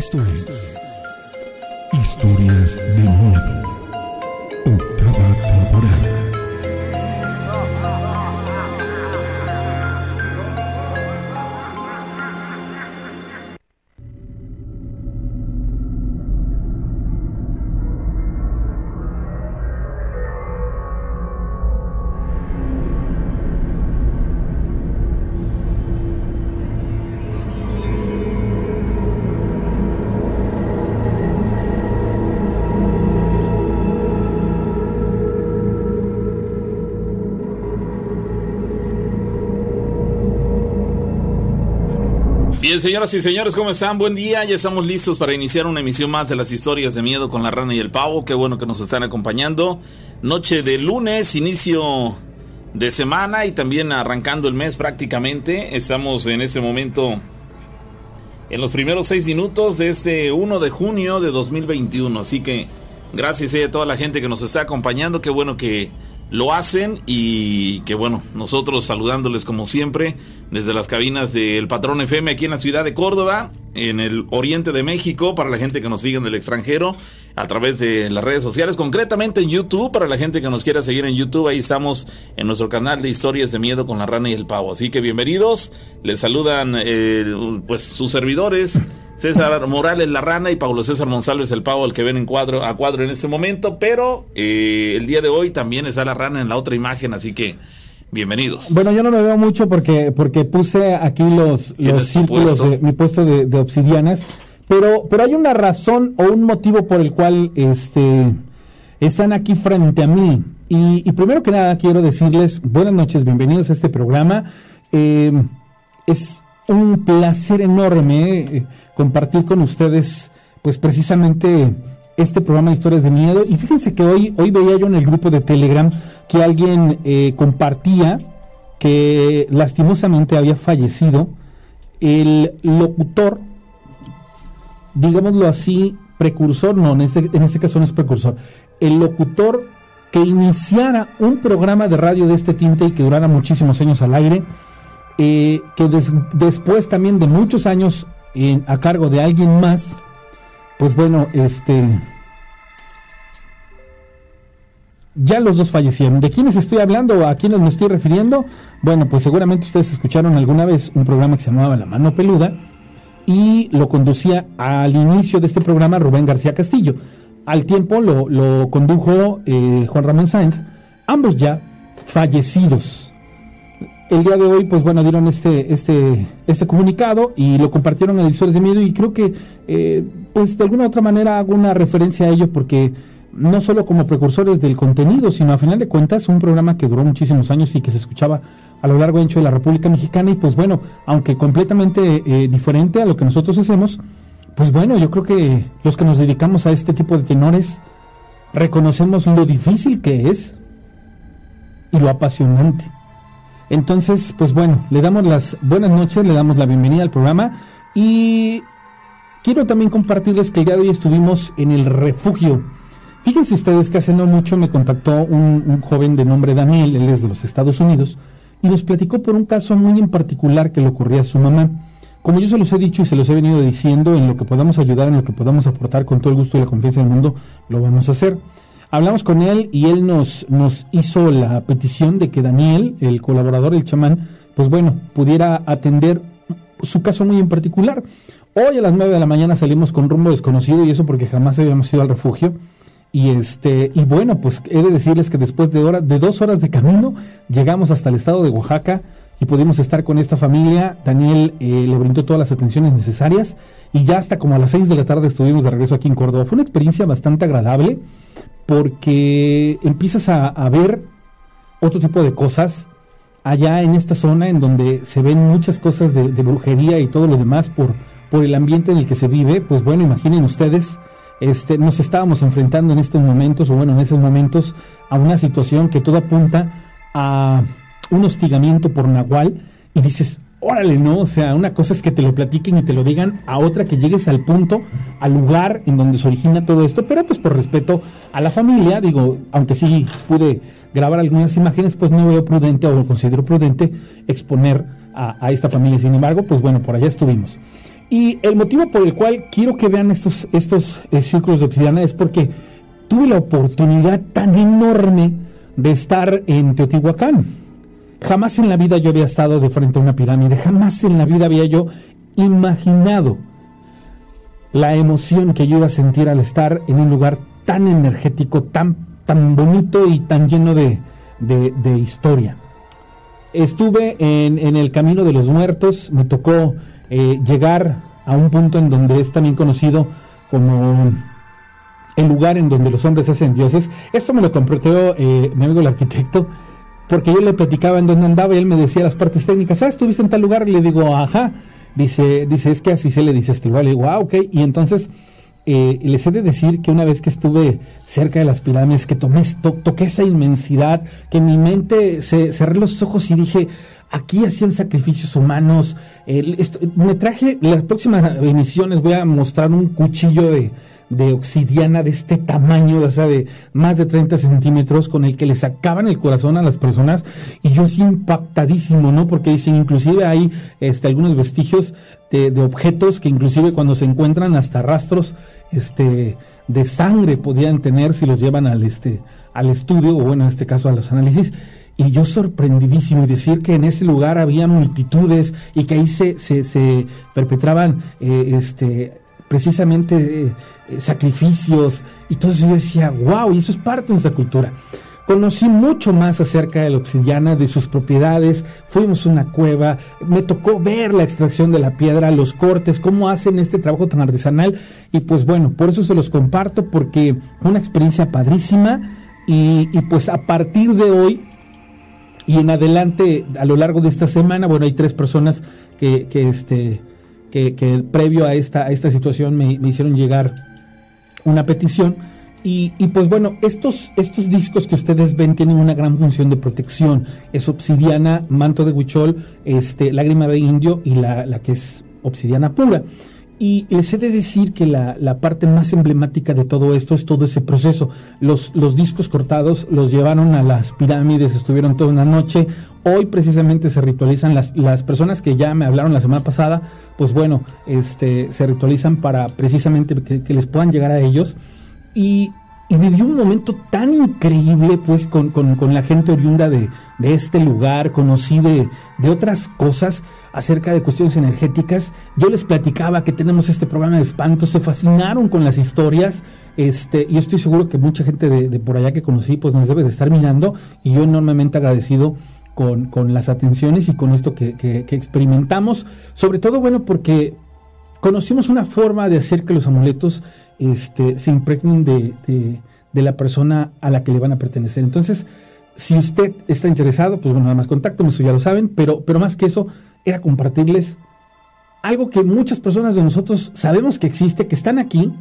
Esto es Historias de Bien, señoras y señores, ¿cómo están? Buen día, ya estamos listos para iniciar una emisión más de las historias de miedo con la rana y el pavo. Qué bueno que nos están acompañando. Noche de lunes, inicio de semana y también arrancando el mes prácticamente. Estamos en ese momento en los primeros seis minutos de este 1 de junio de 2021. Así que gracias a toda la gente que nos está acompañando. Qué bueno que lo hacen y que bueno, nosotros saludándoles como siempre desde las cabinas del Patrón FM aquí en la ciudad de Córdoba, en el oriente de México, para la gente que nos sigue en el extranjero, a través de las redes sociales, concretamente en YouTube, para la gente que nos quiera seguir en YouTube, ahí estamos en nuestro canal de historias de miedo con la rana y el pavo. Así que bienvenidos, les saludan eh, pues sus servidores. César Morales la rana y Pablo César González el pavo, el que ven en cuadro a cuadro en este momento, pero eh, el día de hoy también está la rana en la otra imagen, así que bienvenidos. Bueno, yo no me veo mucho porque, porque puse aquí los, los círculos de mi puesto de, de, obsidianas, pero, pero hay una razón o un motivo por el cual este, están aquí frente a mí. Y, y primero que nada quiero decirles buenas noches, bienvenidos a este programa. Eh, es un placer enorme eh, compartir con ustedes, pues precisamente este programa de historias de miedo. Y fíjense que hoy, hoy veía yo en el grupo de Telegram que alguien eh, compartía que lastimosamente había fallecido el locutor, digámoslo así, precursor, no, en este, en este caso no es precursor, el locutor que iniciara un programa de radio de este tinte y que durara muchísimos años al aire, eh, que des, después también de muchos años a cargo de alguien más, pues bueno, este ya los dos fallecieron. ¿De quiénes estoy hablando? ¿A quiénes me estoy refiriendo? Bueno, pues seguramente ustedes escucharon alguna vez un programa que se llamaba La Mano Peluda y lo conducía al inicio de este programa Rubén García Castillo. Al tiempo lo, lo condujo eh, Juan Ramón Sáenz, ambos ya fallecidos. El día de hoy, pues bueno, dieron este, este, este comunicado y lo compartieron en Editores de Miedo y creo que, eh, pues de alguna u otra manera hago una referencia a ello porque no solo como precursores del contenido, sino a final de cuentas un programa que duró muchísimos años y que se escuchaba a lo largo de la República Mexicana y pues bueno, aunque completamente eh, diferente a lo que nosotros hacemos, pues bueno, yo creo que los que nos dedicamos a este tipo de tenores reconocemos lo difícil que es y lo apasionante. Entonces, pues bueno, le damos las buenas noches, le damos la bienvenida al programa y quiero también compartirles que el día de hoy estuvimos en el refugio. Fíjense ustedes que hace no mucho me contactó un, un, joven de nombre Daniel, él es de los Estados Unidos, y nos platicó por un caso muy en particular que le ocurría a su mamá. Como yo se los he dicho y se los he venido diciendo, en lo que podamos ayudar, en lo que podamos aportar con todo el gusto y la confianza del mundo, lo vamos a hacer. Hablamos con él y él nos, nos hizo la petición de que Daniel, el colaborador, el chamán, pues bueno, pudiera atender su caso muy en particular. Hoy a las 9 de la mañana salimos con rumbo desconocido y eso porque jamás habíamos ido al refugio. Y este, y bueno, pues he de decirles que después de hora, de dos horas de camino, llegamos hasta el estado de Oaxaca y pudimos estar con esta familia. Daniel eh, le brindó todas las atenciones necesarias y ya hasta como a las 6 de la tarde estuvimos de regreso aquí en Córdoba. Fue una experiencia bastante agradable porque empiezas a, ver otro tipo de cosas allá en esta zona en donde se ven muchas cosas de, de, brujería y todo lo demás por, por el ambiente en el que se vive, pues bueno, imaginen ustedes, este, nos estábamos enfrentando en estos momentos, o bueno, en esos momentos, a una situación que todo apunta a un hostigamiento por Nahual, y dices, órale, ¿no? O sea, una cosa es que te lo platiquen y te lo digan, a otra que llegues al punto, al lugar en donde se origina todo esto, pero pues por respeto a la familia, digo, aunque sí pude grabar algunas imágenes, pues no veo prudente o considero prudente exponer a, a esta familia. Sin embargo, pues bueno, por allá estuvimos. Y el motivo por el cual quiero que vean estos, estos eh, círculos de obsidiana es porque tuve la oportunidad tan enorme de estar en Teotihuacán. Jamás en la vida yo había estado de frente a una pirámide, jamás en la vida había yo imaginado la emoción que yo iba a sentir al estar en un lugar tan energético, tan, tan bonito y tan lleno de, historia. Estuve en, el Camino de los Muertos, me tocó eh, llegar a un punto en donde es también conocido como el lugar en donde los hombres hacen dioses. Esto me lo compartió eh, mi amigo el arquitecto, porque yo le platicaba en dónde andaba y él me decía las partes técnicas. Ah, estuviste en tal lugar. Y le digo, ajá. Dice, dice, es que así se le dice este lugar. Le digo, ah, ok. Y entonces eh, les he de decir que una vez que estuve cerca de las pirámides, que tomé, toqué esa inmensidad, que mi mente se cerré los ojos y dije, aquí hacían sacrificios humanos. me traje, las próximas emisiones voy a mostrar un cuchillo de, de obsidiana de este tamaño, o sea, de más de 30 centímetros, con el que le sacaban el corazón a las personas. Y yo así impactadísimo, ¿no? Porque dicen, inclusive hay este, algunos vestigios de, de, objetos que inclusive cuando se encuentran hasta rastros este, de sangre podían tener si los llevan al, este, al estudio, o bueno, en este caso a los análisis. Y yo sorprendidísimo y decir que en ese lugar había multitudes y que ahí se, se, se perpetraban eh, este, precisamente eh, sacrificios y todo eso. Yo decía, wow, y eso es parte de nuestra cultura. Conocí mucho más acerca de la obsidiana, de sus propiedades, fuimos a una cueva, me tocó ver la extracción de la piedra, los cortes, cómo hacen este trabajo tan artesanal y pues bueno, por eso se los comparto porque fue una experiencia padrísima y, pues a partir de hoy y en adelante a lo largo de esta semana, bueno, hay tres personas que, este, que, previo a esta, a esta situación me, hicieron llegar una petición. Y, pues bueno, estos, estos discos que ustedes ven tienen una gran función de protección. Es obsidiana, manto de huichol, este, lágrima de indio y la, la que es obsidiana pura. Y les he de decir que la, parte más emblemática de todo esto es todo ese proceso. Los, los discos cortados los llevaron a las pirámides, estuvieron toda una noche. Hoy precisamente se ritualizan las, las personas que ya me hablaron la semana pasada, pues bueno, este, se ritualizan para precisamente que, les puedan llegar a ellos. Y, y viví un momento tan increíble pues con, la gente oriunda de, de este lugar, conocí de, de otras cosas acerca de cuestiones energéticas. Yo les platicaba que tenemos este programa de espanto, se fascinaron con las historias, este, y estoy seguro que mucha gente de, por allá que conocí, pues nos debe de estar mirando, y yo enormemente agradecido con, con las atenciones y con esto que, que, experimentamos, sobre todo, bueno, porque conocimos una forma de hacer que los amuletos este, se impregnen de, de, de la persona a la que le van a pertenecer. Entonces, si usted está interesado, pues bueno, nada más contáctame, eso ya lo saben, pero, pero más que eso, era compartirles algo que muchas personas de nosotros sabemos que existe, que están aquí,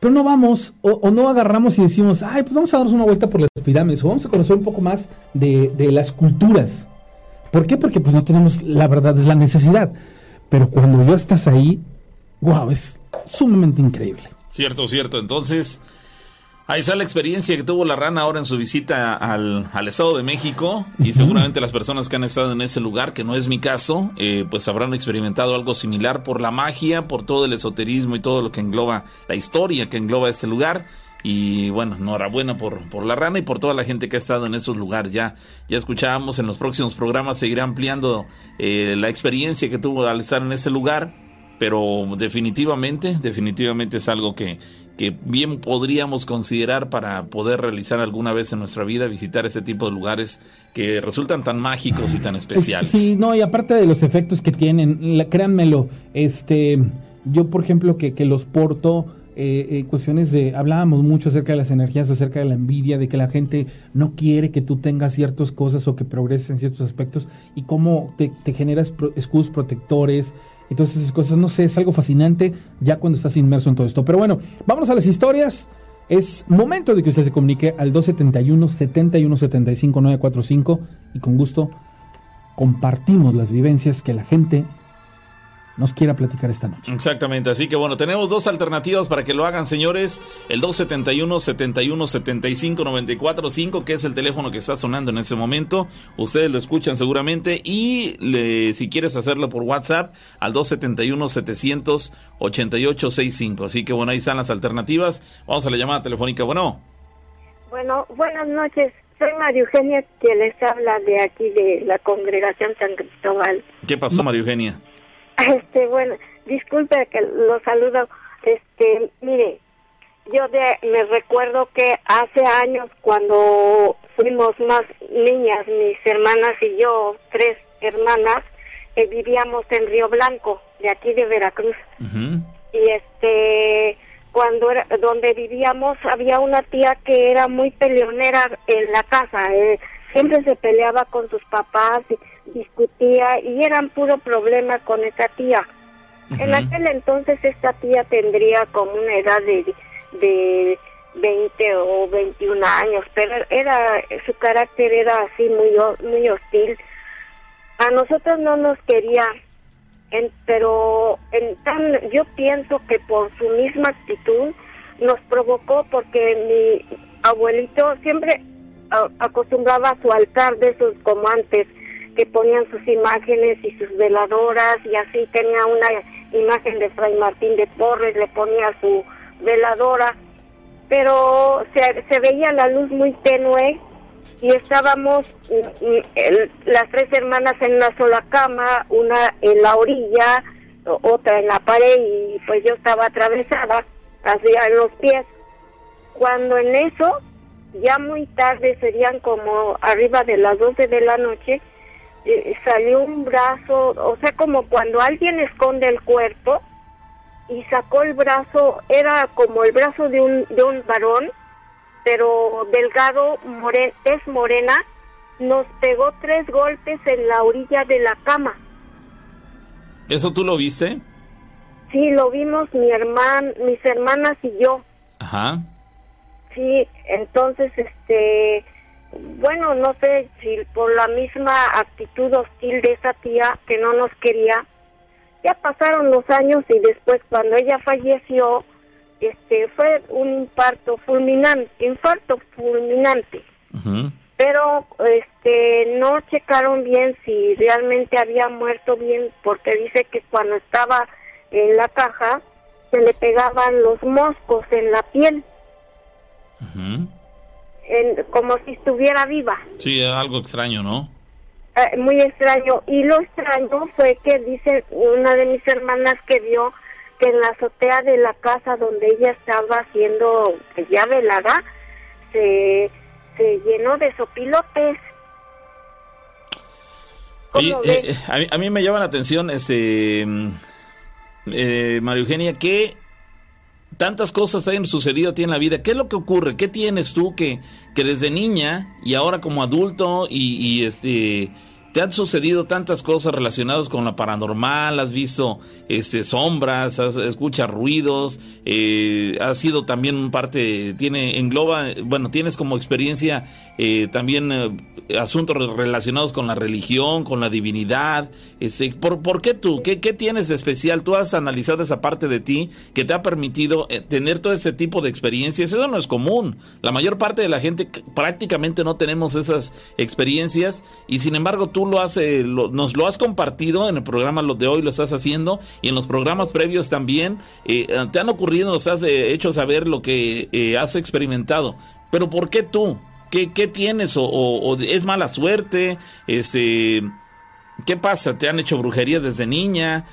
pero no vamos o, no agarramos y decimos, ay, pues vamos a darnos una vuelta por las pirámides o vamos a conocer un poco más de, de las culturas. ¿Por qué? Porque pues no tenemos, la verdad es la necesidad. Pero cuando ya estás ahí, wow, es sumamente increíble. Cierto, cierto. Entonces, Ahí está la experiencia que tuvo la rana ahora en su visita al, Estado de México y seguramente las personas que han estado en ese lugar, que no es mi caso, eh, pues habrán experimentado algo similar por la magia, por todo el esoterismo y todo lo que engloba la historia que engloba ese lugar. Y bueno, enhorabuena por, por la rana y por toda la gente que ha estado en esos lugares. Ya, ya escuchábamos en los próximos programas, seguirá ampliando eh, la experiencia que tuvo al estar en ese lugar. Pero definitivamente, definitivamente es algo que, que bien podríamos considerar para poder realizar alguna vez en nuestra vida, visitar ese tipo de lugares que resultan tan mágicos y tan especiales. Sí, no, y aparte de los efectos que tienen, créanmelo, este, yo por ejemplo que, que los porto, eh, eh, cuestiones de, hablábamos mucho acerca de las energías, acerca de la envidia, de que la gente no quiere que tú tengas ciertas cosas o que progreses en ciertos aspectos y cómo te, te generas escudos protectores, entonces esas cosas, no sé, es algo fascinante ya cuando estás inmerso en todo esto. Pero bueno, vamos a las historias. Es momento de que usted se comunique al 271 71 75 945 y con gusto compartimos las vivencias que la gente nos quiera platicar esta noche. Exactamente, así que bueno, tenemos dos alternativas para que lo hagan, señores. El 271 71 75 94 5, que es el teléfono que está sonando en este momento. Ustedes lo escuchan seguramente y si quieres hacerlo por WhatsApp al 271 700 88 65. Así que bueno, ahí están las alternativas. Vamos a la llamada telefónica. Bueno. Bueno, buenas noches. Soy María Eugenia que les habla de aquí de la congregación San Cristóbal. ¿Qué pasó, María Eugenia? Este, bueno, disculpe que lo saludo. Este, mire, yo de, me recuerdo que hace años cuando fuimos más niñas, mis hermanas y yo, tres hermanas, eh, vivíamos en Río Blanco, de aquí de Veracruz. Y este, cuando era, donde vivíamos había una tía que era muy peleonera en la casa, eh, siempre se peleaba con sus papás discutía y eran puro problema con esa tía. En aquel entonces esta tía tendría como una edad de, de 20 o 21 años, pero era su carácter era así muy muy hostil. A nosotros no nos quería, pero en tan, yo pienso que por su misma actitud nos provocó porque mi abuelito siempre acostumbraba a su altar de esos como antes que ponían sus imágenes y sus veladoras y así tenía una imagen de Fray Martín de Porres, le ponía su veladora, pero se, se veía la luz muy tenue y estábamos mm, las tres hermanas en una sola cama, una en la orilla, otra en la pared y pues yo estaba atravesada hacia los pies. Cuando en eso, ya muy tarde, serían como arriba de las 12 de la noche, eh, salió un brazo, o sea, como cuando alguien esconde el cuerpo y sacó el brazo, era como el brazo de un, de un varón, pero delgado, moren, es morena, nos pegó tres golpes en la orilla de la cama. ¿Eso tú lo viste? Sí, lo vimos mi hermana, mis hermanas y yo. Ajá. Sí, entonces, este, bueno, no sé si por la misma actitud hostil de esa tía que no nos quería, ya pasaron los años y después cuando ella falleció, este fue un infarto fulminante, infarto fulminante. Pero este no checaron bien si realmente había muerto bien porque dice que cuando estaba en la caja se le pegaban los moscos en la piel como si estuviera viva. Sí, algo extraño, ¿no? Eh, muy extraño. Y lo extraño fue que dice una de mis hermanas que vio que en la azotea de la casa donde ella estaba haciendo pues, ya velada, se, se llenó de sopilotes. Oye, eh, a, mí, me llama la atención, este, mm, eh, María Eugenia, que tantas cosas han sucedido a ti en la vida. ¿Qué es lo que ocurre? ¿Qué tienes tú que, que desde niña y ahora como adulto y, y este te han sucedido tantas cosas relacionadas con la paranormal, has visto este, sombras, has, escuchas ruidos, eh, has sido también parte, tiene, engloba, bueno, tienes como experiencia eh, también eh, asuntos relacionados con la religión, con la divinidad. Este, ¿por, ¿Por qué tú? ¿Qué, ¿Qué tienes de especial? Tú has analizado esa parte de ti que te ha permitido tener todo ese tipo de experiencias. Eso no es común. La mayor parte de la gente prácticamente no tenemos esas experiencias y sin embargo tú lo has, eh, nos lo has compartido en el programa lo de hoy, lo estás haciendo y en los programas previos también. Eh, te han ocurrido, nos has eh, hecho saber lo que has experimentado. Pero ¿por qué tú? ¿Qué, qué tienes? O, es mala suerte? Este, ¿Qué pasa? ¿Te han hecho brujería desde niña?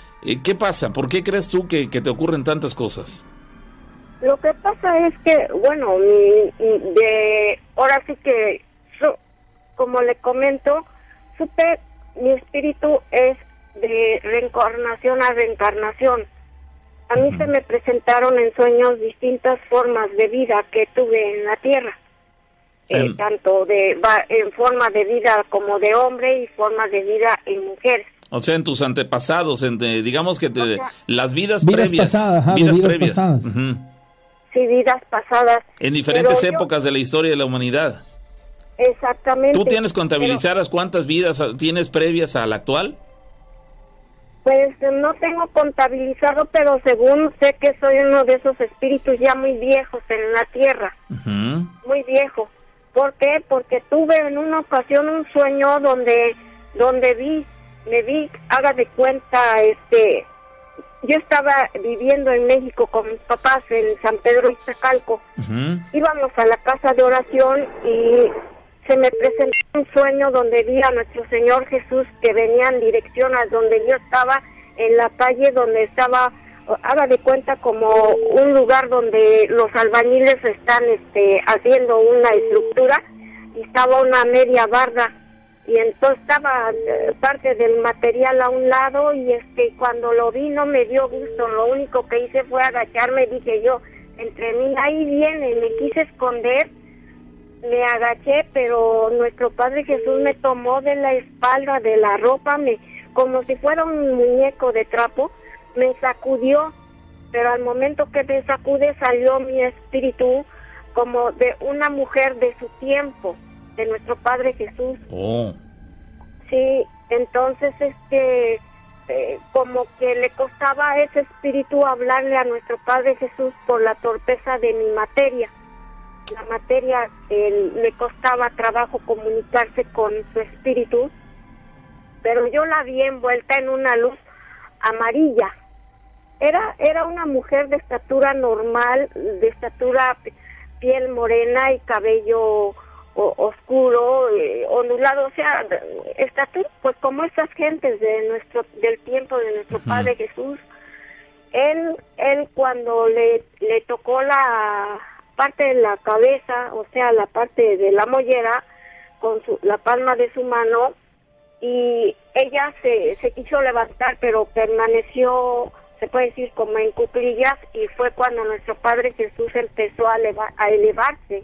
¿Qué pasa? ¿Por qué crees tú que, te ocurren tantas cosas? Lo que pasa es que, bueno, ahora sí que, como le comento, supe, mi espíritu es de reencarnación a reencarnación. A mí se me presentaron en sueños distintas formas de vida que tuve en la tierra. Eh, tanto de en forma de vida como de hombre y forma de vida en mujer. O sea, en tus antepasados, en digamos que las vidas, previas. vidas, previas. Pasadas. Sí, vidas pasadas. En diferentes épocas de la historia de la humanidad. Exactamente. ¿Tú tienes contabilizadas cuántas vidas tienes previas a la actual? Pues no tengo contabilizado, pero según sé que soy uno de esos espíritus ya muy viejos en la tierra, muy viejo. ¿Por qué? Porque tuve en una ocasión un sueño donde donde vi, me vi, haga de cuenta, este, yo estaba viviendo en México con mis papás en San Pedro Iztacalco. Íbamos a la casa de oración y se me presentó un sueño donde vi a nuestro Señor Jesús que venía en dirección a donde yo estaba, en la calle donde estaba, haga de cuenta como un lugar donde los albañiles están este, haciendo una estructura y estaba una media barda y entonces estaba eh, parte del material a un lado y este cuando lo vi no me dio gusto, lo único que hice fue agacharme, dije yo, entre mí, ahí viene, me quise esconder me agaché, pero nuestro Padre Jesús me tomó de la espalda, de la ropa, me como si fuera un muñeco de trapo, me sacudió, pero al momento que me sacude salió mi espíritu como de una mujer de su tiempo, de nuestro Padre Jesús. Oh. Sí, entonces este eh, como que le costaba a ese espíritu hablarle a nuestro Padre Jesús por la torpeza de mi materia. La materia eh, le costaba trabajo comunicarse con su espíritu, pero yo la vi envuelta en una luz amarilla. Era era una mujer de estatura normal, de estatura piel morena y cabello o- oscuro, eh, ondulado, o sea, estatura, pues como esas gentes de nuestro del tiempo de nuestro Padre Jesús. Él él cuando le le tocó la parte de la cabeza, o sea, la parte de la mollera con su, la palma de su mano y ella se, se quiso levantar, pero permaneció, se puede decir, como en cuclillas y fue cuando nuestro Padre Jesús empezó a, eleva- a elevarse.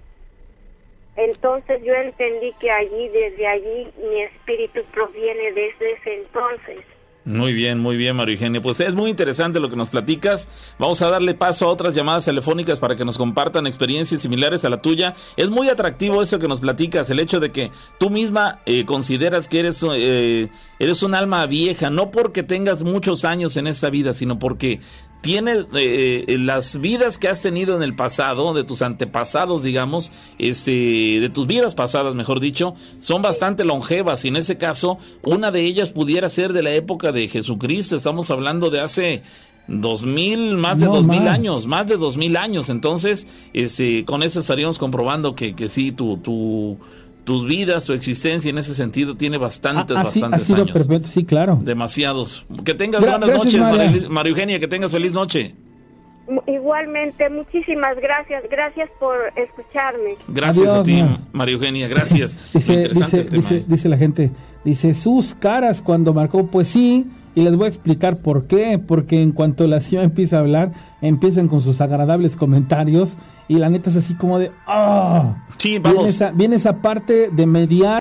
Entonces yo entendí que allí, desde allí, mi espíritu proviene desde ese entonces. Muy bien, muy bien, María Eugenia. Pues es muy interesante lo que nos platicas. Vamos a darle paso a otras llamadas telefónicas para que nos compartan experiencias similares a la tuya. Es muy atractivo eso que nos platicas, el hecho de que tú misma eh, consideras que eres, eh, eres un alma vieja, no porque tengas muchos años en esta vida, sino porque tienes eh, eh, las vidas que has tenido en el pasado, de tus antepasados, digamos, este, de tus vidas pasadas, mejor dicho, son bastante longevas y en ese caso una de ellas pudiera ser de la época de Jesucristo. Estamos hablando de hace dos mil, más de No, dos mil años, más de dos mil años. Entonces, este, con eso estaríamos comprobando que, que sí, tu, tu, tus vidas, tu existencia en ese sentido tiene bastantes, Ha, ha si- ha bastantes sido años. perfecto, sí, claro. Demasiados. Que tengas Gra- buenas gracias, noches, María. Eugenia, que tengas feliz noche. Igualmente, muchísimas gracias, gracias por escucharme. Gracias Adiós, a ti, ma. María Eugenia, gracias. Dice, interesante dice, el tema, dice, ¿eh? dice la gente, dice sus caras cuando marcó, pues sí, y les voy a explicar por qué, porque en cuanto la señora empieza a hablar, empiezan con sus agradables comentarios y la neta es así como de, ah, Sí, viene vamos. esa, viene esa parte de mediar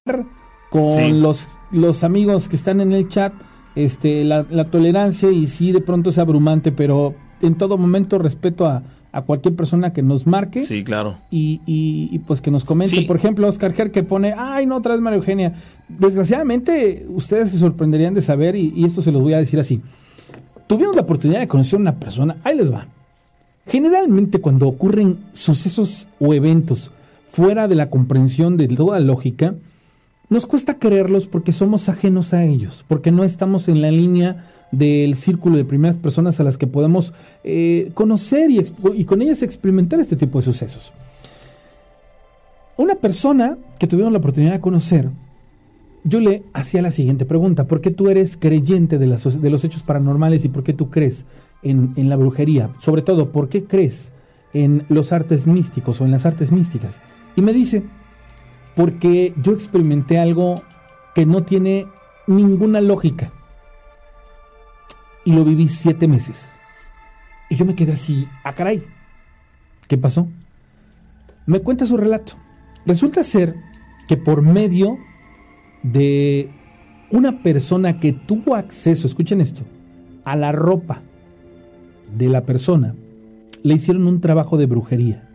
con Sí. los, los amigos que están en el chat, este, la, la tolerancia y sí de pronto es abrumante, pero en todo momento respeto a, a cualquier persona que nos marque Sí, claro. y, y- y, pues que nos comente. Sí. Por ejemplo, Oscar Ger que pone, ay, no, otra vez María Eugenia. Desgraciadamente, ustedes se sorprenderían de saber, y, y esto se los voy a decir así. Tuvimos la oportunidad de conocer a una persona, ahí les va. Generalmente cuando ocurren sucesos o eventos fuera de la comprensión de toda lógica, nos cuesta creerlos porque somos ajenos a ellos, porque no estamos en la línea del círculo de primeras personas a las que podemos eh, conocer y, con ellas experimentar este tipo de sucesos. Una persona que tuvimos la oportunidad de conocer, yo le hacía la siguiente pregunta, ¿por qué tú eres creyente de los hechos paranormales y por qué tú crees en, en la brujería? Sobre todo, ¿por qué crees en los artes místicos o en las artes místicas? Y me dice, porque yo experimenté algo que no tiene ninguna lógica. Y lo viví siete meses. Y yo me quedé así, ah, caray. ¿Qué pasó? Me cuenta su relato. Resulta ser que por medio de una persona que tuvo acceso, escuchen esto, a la ropa de la persona, le hicieron un trabajo de brujería.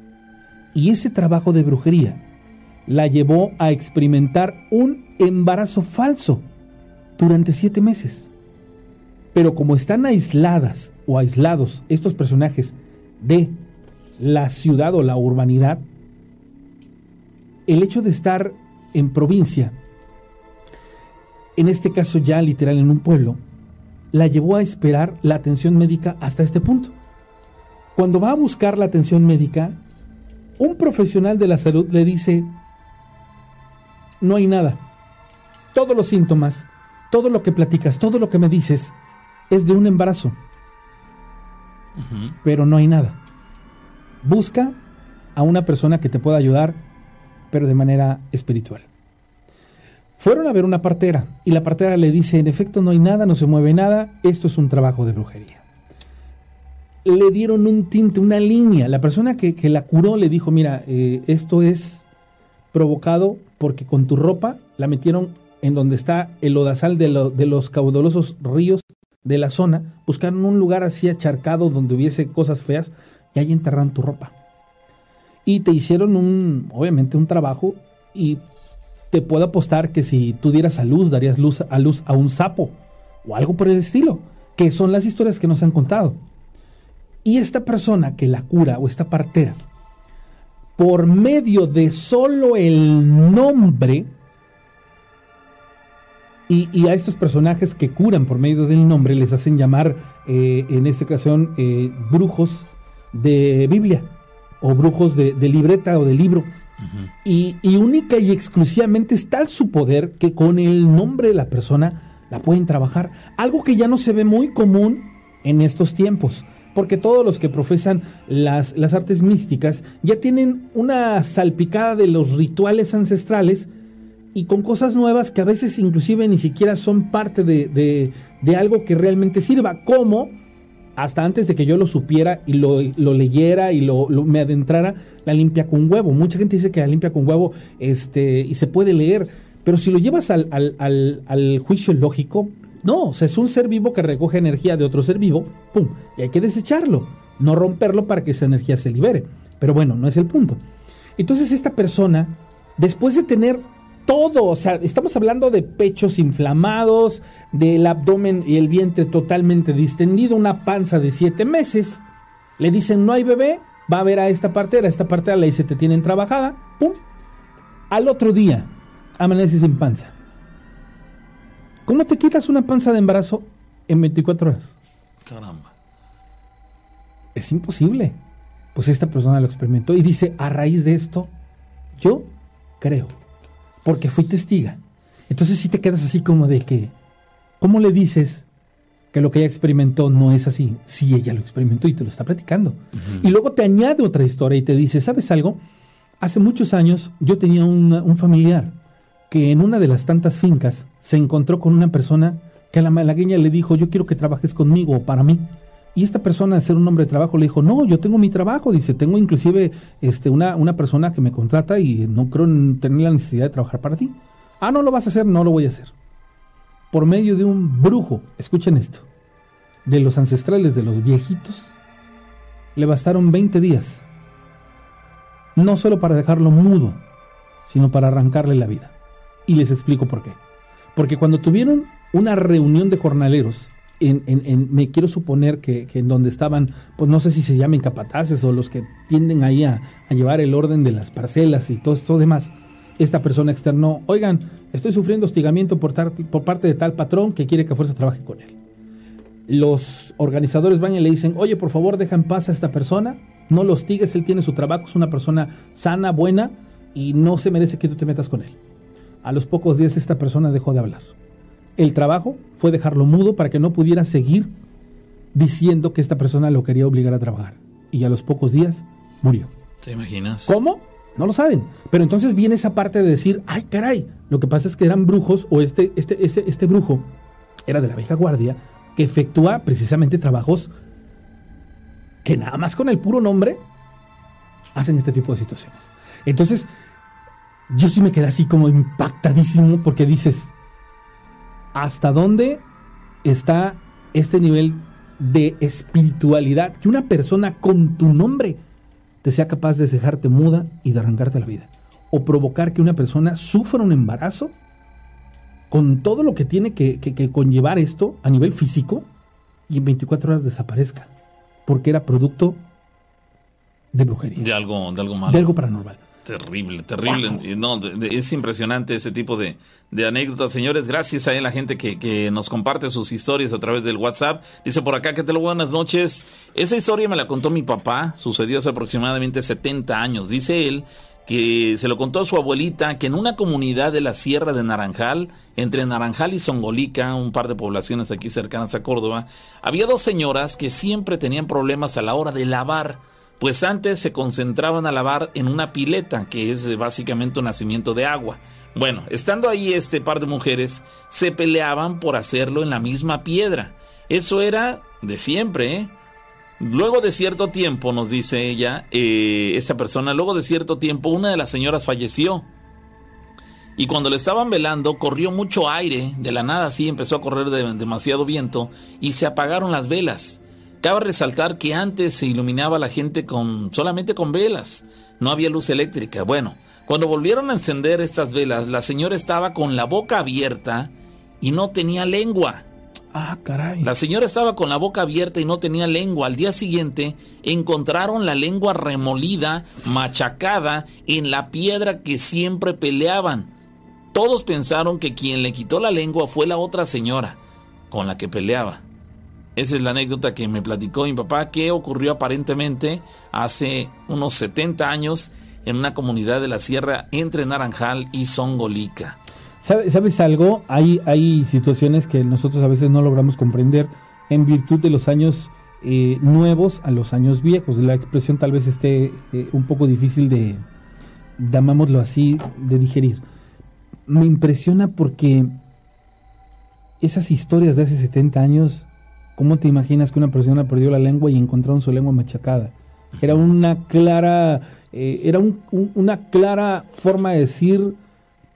Y ese trabajo de brujería la llevó a experimentar un embarazo falso durante siete meses. Pero como están aisladas o aislados estos personajes de la ciudad o la urbanidad, el hecho de estar en provincia, en este caso ya literal en un pueblo, la llevó a esperar la atención médica hasta este punto. Cuando va a buscar la atención médica, un profesional de la salud le dice, no hay nada. Todos los síntomas, todo lo que platicas, todo lo que me dices es de un embarazo. Pero no hay nada. Busca a una persona que te pueda ayudar, pero de manera espiritual. Fueron a ver una partera y la partera le dice, en efecto no hay nada, no se mueve nada, esto es un trabajo de brujería. Le dieron un tinte, una línea. La persona que, la curó le dijo, mira, eh, esto es provocado porque con tu ropa la metieron en donde está el odasal de, de los caudalosos ríos de la zona, buscaron un lugar así acharcado donde hubiese cosas feas y ahí enterraron tu ropa. Y te hicieron un, obviamente, un trabajo y te puedo apostar que si tú dieras a luz, darías luz a luz a un sapo o algo por el estilo, que son las historias que nos han contado. Y esta persona que la cura o esta partera, por medio de solo el nombre, y, a estos personajes que curan por medio del nombre les hacen llamar, eh, en esta ocasión, eh, brujos de Biblia o brujos de, libreta o de libro. y, y, única y exclusivamente está su poder que con el nombre de la persona la pueden trabajar. Algo que ya no se ve muy común en estos tiempos. Porque todos los que profesan las, las artes místicas ya tienen una salpicada de los rituales ancestrales y con cosas nuevas que a veces inclusive ni siquiera son parte de, algo que realmente sirva, como hasta antes de que yo lo supiera y lo, leyera y lo, me adentrara, la limpia con huevo. Mucha gente dice que la limpia con huevo este, y se puede leer, pero si lo llevas al, al, juicio lógico, no, o sea, es un ser vivo que recoge energía de otro ser vivo, ¡pum! Y hay que desecharlo, no romperlo para que esa energía se libere. Pero bueno, no es el punto. Entonces esta persona, después de tener todo, o sea, estamos hablando de pechos inflamados, del abdomen y el vientre totalmente distendido, una panza de siete meses. Le dicen, no hay bebé, va a ver a esta partera, esta partera le dice, te tienen trabajada, pum. Al otro día, amaneces sin panza. ¿Cómo te quitas una panza de embarazo en 24 horas? Caramba. Es imposible. Pues esta persona lo experimentó y dice, a raíz de esto, yo creo porque fui testiga. Entonces si te quedas así como de que, ¿cómo le dices que lo que ella experimentó no es así? Si ella lo experimentó y te lo está platicando. Y luego te añade otra historia y te dice, ¿sabes algo? Hace muchos años yo tenía un familiar que en una de las tantas fincas se encontró con una persona que a la malagueña le dijo, yo quiero que trabajes conmigo o para mí. Y esta persona, al ser un hombre de trabajo, le dijo, no, yo tengo mi trabajo, dice, tengo inclusive este, una, una persona que me contrata y no creo tener la necesidad de trabajar para ti. Ah, no lo vas a hacer, no lo voy a hacer. Por medio de un brujo, escuchen esto, de los ancestrales, de los viejitos, le bastaron 20 días. No solo para dejarlo mudo, sino para arrancarle la vida. Y les explico por qué. Porque cuando tuvieron una reunión de jornaleros me quiero suponer que, en donde estaban, pues no sé si se llaman capataces o los que tienden ahí a, llevar el orden de las parcelas y todo esto demás, esta persona externó, oigan, estoy sufriendo hostigamiento por, por parte de tal patrón que quiere que a fuerza trabaje con él. Los organizadores van y le dicen, oye, por favor, deja en paz a esta persona, no lo hostigues, él tiene su trabajo, es una persona sana, buena, y no se merece que tú te metas con él. A los pocos días esta persona dejó de hablar. El trabajo fue dejarlo mudo para que no pudiera seguir diciendo que esta persona lo quería obligar a trabajar. Y a los pocos días murió. ¿Te imaginas? ¿Cómo? No lo saben. Pero entonces viene esa parte de decir, ay caray, lo que pasa es que eran brujos o este, este, este, este brujo era de la vieja guardia que efectúa precisamente trabajos que nada más con el puro nombre hacen este tipo de situaciones. Entonces, yo sí me quedé así como impactadísimo porque dices, hasta dónde está este nivel de espiritualidad que una persona con tu nombre te sea capaz de dejarte muda y de arrancarte la vida. O provocar que una persona sufra un embarazo con todo lo que tiene que, conllevar esto a nivel físico. y en 24 horas desaparezca, porque era producto de brujería. De algo, de algo malo. De algo paranormal. Terrible, terrible. No, es impresionante ese tipo de, anécdotas. Señores, gracias a la gente que, nos comparte sus historias a través del WhatsApp. Dice por acá que te lo buenas noches. Esa historia me la contó mi papá. Sucedió hace aproximadamente 70 años. Dice él que se lo contó a su abuelita que en una comunidad de la Sierra de Naranjal, entre Naranjal y Songolica, un par de poblaciones aquí cercanas a Córdoba, había dos señoras que siempre tenían problemas a la hora de lavar pues antes se concentraban a lavar en una pileta, que es eh, básicamente un nacimiento de agua. Bueno, estando ahí este par de mujeres, se peleaban por hacerlo en la misma piedra. Eso era de siempre, ¿eh? Luego de cierto tiempo, nos dice ella, eh, esa persona, luego de cierto tiempo, una de las señoras falleció. Y cuando le estaban velando, corrió mucho aire, de la nada así empezó a correr demasiado viento, y se apagaron las velas. Cabe resaltar que antes se iluminaba la gente con solamente con velas, no había luz eléctrica. Bueno, cuando volvieron a encender estas velas, la señora estaba con la boca abierta y no tenía lengua. Ah, caray. La señora estaba con la boca abierta y no tenía lengua. Al día siguiente encontraron la lengua remolida, machacada en la piedra que siempre peleaban. Todos pensaron que quien le quitó la lengua fue la otra señora con la que peleaba. Esa es la anécdota que me platicó mi papá, que ocurrió aparentemente hace unos 70 años en una comunidad de la sierra entre Naranjal y Songolica. ¿Sabes algo? Hay, hay situaciones que nosotros a veces no logramos comprender en virtud de los años eh, nuevos a los años viejos. La expresión tal vez esté eh, un poco difícil de, llamámoslo así, de digerir. Me impresiona porque esas historias de hace 70 años ¿Cómo te imaginas que una persona perdió la lengua y encontraron su lengua machacada? Era una clara, eh, era una clara forma de decir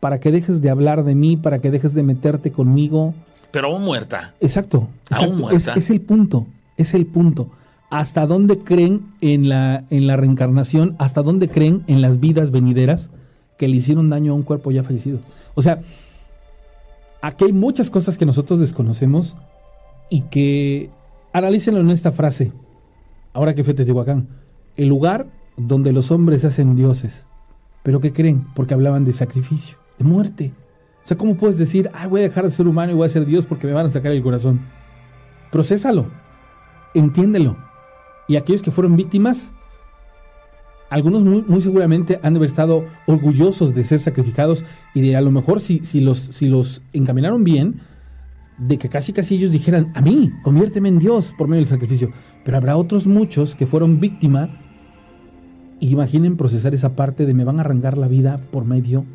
para que dejes de hablar de mí, para que dejes de meterte conmigo. Pero aún muerta. Exacto. Aún muerta. Es, el punto, es el punto. ¿Hasta dónde creen en la, en la reencarnación? ¿Hasta dónde creen en las vidas venideras que le hicieron daño a un cuerpo ya fallecido? O sea, aquí hay muchas cosas que nosotros desconocemos y que analícenlo en esta frase. Ahora que fue Teotihuacán, el lugar donde los hombres hacen dioses. ¿Pero qué creen? Porque hablaban de sacrificio, de muerte. O sea, ¿cómo puedes decir, ay, voy a dejar de ser humano y voy a ser Dios porque me van a sacar el corazón? Procésalo, entiéndelo. Y aquellos que fueron víctimas, algunos muy, muy, seguramente han de haber estado orgullosos de ser sacrificados y de a lo mejor si, si, los, si los encaminaron bien, de que casi casi ellos dijeran, a mí, conviérteme en Dios por medio del sacrificio. Pero habrá otros muchos que fueron víctima imaginen procesar esa parte de me van a arrancar la vida por medio,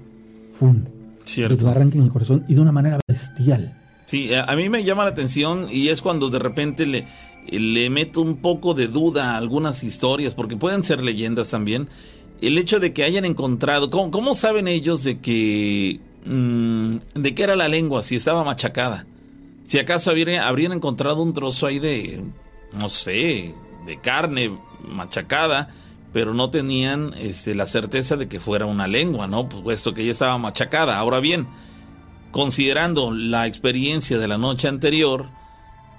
¡fum! Cierto. Que arranquen el corazón y de una manera bestial. Sí, a mí me llama la atención y es cuando de repente le, le meto un poco de duda a algunas historias, porque pueden ser leyendas también. El hecho de que hayan encontrado, ¿cómo, saben ellos de que, mm, de qué era la lengua, si estaba machacada? Si acaso habrían, encontrado un trozo ahí de, no sé, de carne machacada, pero no tenían este, la certeza de que fuera una lengua, ¿no? Pues, puesto que ya estaba machacada. Ahora bien, considerando la experiencia de la noche anterior,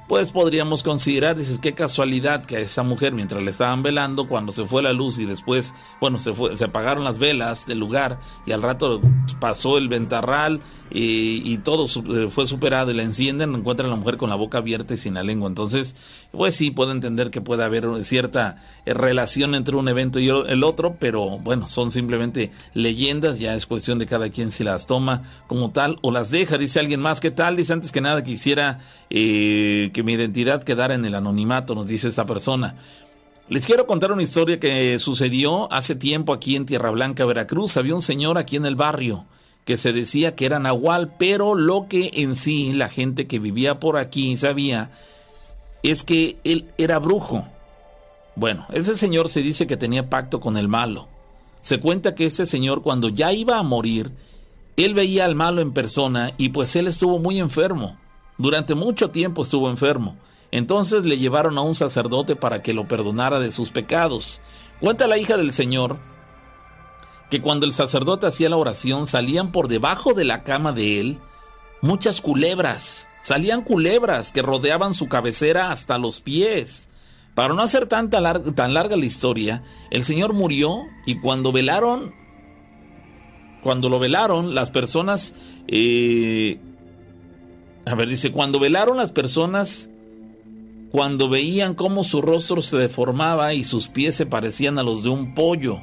pues podríamos considerar, dices, qué casualidad que a esa mujer mientras le estaban velando, cuando se fue la luz y después, bueno, se, fue, se apagaron las velas del lugar y al rato pasó el ventarral y, todo eh, fue superado y la encienden, encuentran a la mujer con la boca abierta y sin la lengua. Entonces, pues sí, puedo entender que puede haber cierta eh, relación entre un evento y el otro, pero bueno, son simplemente leyendas, ya es cuestión de cada quien si las toma como tal o las deja. Dice alguien más, ¿qué tal? Dice antes que nada quisiera eh, que mi identidad quedara en el anonimato, nos dice esta persona. Les quiero contar una historia que sucedió hace tiempo aquí en Tierra Blanca, Veracruz. Había un señor aquí en el barrio que se decía que era nahual, pero lo que en sí la gente que vivía por aquí sabía es que él era brujo. Bueno, ese señor se dice que tenía pacto con el malo. Se cuenta que ese señor cuando ya iba a morir, él veía al malo en persona y pues él estuvo muy enfermo. Durante mucho tiempo estuvo enfermo. Entonces le llevaron a un sacerdote para que lo perdonara de sus pecados. Cuenta la hija del señor que cuando el sacerdote hacía la oración salían por debajo de la cama de él muchas culebras, salían culebras que rodeaban su cabecera hasta los pies. Para no hacer tanta tan larga la historia, el señor murió y cuando velaron, cuando lo velaron, las personas, eh, a ver, dice, cuando velaron las personas, cuando veían cómo su rostro se deformaba y sus pies se parecían a los de un pollo,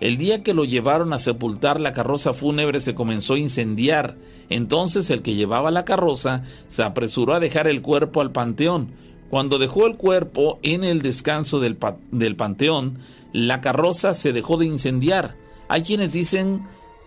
el día que lo llevaron a sepultar, la carroza fúnebre se comenzó a incendiar. Entonces el que llevaba la carroza se apresuró a dejar el cuerpo al panteón. Cuando dejó el cuerpo en el descanso del, del panteón, la carroza se dejó de incendiar. Hay quienes dicen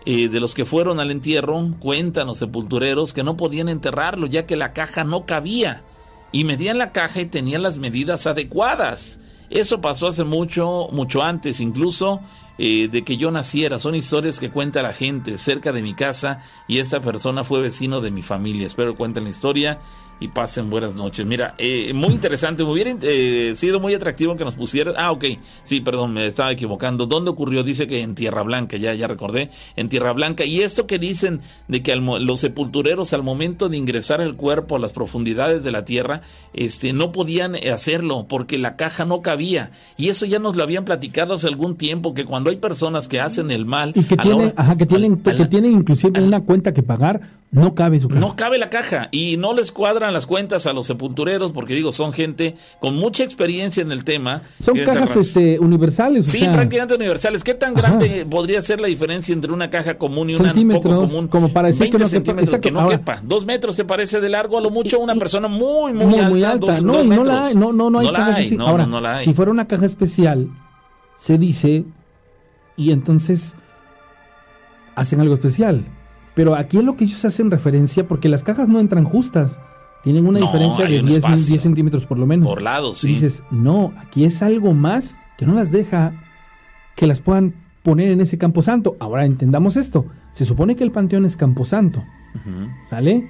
eh, de los que fueron al entierro, cuentan los sepultureros que no podían enterrarlo ya que la caja no cabía. Y medían la caja y tenían las medidas adecuadas. Eso pasó hace mucho, mucho antes incluso eh, de que yo naciera. Son historias que cuenta la gente cerca de mi casa y esta persona fue vecino de mi familia. Espero cuenten la historia y pasen buenas noches. Mira, eh, muy interesante, me hubiera eh, sido muy atractivo que nos pusieran. Ah, ok, sí, perdón, me estaba equivocando. ¿Dónde ocurrió? Dice que en Tierra Blanca, ya, ya recordé, en Tierra Blanca. Y esto que dicen de que los sepultureros al momento de ingresar el cuerpo a las profundidades de la tierra, este, no podían hacerlo porque la caja no cabía. Y eso ya nos lo habían platicado hace algún tiempo, que cuando hay personas que hacen el mal. Y que, tienen, ajá, que tienen, que tienen inclusive una cuenta que pagar no cabe su caja. No cabe la caja y no les cuadran las cuentas a los sepultureros porque digo, son gente con mucha experiencia en el tema. Son cajas este, universales. sí, prácticamente universales. ¿Qué tan grande podría ser la diferencia entre una caja común y una poco común? Como para decir que no, centímetros que no quepa. Dos metros se parece de largo a lo mucho una persona muy, muy, alta. Muy alta. no, no la hay. No, no, no hay así. Ahora, no la hay. si fuera una caja especial, se dice y entonces hacen algo especial pero aquí es lo que ellos hacen referencia, porque las cajas no entran justas. Tienen una diferencia de 10, 10, centímetros por lo menos. Por lado, sí. Y dices, no, aquí es algo más que no las deja que las puedan poner en ese camposanto. Ahora entendamos esto. Se supone que el panteón es camposanto. ¿Sale?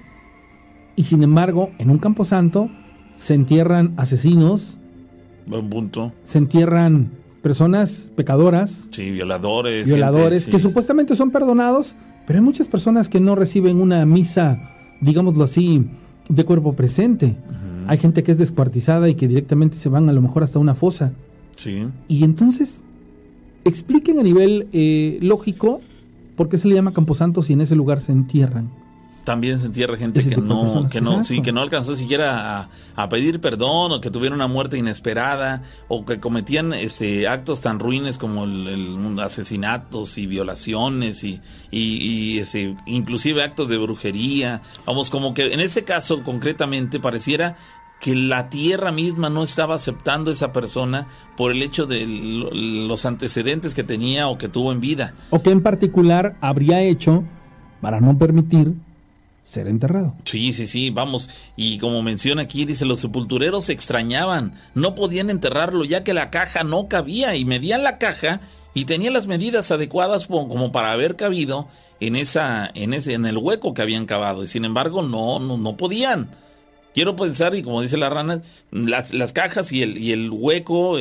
Y sin embargo, en un camposanto se entierran asesinos. Buen punto. Se entierran personas pecadoras. Sí, violadores. Violadores, que supuestamente son perdonados pero hay muchas personas que no reciben una misa, digámoslo así, de cuerpo presente. Hay gente que es descuartizada y que directamente se van a lo mejor hasta una fosa. Sí. Y entonces, expliquen a nivel eh, lógico por qué se le llama Camposanto si en ese lugar se entierran también se entierra gente que no, que no, sí, que no alcanzó siquiera a, pedir perdón o que tuvieron una muerte inesperada o que cometían ese actos tan ruines como el, asesinatos y violaciones y, y, ese, inclusive actos de brujería. Vamos, como que en ese caso concretamente pareciera que la tierra misma no estaba aceptando a esa persona por el hecho de los antecedentes que tenía o que tuvo en vida. O que en particular habría hecho para no permitir ser enterrado. Sí, sí, sí, vamos. Y como menciona aquí, dice, los sepultureros se extrañaban, no podían enterrarlo ya que la caja no cabía y medían la caja y tenían las medidas adecuadas como para haber cabido en esa, en ese, en el hueco que habían cavado. Y sin embargo, no, no, no podían. Quiero pensar, y como dice la rana, las, las cajas y el, y el hueco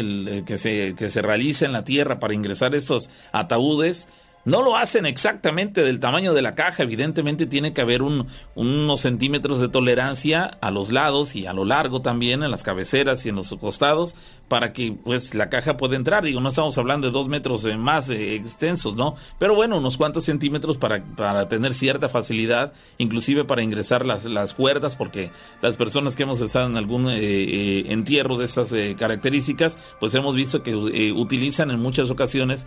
que, se, que se realiza en la tierra para ingresar estos ataúdes, no lo hacen exactamente del tamaño de la caja, evidentemente tiene que haber unos centímetros de tolerancia a los lados y a lo largo también, en las cabeceras y en los costados, para que pues la caja pueda entrar. Digo, no estamos hablando de dos metros más eh, extensos, ¿no? Pero bueno, unos cuantos centímetros para, para tener cierta facilidad, inclusive para ingresar las, las cuerdas, porque las personas que hemos estado en algún eh, eh, entierro de estas características, pues hemos visto que utilizan en muchas ocasiones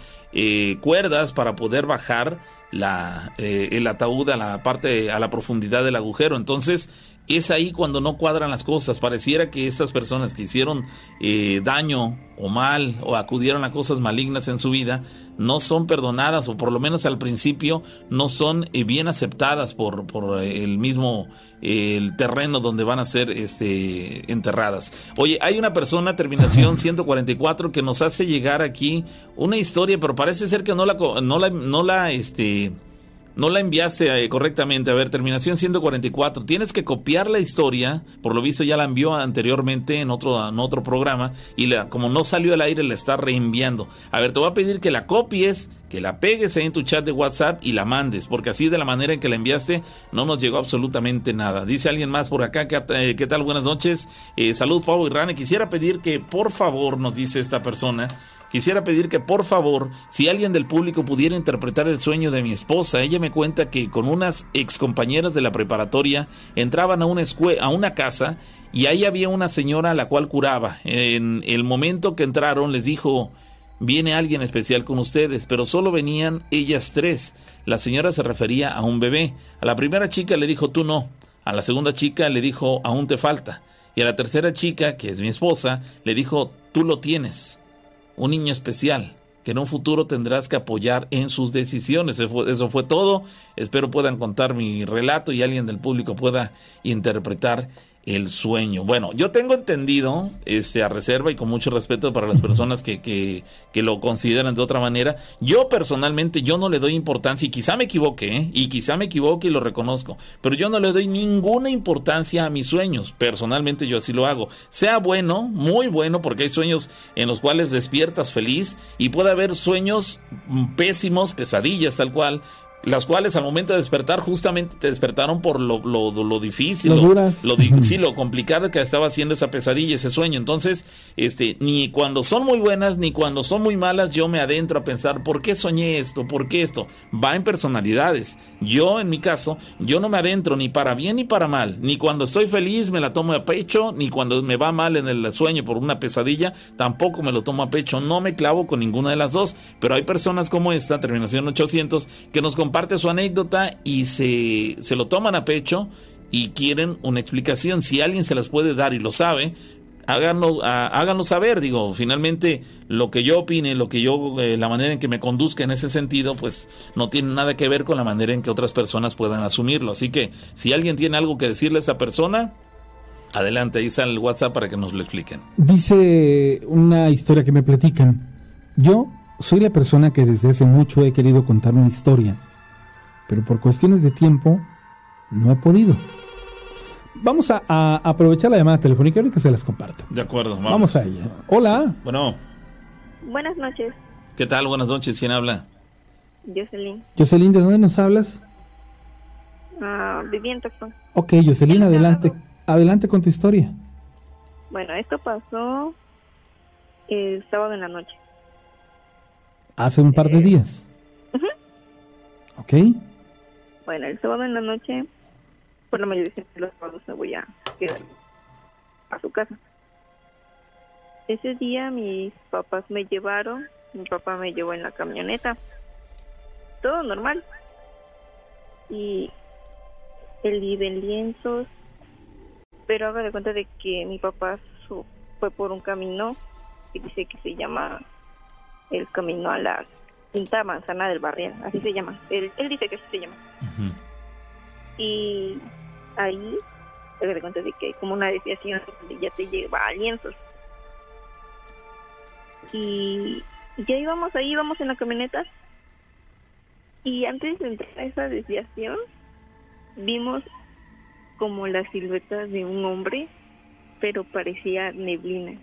cuerdas para poder bajar la, el ataúd a la parte, a la profundidad del agujero. Entonces, es ahí cuando no cuadran las cosas. Pareciera que estas personas que hicieron eh, daño o mal o acudieron a cosas malignas en su vida no son perdonadas o por lo menos al principio no son eh, bien aceptadas por, por eh, el mismo el terreno donde van a ser este, enterradas. Oye, hay una persona, terminación 144, que nos hace llegar aquí una historia, pero parece ser que no la, no la, no la, este, no la enviaste eh, correctamente. A ver, terminación 144. Tienes que copiar la historia. Por lo visto ya la envió anteriormente en otro, en otro programa. Y la, como no salió al aire, la está reenviando. A ver, te voy a pedir que la copies, que la pegues ahí en tu chat de WhatsApp y la mandes. Porque así de la manera en que la enviaste no nos llegó absolutamente nada. Dice alguien más por acá. ¿Qué, eh, ¿qué tal? Buenas noches. Eh, salud, Pablo y. Quisiera pedir que por favor nos dice esta persona Quisiera pedir que por favor, si alguien del público pudiera interpretar el sueño de mi esposa, ella me cuenta que con unas ex compañeras de la preparatoria entraban a una, a una casa y ahí había una señora a la cual curaba. En el momento que entraron les dijo, viene alguien especial con ustedes, pero solo venían ellas tres. La señora se refería a un bebé. A la primera chica le dijo, tú no. A la segunda chica le dijo, aún te falta. Y a la tercera chica, que es mi esposa, le dijo, tú lo tienes un niño especial que en un futuro tendrás que apoyar en sus decisiones. Eso fue, todo. Espero puedan contar mi relato y alguien del público pueda interpretar el sueño. Bueno, yo tengo entendido, este, a reserva y con mucho respeto para las personas que, que, que lo consideran de otra manera, yo personalmente yo no le doy importancia y quizá me equivoque, ¿eh? y quizá me equivoque y lo reconozco, pero yo no le doy ninguna importancia a mis sueños. Personalmente yo así lo hago. Sea bueno, muy bueno, porque hay sueños en los cuales despiertas feliz y puede haber sueños pésimos, pesadillas tal cual, las cuales al momento de despertar justamente te despertaron por lo, lo, lo difícil, lo, lo, sí, lo complicado que estaba haciendo esa pesadilla, ese sueño. Entonces, este, ni cuando son muy buenas ni cuando son muy malas, yo me adentro a pensar, ¿por qué soñé esto? ¿Por qué esto? Va en personalidades. Yo, en mi caso, yo no me adentro ni para bien ni para mal. Ni cuando estoy feliz me la tomo a pecho, ni cuando me va mal en el sueño por una pesadilla, tampoco me lo tomo a pecho. No me clavo con ninguna de las dos. Pero hay personas como esta, terminación 800, que nos comparte su anécdota y se, se lo toman a pecho y quieren una explicación. Si alguien se las puede dar y lo sabe, háganlo, háganlo saber. Digo, finalmente lo que yo opine, lo que yo, eh, la manera en que me conduzca en ese sentido, pues no tiene nada que ver con la manera en que otras personas puedan asumirlo. Así que si alguien tiene algo que decirle a esa persona, adelante, ahí sale el WhatsApp para que nos lo expliquen. Dice una historia que me platican. Yo soy la persona que desde hace mucho he querido contar una historia pero por cuestiones de tiempo no he podido. Vamos a, aprovechar la llamada telefónica, ahorita se las comparto. De acuerdo, vamos, vamos a ella. Hola. Bueno. Buenas noches. ¿Qué tal? Buenas noches. ¿Quién habla? Jocelyn. Jocelyn, ¿de dónde nos hablas? Ah, viviendo. Ok, Jocelyn, adelante, adelante con tu historia. Bueno, esto pasó el sábado en la noche. Hace un par de eh, días. Ok. Bueno, el sábado en la noche, por la mayoría de los sábados me voy a quedar a su casa. Ese día mis papás me llevaron, mi papá me llevó en la camioneta. Todo normal. Y el de lienzos, pero haga de cuenta de que mi papá fue por un camino que dice que se llama el camino a las Quinta Manzana del Barrial, así se llama. Él, él dice que así se llama. Y ahí te cuenta de que hay como una desviación donde ya te lleva a lienzos. Y ya íbamos ahí, íbamos en la camioneta. Y antes de entrar a esa desviación, vimos como la silueta de un hombre, pero parecía neblina.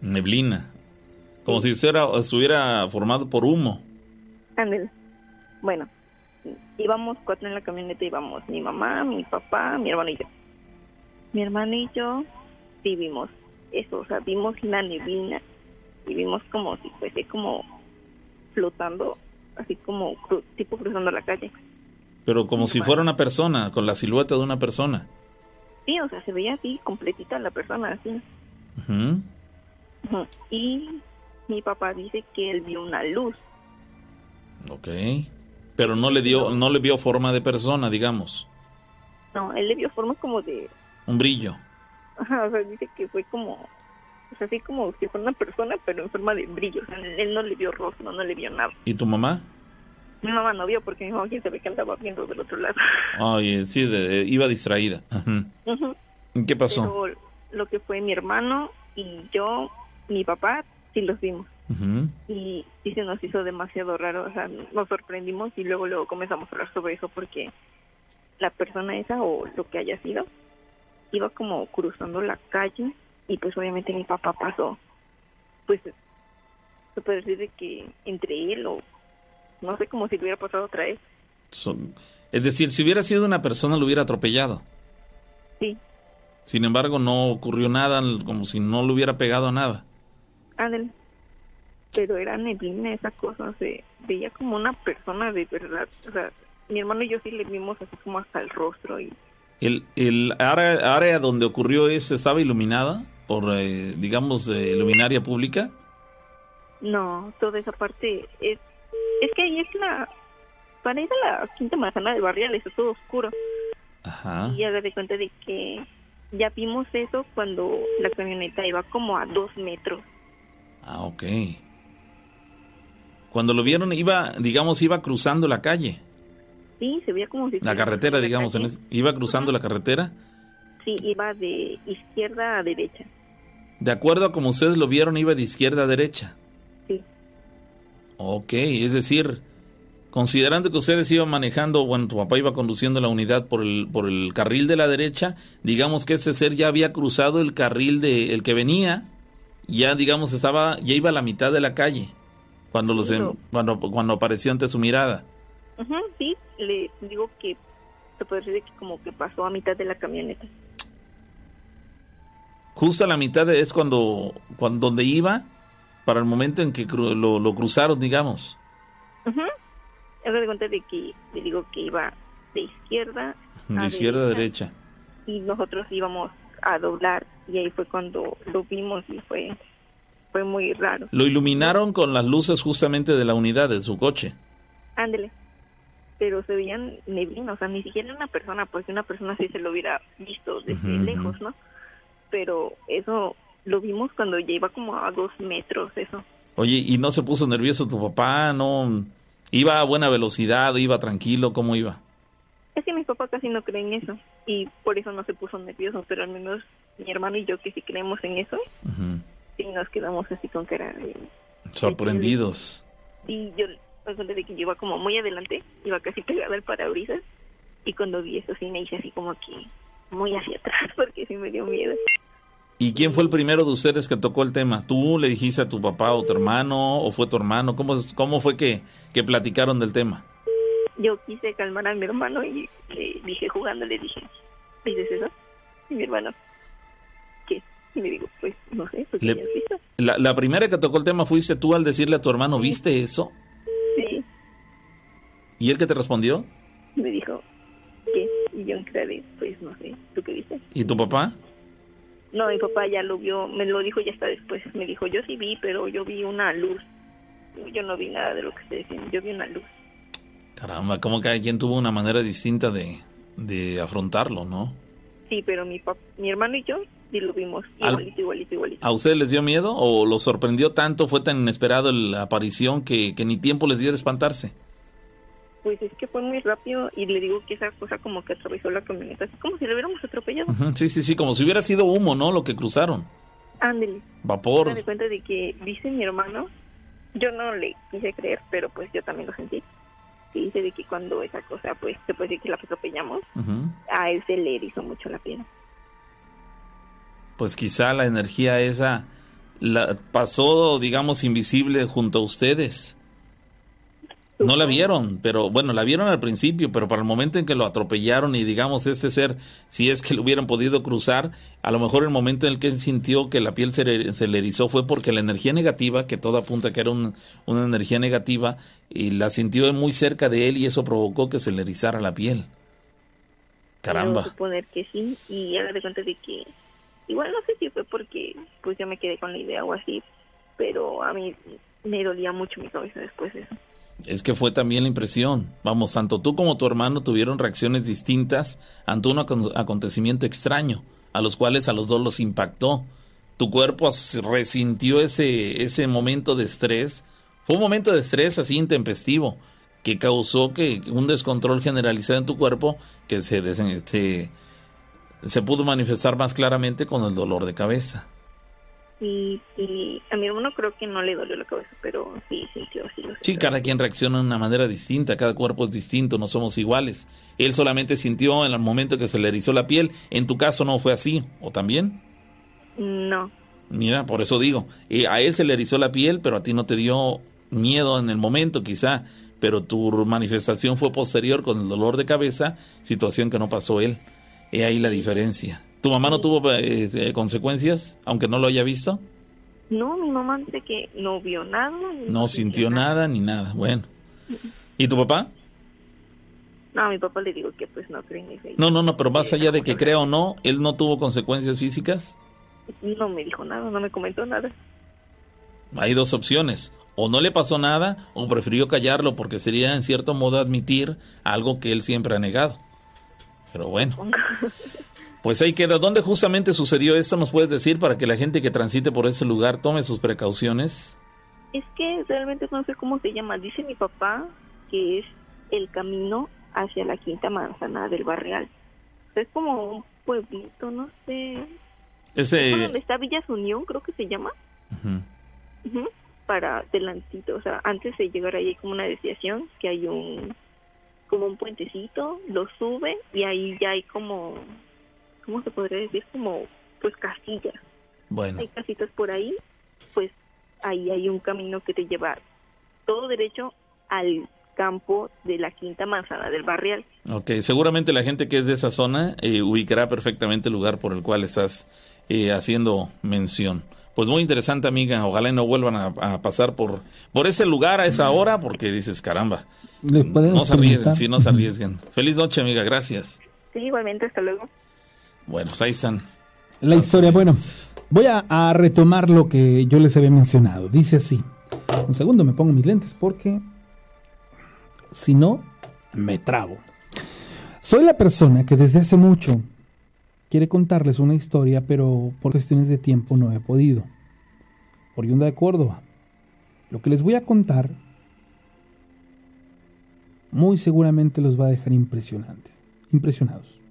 Neblina. Como si estuviera formado por humo. Ándale. Bueno, íbamos cuatro en la camioneta, íbamos mi mamá, mi papá, mi hermano y yo. Mi hermano y yo vivimos eso, o sea, vimos la neblina y vimos como si fuese como flotando, así como tipo cruzando la calle. Pero como si fuera una persona, con la silueta de una persona. Sí, o sea, se veía así, completita la persona, así. Y mi papá dice que él vio una luz. Ok. Pero no le dio, no le vio forma de persona, digamos. No, él le vio forma como de... Un brillo. Ajá, o sea, dice que fue como... O sea, así como si fuera una persona, pero en forma de brillo. O sea, él no le vio rostro, no le vio nada. ¿Y tu mamá? Mi mamá no vio porque mi mamá se ve que andaba viendo del otro lado. Ay, sí, iba distraída. ¿Y ¿Qué pasó? lo que fue mi hermano y yo, mi papá, sí los vimos. Y sí se nos hizo demasiado raro, o sea, nos sorprendimos y luego luego comenzamos a hablar sobre eso porque la persona esa o lo que haya sido iba como cruzando la calle y pues obviamente mi papá pasó, pues se puede decir de que entre él o no sé como si le hubiera pasado otra vez, Son- es decir, si hubiera sido una persona lo hubiera atropellado. sí, Sin embargo, no ocurrió nada, como si no le hubiera pegado a nada. Pero era neblina esa cosa, se veía como una persona de verdad, o sea, mi hermano y yo sí le vimos así como hasta el rostro y El, el área, área donde ocurrió eso estaba iluminada por, eh, digamos, eh, luminaria pública. No, toda esa parte es es que ahí es la para ir a la quinta manzana de Barriales es todo oscuro Ajá. y haga de cuenta de que ya vimos eso cuando la camioneta iba como a dos metros Ah, ok. Cuando lo vieron, iba, digamos, iba cruzando la calle, sí se veía como si la carretera, la digamos, en calle. es- iba cruzando la carretera. sí iba de izquierda a derecha De acuerdo a como ustedes lo vieron, iba de izquierda a derecha. sí Ok, es decir, considerando que ustedes iban manejando, bueno, tu papá iba conduciendo la unidad por el, por el carril de la derecha, digamos que ese ser ya había cruzado el carril de el que venía, ya digamos estaba, ya iba a la mitad de la calle cuando los em- No. cuando, cuando apareció ante su mirada. Ujú, sí le digo que se puede decir que como que pasó a mitad de la camioneta Justo a la mitad de- es cuando, cuando donde iba para el momento en que cru- lo, lo cruzaron, digamos. Haga de cuenta de que le digo que iba de izquierda De a izquierda a derecha. y nosotros íbamos a doblar y ahí fue cuando lo vimos y fue fue muy raro. Lo iluminaron con las luces justamente de la unidad de su coche. Ándele. Pero se veían neblina, o sea, ni siquiera una persona, porque una persona sí se lo hubiera visto desde lejos, ¿no? Pero eso lo vimos cuando ya iba como a dos metros, eso. Oye, ¿y no se puso nervioso tu papá? ¿No? ¿Iba a buena velocidad? ¿Iba tranquilo? ¿Cómo iba? Es que mi papá casi no cree en eso y por eso no se puso nervioso, pero al menos mi hermano y yo que sí creemos en eso, sí nos quedamos así con cara de... Sorprendidos. Y yo, me acuerdo de que yo iba como muy adelante, iba casi pegada al parabrisas, y cuando vi eso sí me hice así como que muy hacia atrás, porque sí me dio miedo. ¿Y quién fue el primero de ustedes que tocó el tema? ¿Tú le dijiste a tu papá o tu hermano? ¿O fue tu hermano? ¿Cómo, cómo fue que, que platicaron del tema? Yo quise calmar a mi hermano y le dije jugando, le dije, ¿dices eso? Y mi hermano, ¿qué? Y le digo, pues no sé, porque Le- visto. La, la primera que tocó el tema fuiste tú al decirle a tu hermano, ¿viste eso? Sí, ¿Y él que te respondió? me dijo, ¿qué? Y yo en pues no sé, ¿tú qué viste? ¿Y tu papá? No, mi papá ya lo vio, me lo dijo ya hasta después. Me dijo, yo sí vi, pero yo vi una luz. Yo no vi nada de lo que ustedes decían, yo vi una luz. Caramba, como cada quien tuvo una manera distinta de, de afrontarlo, ¿no? Sí, pero mi pap mi hermano y yo sí lo vimos Al- igualito, igualito, igualito. ¿A ustedes les dio miedo o los sorprendió tanto, fue tan inesperado la aparición que, que ni tiempo les dio de espantarse? Pues es que fue muy rápido y le digo que esa cosa como que atravesó la camioneta, así como si lo hubiéramos atropellado. Sí, sí, sí, como si hubiera sido humo, ¿no? Lo que cruzaron. Ándele. Me Vapor. de cuenta de que dice mi hermano, yo no le quise creer, pero pues yo también lo sentí. Y dice de que cuando esa cosa, pues se puede decir que la atropellamos, a él se le erizó mucho la piel. Pues quizá la energía esa la pasó, digamos, invisible junto a ustedes. No la vieron, pero bueno, la vieron al principio, pero para el momento en que lo atropellaron y digamos este ser, si es que lo hubieran podido cruzar, a lo mejor el momento en el que él sintió que la piel se le, se le erizó fue porque la energía negativa, que todo apunta que era un- una energía negativa, y la sintió muy cerca de él y eso provocó que se le erizara la piel. Caramba. Suponer que sí, y cuenta de que, igual no sé si fue porque pues yo me quedé con la idea o así, pero a mí me dolía mucho mi cabeza después de eso. Es que fue también la impresión. Vamos, tanto tú como tu hermano tuvieron reacciones distintas ante un acon- acontecimiento extraño, a los cuales a los dos los impactó. Tu cuerpo resintió ese, ese momento de estrés. Fue un momento de estrés así intempestivo, que causó que un descontrol generalizado en tu cuerpo que se, se, se pudo manifestar más claramente con el dolor de cabeza. Y, y a mi hermano creo que no le dolió la cabeza, pero sí sintió Sí, cada quien reacciona de una manera distinta, cada cuerpo es distinto, no somos iguales. Él solamente sintió en el momento que se le erizó la piel. En tu caso no fue así, ¿o también? No, Mira, por eso digo, eh, a él se le erizó la piel, pero a ti no te dio miedo en el momento quizá, pero tu manifestación fue posterior con el dolor de cabeza, situación que no pasó él. He ahí la diferencia. ¿Tu mamá no tuvo eh, eh, consecuencias, aunque no lo haya visto? no, mi mamá dice que no vio nada. No sintió nada ni nada. Bueno. ¿Y tu papá? No, a mi papá le digo que pues no cree en eso. No, no, no, pero más allá de que crea o no, él no tuvo consecuencias físicas. No me dijo nada, no me comentó nada. Hay dos opciones. O no le pasó nada o prefirió callarlo porque sería en cierto modo admitir algo que él siempre ha negado. Pero bueno, pues ahí queda. ¿Dónde justamente sucedió esto? ¿Nos puedes decir para que la gente que transite por ese lugar tome sus precauciones? Es que realmente no sé cómo se llama. Dice mi papá que es el camino hacia la quinta manzana del barrial. Es como un pueblito, no sé. Ese... ¿Dónde está Villas Unión? Creo que se llama. Para adelantito. O sea, antes de llegar ahí hay como una desviación, que hay un como un puentecito, lo sube y ahí ya hay como, ¿cómo se podría decir? Como, pues casillas. Bueno, hay casitas por ahí, pues ahí hay un camino que te lleva todo derecho al campo de la quinta manzana del barrial. ok. Seguramente la gente que es de esa zona eh, ubicará perfectamente el lugar por el cual estás eh, haciendo mención. Pues muy interesante, amiga. Ojalá y no vuelvan a, a pasar por, por ese lugar a esa hora porque dices, caramba. ¿Le podemos No se arriesguen, sí, no se arriesguen. Feliz noche, amiga. Gracias. Sí, igualmente, hasta luego. Bueno, pues ahí están. La historia, bueno, voy a, a retomar lo que yo les había mencionado. Dice así. Un segundo, me pongo mis lentes porque si no, me trabo. Soy la persona que desde hace mucho quiere contarles una historia, pero por cuestiones de tiempo no he podido. Oriunda de Córdoba. Lo que les voy a contar muy seguramente los va a dejar impresionantes, impresionados.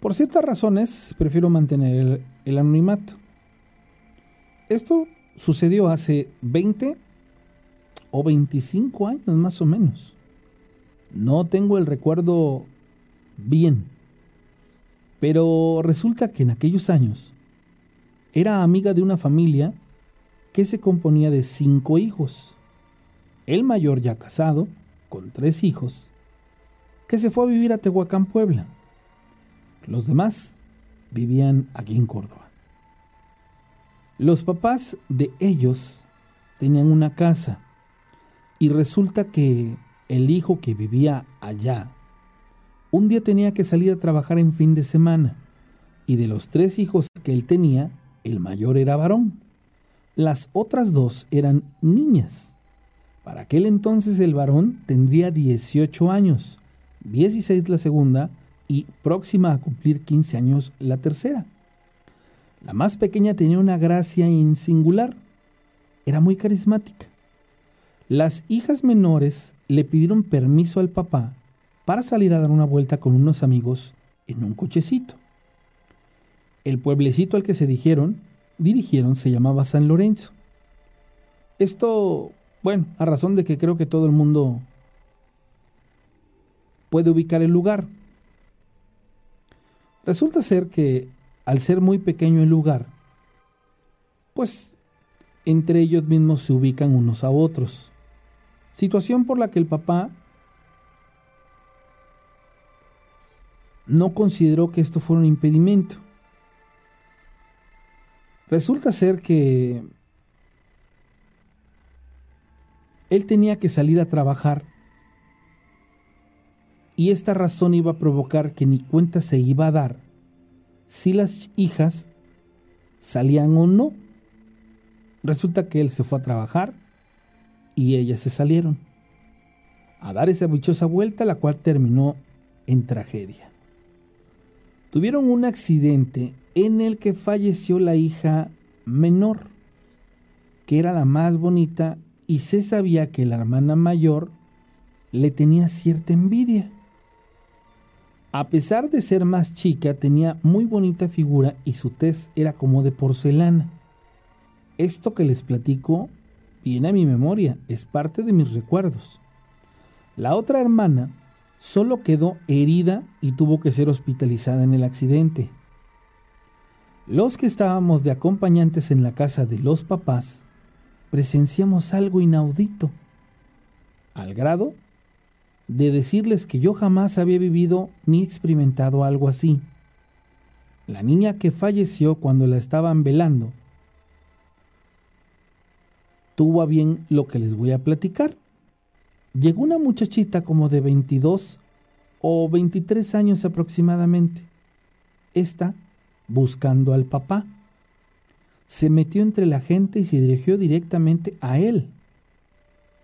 Por ciertas razones, prefiero mantener el, el anonimato. Esto sucedió hace 20 o 25 años más o menos. No tengo el recuerdo bien. Pero resulta que en aquellos años era amiga de una familia que se componía de cinco hijos. El mayor ya casado, con tres hijos, que se fue a vivir a Tehuacán, Puebla. Los demás vivían aquí en Córdoba. Los papás de ellos tenían una casa y resulta que el hijo que vivía allá un día tenía que salir a trabajar en fin de semana y de los tres hijos que él tenía, el mayor era varón. Las otras dos eran niñas. Para aquel entonces el varón tendría 18 años, 16 la segunda y próxima a cumplir 15 años la tercera. La más pequeña tenía una gracia singular. Era muy carismática. Las hijas menores le pidieron permiso al papá para salir a dar una vuelta con unos amigos en un cochecito. El pueblecito al que se dijeron, dirigieron se llamaba San Lorenzo. Esto, bueno, a razón de que creo que todo el mundo puede ubicar el lugar. Resulta ser que al ser muy pequeño el lugar, pues entre ellos mismos se ubican unos a otros. Situación por la que el papá no consideró que esto fuera un impedimento. Resulta ser que él tenía que salir a trabajar y esta razón iba a provocar que ni cuenta se iba a dar si las hijas salían o no. Resulta que él se fue a trabajar y ellas se salieron a dar esa dichosa vuelta, la cual terminó en tragedia. Tuvieron un accidente en el que falleció la hija menor, que era la más bonita, y se sabía que la hermana mayor le tenía cierta envidia. A pesar de ser más chica, tenía muy bonita figura y su tez era como de porcelana. esto que les platico viene a mi memoria, es parte de mis recuerdos. La otra hermana solo quedó herida y tuvo que ser hospitalizada en el accidente. Los que estábamos de acompañantes en la casa de los papás presenciamos algo inaudito, al grado de decirles que yo jamás había vivido ni experimentado algo así. La niña que falleció cuando la estaban velando tuvo a bien lo que les voy a platicar. Llegó una muchachita como de 22 o 23 años aproximadamente. Esta buscando al papá. Se metió entre la gente y se dirigió directamente a él.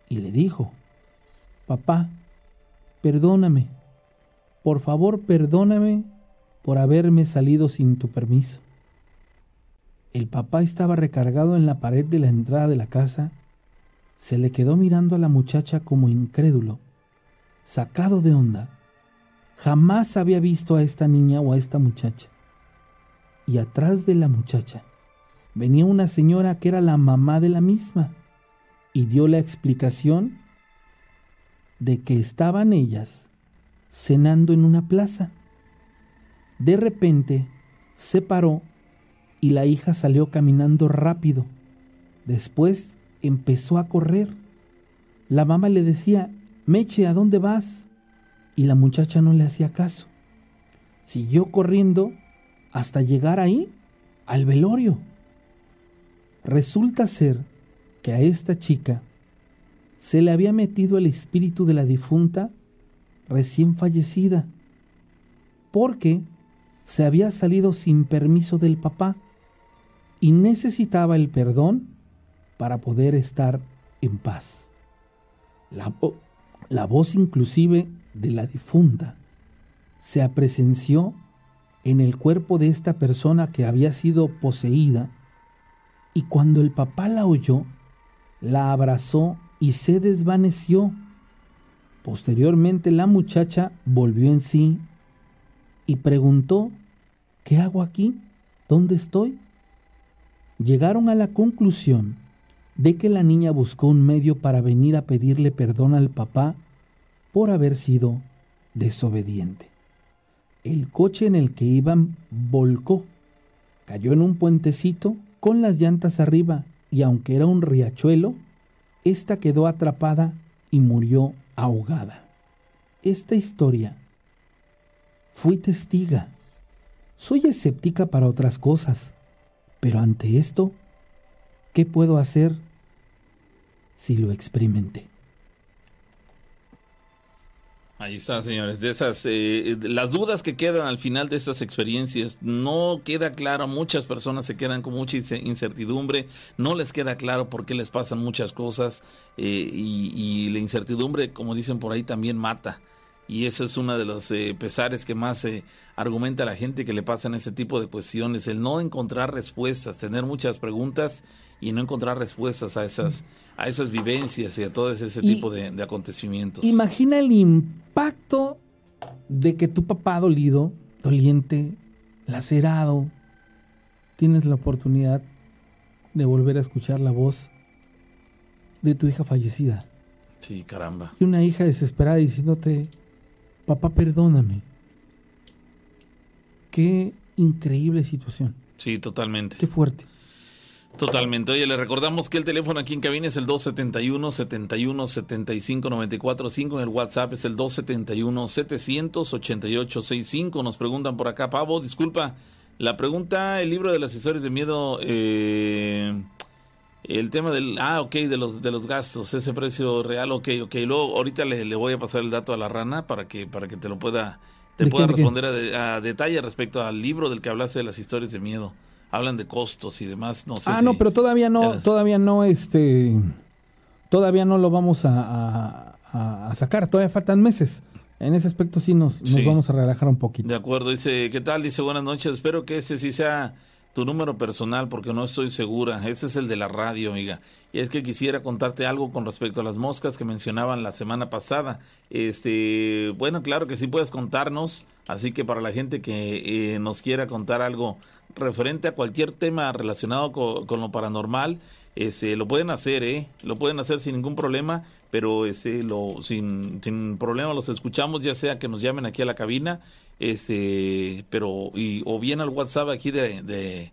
Y le dijo, Papá, perdóname, por favor perdóname por haberme salido sin tu permiso. El papá estaba recargado en la pared de la entrada de la casa, se le quedó mirando a la muchacha como incrédulo, sacado de onda. Jamás había visto a esta niña o a esta muchacha y atrás de la muchacha venía una señora que era la mamá de la misma y dio la explicación de que estaban ellas cenando en una plaza. De repente se paró y la hija salió caminando rápido. Después empezó a correr. La mamá le decía, Meche, ¿a dónde vas? Y la muchacha no le hacía caso. Siguió corriendo hasta llegar ahí, al velorio. Resulta ser que a esta chica se le había metido el espíritu de la difunta recién fallecida, porque se había salido sin permiso del papá y necesitaba el perdón para poder estar en paz. La, la voz inclusive de la difunta se apresenció en el cuerpo de esta persona que había sido poseída, y cuando el papá la oyó, la abrazó y se desvaneció. Posteriormente la muchacha volvió en sí y preguntó, ¿qué hago aquí? ¿Dónde estoy? Llegaron a la conclusión de que la niña buscó un medio para venir a pedirle perdón al papá por haber sido desobediente. El coche en el que iban volcó, cayó en un puentecito con las llantas arriba y aunque era un riachuelo, ésta quedó atrapada y murió ahogada. Esta historia fui testiga. Soy escéptica para otras cosas, pero ante esto, ¿qué puedo hacer si lo experimenté? Ahí está, señores. De esas, eh, las dudas que quedan al final de estas experiencias, no queda claro. Muchas personas se quedan con mucha incertidumbre. No les queda claro por qué les pasan muchas cosas. Eh, y, la incertidumbre, como dicen por ahí, también mata. Y eso es uno de los eh, pesares que más argumenta la gente que le pasan ese tipo de cuestiones. El no encontrar respuestas, tener muchas preguntas y no encontrar respuestas a esas, a esas vivencias y a todo ese tipo de, de, acontecimientos. Imagina el impacto de que tu papá dolido, doliente, lacerado, tienes la oportunidad de volver a escuchar la voz de tu hija fallecida. Sí, caramba. Y una hija desesperada diciéndote, papá, perdóname. Qué increíble situación. Sí, totalmente. Qué fuerte. Totalmente. Oye, le recordamos que el teléfono aquí en cabina es el 271 71 75 94 5. El WhatsApp es el 271 788 65. Nos preguntan por acá, Pavo, disculpa. La pregunta, el libro de las historias de miedo, eh, el tema del, ah, ok, de los, de los gastos, ese precio real, ok, ok. Luego, ahorita le, le voy a pasar el dato a la rana para que, para que te lo pueda, te pueda responder a, a, detalle respecto al libro del que hablaste de las historias de miedo hablan de costos y demás. No sé ah, no, pero todavía no, todavía no, este, todavía no lo vamos a, sacar, todavía faltan meses. En ese aspecto sí nos, nos vamos a relajar un poquito. De acuerdo, dice, ¿qué tal? Dice, buenas noches, espero que este sí sea tu número personal porque no estoy segura. Ese es el de la radio, amiga. Y es que quisiera contarte algo con respecto a las moscas que mencionaban la semana pasada. Este, bueno, claro que sí puedes contarnos, así que para la gente que eh, nos quiera contar algo referente a cualquier tema relacionado con, lo paranormal, ese, lo pueden hacer, ¿eh? Lo pueden hacer sin ningún problema, pero ese, lo, sin, sin problema los escuchamos, ya sea que nos llamen aquí a la cabina, ese, pero, y, o bien al WhatsApp aquí de, de,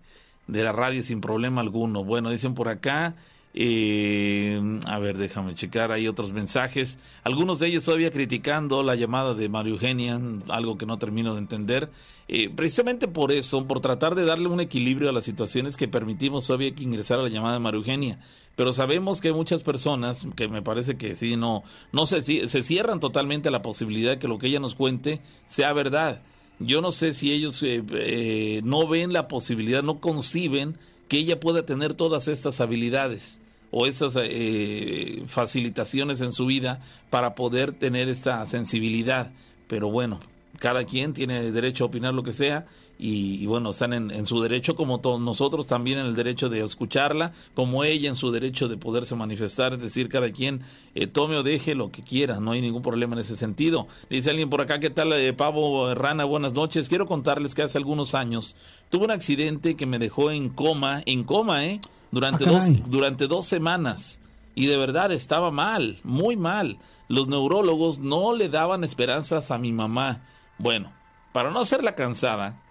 la radio sin problema alguno. Bueno, dicen por acá, eh, a ver, déjame checar, hay otros mensajes. Algunos de ellos todavía criticando la llamada de Mario Eugenia, algo que no termino de entender. Eh, precisamente por eso, por tratar de darle un equilibrio a las situaciones que permitimos todavía que ingresar a la llamada de Mario Eugenia. Pero sabemos que muchas personas que me parece que sí, no, no se, se cierran totalmente a la posibilidad de que lo que ella nos cuente sea verdad. Yo no sé si ellos eh, eh, no ven la posibilidad, no conciben que ella pueda tener todas estas habilidades o estas eh, facilitaciones en su vida para poder tener esta sensibilidad. Pero bueno, cada quien tiene derecho a opinar lo que sea y, bueno, están en, su derecho como todos nosotros también en el derecho de escucharla, como ella en su derecho de poderse manifestar, es decir, cada quien eh, tome o deje lo que quiera, no hay ningún problema en ese sentido. Dice alguien por acá, ¿qué tal eh, Pavo Rana? Buenas noches, quiero contarles que hace algunos años tuve un accidente que me dejó en coma, en coma, ¿eh? Durante, Ah, dos, durante dos semanas y de verdad estaba mal, muy mal. Los neurólogos no le daban esperanzas a mi mamá. Bueno, para no hacerla cansada,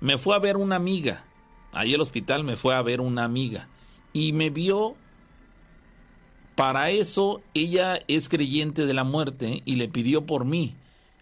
me fue a ver una amiga. Ahí al hospital me fue a ver una amiga. Y me vio. Para eso ella es creyente de la muerte y le pidió por mí.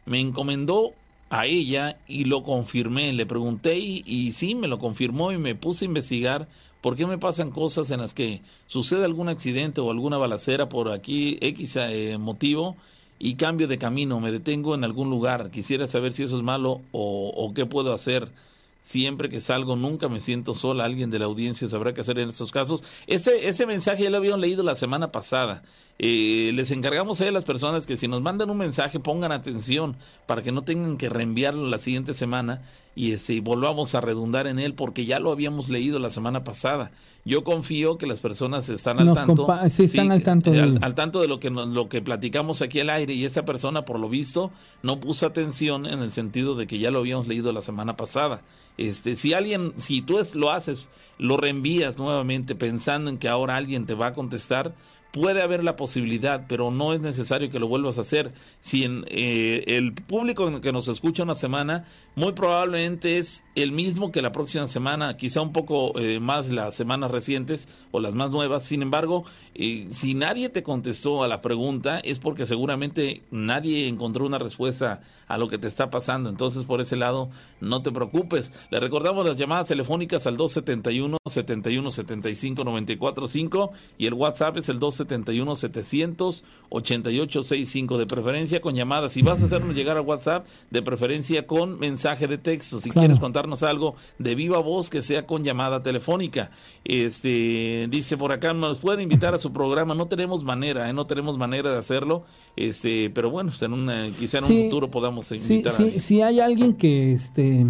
Me encomendó a ella y lo confirmé. Le pregunté y, y sí, me lo confirmó y me puse a investigar por qué me pasan cosas en las que sucede algún accidente o alguna balacera por aquí X eh, motivo y cambio de camino, me detengo en algún lugar. Quisiera saber si eso es malo o, qué puedo hacer. Siempre que salgo nunca me siento sola. Alguien de la audiencia sabrá qué hacer en estos casos. Ese, ese mensaje ya lo habían leído la semana pasada. Eh, les encargamos a las personas que si nos mandan un mensaje pongan atención para que no tengan que reenviarlo la siguiente semana y este, y volvamos a redundar en él porque ya lo habíamos leído la semana pasada. Yo confío que las personas están al Nos tanto. sí, están al tanto eh, del- al tanto de lo que nos- lo que platicamos aquí al aire y esta persona por lo visto no puso atención en el sentido de que ya lo habíamos leído la semana pasada. Este, si alguien, si tú es- lo haces, lo reenvías nuevamente pensando en que ahora alguien te va a contestar, puede haber la posibilidad, pero no es necesario que lo vuelvas a hacer. Si en, eh, el público que nos escucha una semana, muy probablemente es el mismo que la próxima semana, quizá un poco eh, más las semanas recientes o las más nuevas. Sin embargo, eh, si nadie te contestó a la pregunta, es porque seguramente nadie encontró una respuesta a lo que te está pasando. Entonces, por ese lado, no te preocupes. Le recordamos las llamadas telefónicas al 271 71 75 94 5 y el WhatsApp es el 271 700 88 65 de preferencia con llamadas. Si vas a hacernos llegar a WhatsApp, de preferencia con mensaje de texto. Si Claro. quieres contarnos algo de viva voz que sea con llamada telefónica. Este dice por acá nos pueden invitar a su programa. No tenemos manera, ¿eh? no tenemos manera de hacerlo. Este, pero bueno, pues en una, quizá en Sí, un futuro podamos Sí, invitar a sí, si hay alguien que este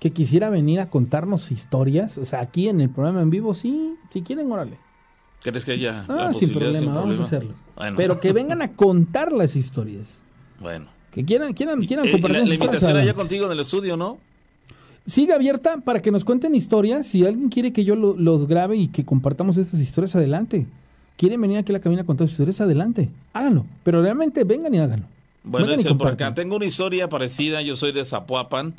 que quisiera venir a contarnos historias, o sea, aquí en el programa en vivo, sí, si quieren, órale. ¿Crees que haya la Ah, sin problema, sin vamos a hacerlo. Bueno, Pero que vengan a contar las historias. bueno. Que quieran, quieran, quieran Eh, compartir la, la invitación allá contigo en el estudio, ¿no? Sigue abierta para que nos cuenten historias. Si alguien quiere que yo lo- los grabe y que compartamos estas historias, adelante. ¿Quieren venir aquí a la cabina a contar sus historias? Adelante. Háganlo. Pero realmente vengan y háganlo. Bueno, Vengan por acá, tengo una historia parecida, yo soy de Zapoapan,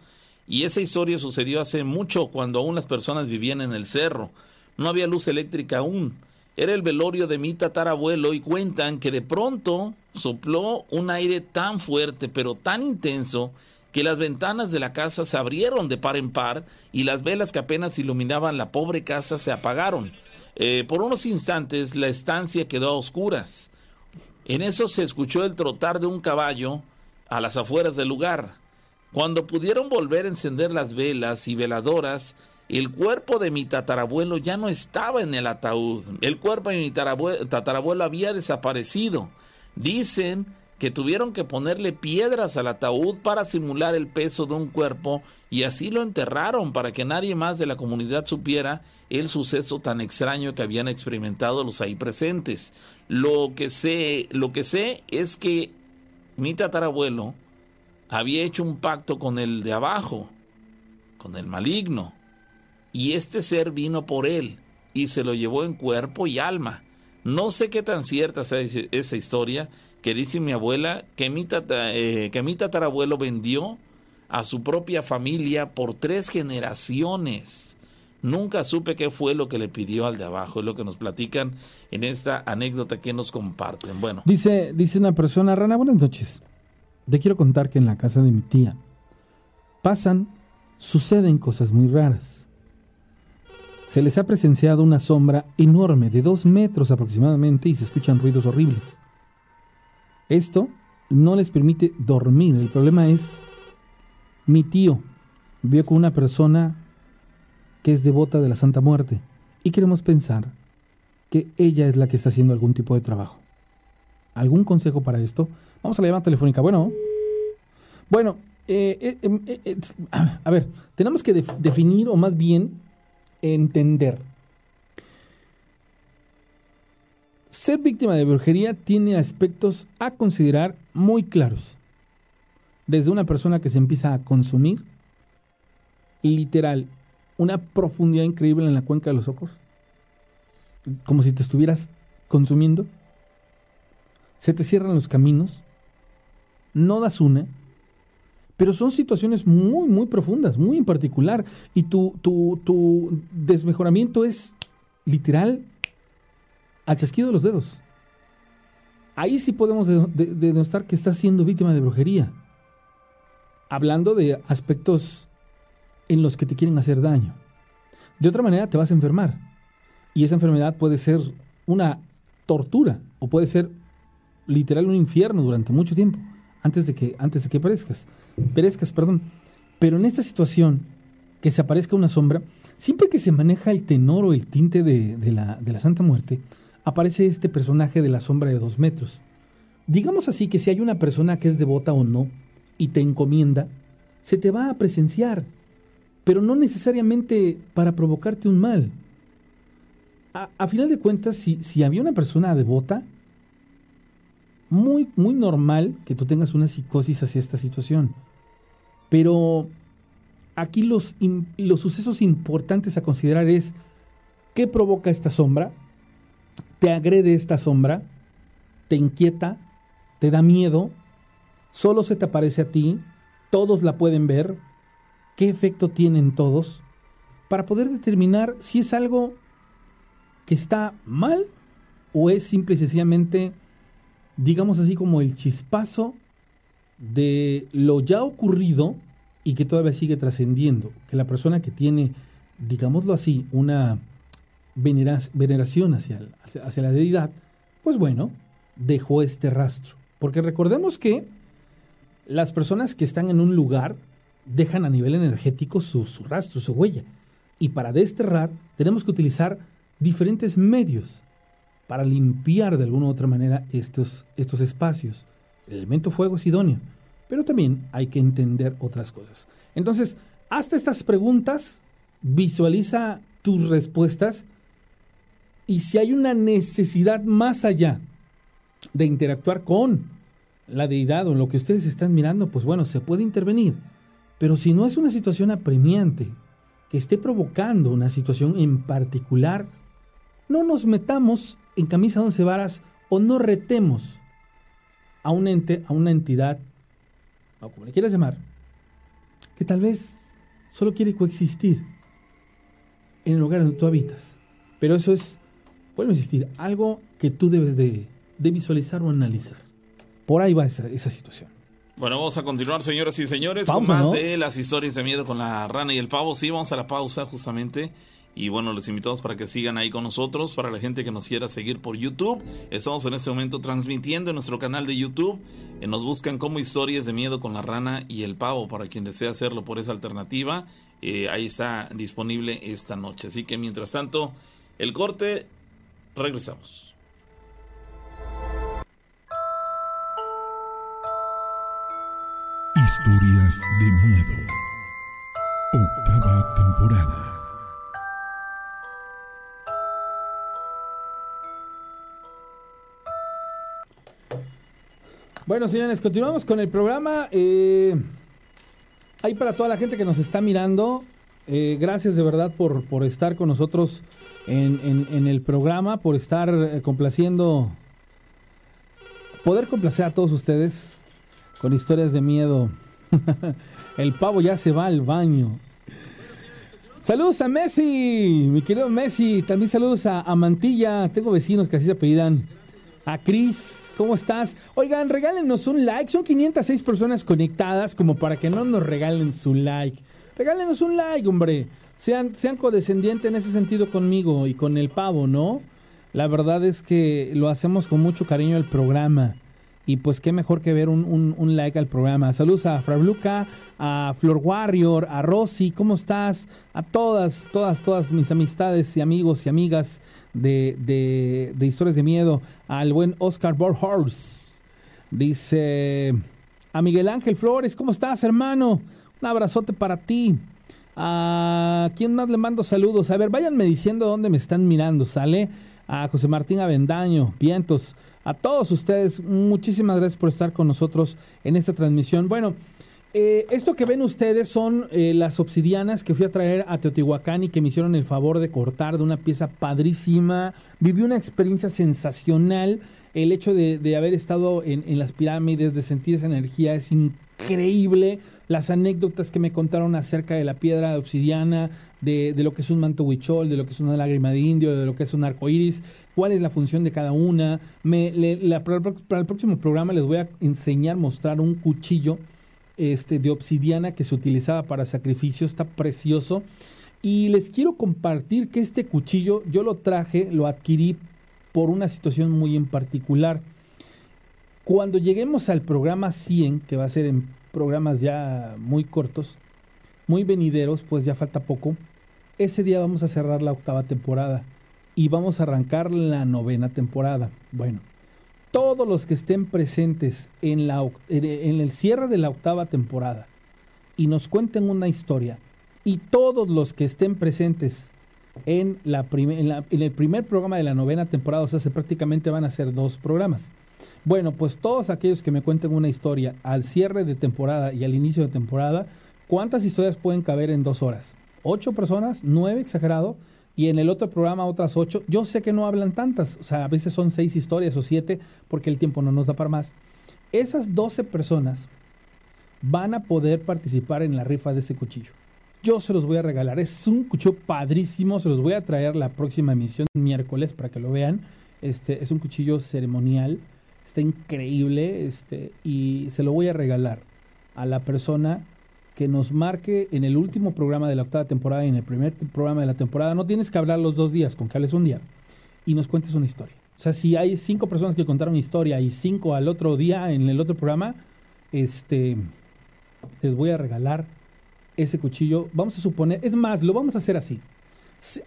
y esa historia sucedió hace mucho cuando aún las personas vivían en el cerro. No había luz eléctrica aún. Era el velorio de mi tatarabuelo y cuentan que de pronto sopló un aire tan fuerte, pero tan intenso, que las ventanas de la casa se abrieron de par en par y las velas que apenas iluminaban la pobre casa se apagaron. Eh, por unos instantes la estancia quedó a oscuras. En eso se escuchó el trotar de un caballo a las afueras del lugar. Cuando pudieron volver a encender las velas y veladoras, el cuerpo de mi tatarabuelo ya no estaba en el ataúd. El cuerpo de mi tatarabue- tatarabuelo había desaparecido. Dicen que tuvieron que ponerle piedras al ataúd para simular el peso de un cuerpo y así lo enterraron para que nadie más de la comunidad supiera el suceso tan extraño que habían experimentado los ahí presentes. Lo que sé, lo que sé es que mi tatarabuelo había hecho un pacto con el de abajo, con el maligno. Y este ser vino por él y se lo llevó en cuerpo y alma. No sé qué tan cierta sea esa historia que dice mi abuela que mi, eh, que mi tatarabuelo vendió a su propia familia por tres generaciones. Nunca supe qué fue lo que le pidió al de abajo, es lo que nos platican en esta anécdota que nos comparten. Bueno. Dice, dice una persona, Rana, buenas noches. Te quiero contar que en la casa de mi tía pasan, suceden cosas muy raras. Se les ha presenciado una sombra enorme de dos metros aproximadamente y se escuchan ruidos horribles. Esto no les permite dormir. El problema es, mi tío vio con una persona que es devota de la Santa Muerte y queremos pensar que ella es la que está haciendo algún tipo de trabajo. ¿Algún consejo para esto? Vamos a la llamada telefónica. Bueno, bueno, eh, eh, eh, a ver, tenemos que definir o más bien entender. Ser víctima de brujería tiene aspectos a considerar muy claros. Desde una persona que se empieza a consumir, literal, una profundidad increíble en la cuenca de los ojos, como si te estuvieras consumiendo, se te cierran los caminos, no das una, pero son situaciones muy, muy profundas, muy en particular, y tu, tu, desmejoramiento es literal al chasquido de los dedos. Ahí sí podemos denostar que estás siendo víctima de brujería. Hablando de aspectos en los que te quieren hacer daño. De otra manera te vas a enfermar. Y esa enfermedad puede ser una tortura o puede ser literal un infierno durante mucho tiempo antes de que antes de que perezcas perezcas, perdón. Pero en esta situación, que se aparezca una sombra, siempre que se maneja el tenor o el tinte de, la, de la Santa Muerte, aparece este personaje de la sombra de dos metros. Digamos así que si hay una persona que es devota o no y te encomienda, se te va a presenciar, pero no necesariamente para provocarte un mal. A, final de cuentas, si, si había una persona devota, muy, muy normal que tú tengas una psicosis hacia esta situación. Pero aquí los, los sucesos importantes a considerar es qué provoca esta sombra, te agrede esta sombra, te inquieta, te da miedo, solo se te aparece a ti, todos la pueden ver, qué efecto tienen todos, para poder determinar si es algo que está mal o es simple y sencillamente digamos así, como el chispazo de lo ya ocurrido y que todavía sigue trascendiendo. Que la persona que tiene, digámoslo así, una veneración hacia, hacia, la deidad, pues bueno, dejó este rastro. Porque recordemos que las personas que están en un lugar dejan a nivel energético su, su rastro, su huella. Y para desterrar tenemos que utilizar diferentes medios para limpiar de alguna u otra manera estos, estos espacios. El elemento fuego es idóneo, pero también hay que entender otras cosas. Entonces, hasta estas preguntas, visualiza tus respuestas y si hay una necesidad más allá de interactuar con la deidad o lo que ustedes están mirando, pues bueno, se puede intervenir. Pero si no es una situación apremiante que esté provocando una situación en particular, no nos metamos en camisa de once varas o no retemos a un ente, a una entidad, o como le quieras llamar, que tal vez solo quiere coexistir en el lugar donde tú habitas. Pero eso es, vuelvo a insistir, algo que tú debes de, visualizar o analizar. Por ahí va esa, situación. Bueno, vamos a continuar, señoras y señores, con más de las historias de miedo con la rana y el pavo. Sí, vamos a la pausa justamente. Y bueno, les invitamos para que sigan ahí con nosotros. Para la gente que nos quiera seguir por YouTube, estamos en este momento transmitiendo en nuestro canal de YouTube. Eh, nos buscan como historias de miedo con la rana y el pavo. Para quien desea hacerlo por esa alternativa, eh, ahí está disponible esta noche. Así que mientras tanto, el corte, regresamos. Historias de miedo. Octava temporada. Bueno, señores, continuamos con el programa. Eh, Ahí para toda la gente que nos está mirando, eh, gracias de verdad por, por estar con nosotros en el programa, por estar eh, complaciendo, poder complacer a todos ustedes con historias de miedo. el pavo ya se va al baño. Saludos a Messi, mi querido Messi. También saludos a, a Mantilla. Tengo vecinos que así se apellidan. A Cris, ¿cómo estás? Oigan, regálenos un like. Son 506 personas conectadas como para que no nos regalen su like. Regálenos un like, hombre. Sean, sean condescendientes en ese sentido conmigo y con el pavo, ¿no? La verdad es que lo hacemos con mucho cariño al programa. Y pues qué mejor que ver un, un- like al programa. Saludos a Frabluca, a Flor Warrior, a Rosy, ¿cómo estás? A todas, todas, todas mis amistades y amigos y amigas de, de, de Historias de Miedo. Al buen Oscar Borhorst. Dice a Miguel Ángel Flores, ¿cómo estás, hermano? Un abrazote para ti. ¿A quién más le mando saludos? A ver, váyanme diciendo dónde me están mirando, ¿sale? A José Martín Avendaño, Vientos, a todos ustedes, muchísimas gracias por estar con nosotros en esta transmisión. Bueno, eh, esto que ven ustedes son eh, las obsidianas que fui a traer a Teotihuacán y que me hicieron el favor de cortar de una pieza padrísima. Viví una experiencia sensacional. El hecho de, haber estado en, en las pirámides, de sentir esa energía, es increíble. Las anécdotas que me contaron acerca de la piedra obsidiana, de, de lo que es un manto huichol, de lo que es una lágrima de indio, de lo que es un arco iris, cuál es la función de cada una. Me, para el próximo programa les voy a enseñar, mostrar un cuchillo este, de obsidiana que se utilizaba para sacrificio, está precioso. Y les quiero compartir que este cuchillo yo lo traje, lo adquirí por una situación muy en particular. Cuando lleguemos al programa 100, que va a ser en programas ya muy cortos, muy venideros, pues ya falta poco, ese día vamos a cerrar la octava temporada y vamos a arrancar la novena temporada. Bueno, todos los que estén presentes en, la, en- el cierre de la octava temporada y nos cuenten una historia, y todos los que estén presentes en, la- en el primer programa de la novena temporada, o sea, se prácticamente van a ser dos programas. Bueno, pues todos aquellos que me cuenten una historia al cierre de temporada y al inicio de temporada, ¿cuántas historias pueden caber en dos horas? ¿Ocho personas? ¿Nueve exagerado? Y en el otro programa otras ocho. Yo sé que no hablan tantas, o sea, a veces son seis historias o siete porque el tiempo no nos da para más. Esas 12 personas van a poder participar en la rifa de ese cuchillo. Yo se los voy a regalar. Es un cuchillo padrísimo. Se los voy a traer la próxima emisión miércoles para que lo vean. Este es un cuchillo ceremonial. Está increíble. Este, y se lo voy a regalar a la persona que nos marque en el último programa de la octava temporada y en el primer programa de la temporada. No tienes que hablar los dos días, con que hables un día y nos cuentes una historia. O sea, si hay cinco personas que contaron historia y cinco al otro día en el otro programa, este, les voy a regalar ese cuchillo. Vamos a suponer, es más, lo vamos a hacer así.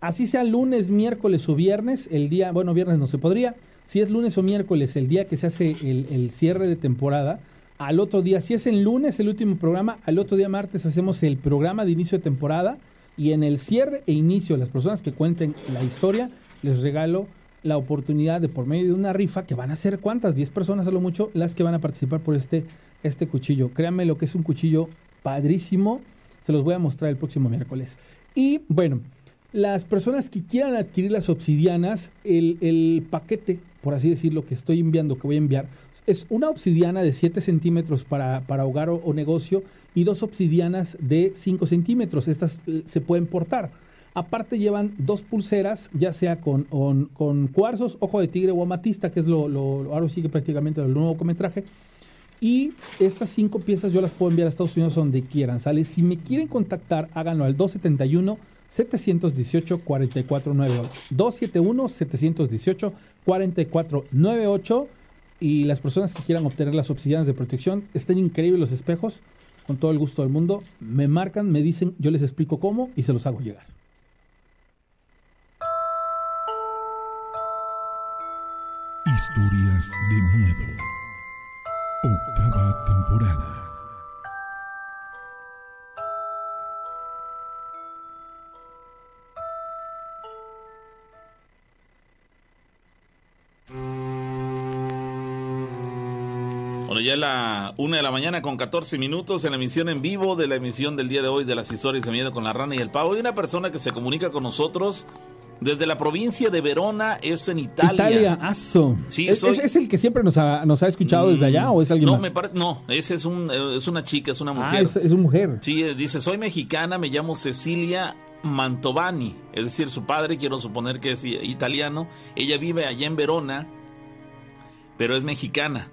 Así sea lunes, miércoles o viernes, el día, bueno, viernes no se podría. Si es lunes o miércoles, el día que se hace el cierre de temporada, al otro día, si es el lunes el último programa, al otro día martes hacemos el programa de inicio de temporada y en el cierre e inicio, las personas que cuenten la historia, les regalo la oportunidad de por medio de una rifa que van a ser cuántas, 10 personas a lo mucho, las que van a participar por este, este cuchillo. Créanme lo que es un cuchillo padrísimo, se los voy a mostrar el próximo miércoles. Y bueno, las personas que quieran adquirir las obsidianas, el, el paquete, por así decirlo, que estoy enviando, que voy a enviar, es una obsidiana de 7 centímetros para, para hogar o, negocio y dos obsidianas de 5 centímetros. Estas eh, se pueden portar. Aparte llevan dos pulseras, ya sea con, con, cuarzos, ojo de tigre o amatista, que es lo, lo, ahora sí que prácticamente el nuevo que me traje. Y estas cinco piezas yo las puedo enviar a Estados Unidos donde quieran, ¿sale? Si me quieren contactar, háganlo al 271 718 4498. 271 718 4498 y las personas que quieran obtener las obsidianas de protección, estén increíbles los espejos, con todo el gusto del mundo, me marcan, me dicen, yo les explico cómo y se los hago llegar. Historias de miedo. Octava temporada. Bueno, ya es la una de la mañana con 14 minutos en la emisión en vivo de la emisión del día de hoy de las historias de miedo con la rana y el pavo. Hay una persona que se comunica con nosotros desde la provincia de Verona, es en Italia. Italia, aso. Sí, ¿Es, soy- es- es el que siempre nos ha, nos ha escuchado desde allá o es alguien no, más? me pare- no, ese es un eh, es una chica, es una mujer. ah, es, es una mujer. Sí, eh, dice, soy mexicana, me llamo Cecilia Mantovani, es decir, su padre, quiero suponer que es italiano, ella vive allá en Verona, pero es mexicana.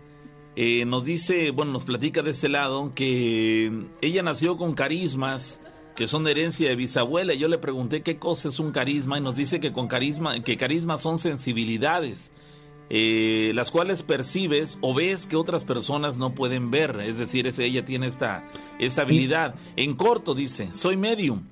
Eh, nos dice, bueno, nos platica de ese lado que ella nació con carismas que son de herencia de bisabuela. Yo le pregunté qué cosa es un carisma y nos dice que con carisma, que carisma son sensibilidades eh, las cuales percibes o ves que otras personas no pueden ver. Es decir, es- ella tiene esta, esta habilidad. En corto dice, soy medium.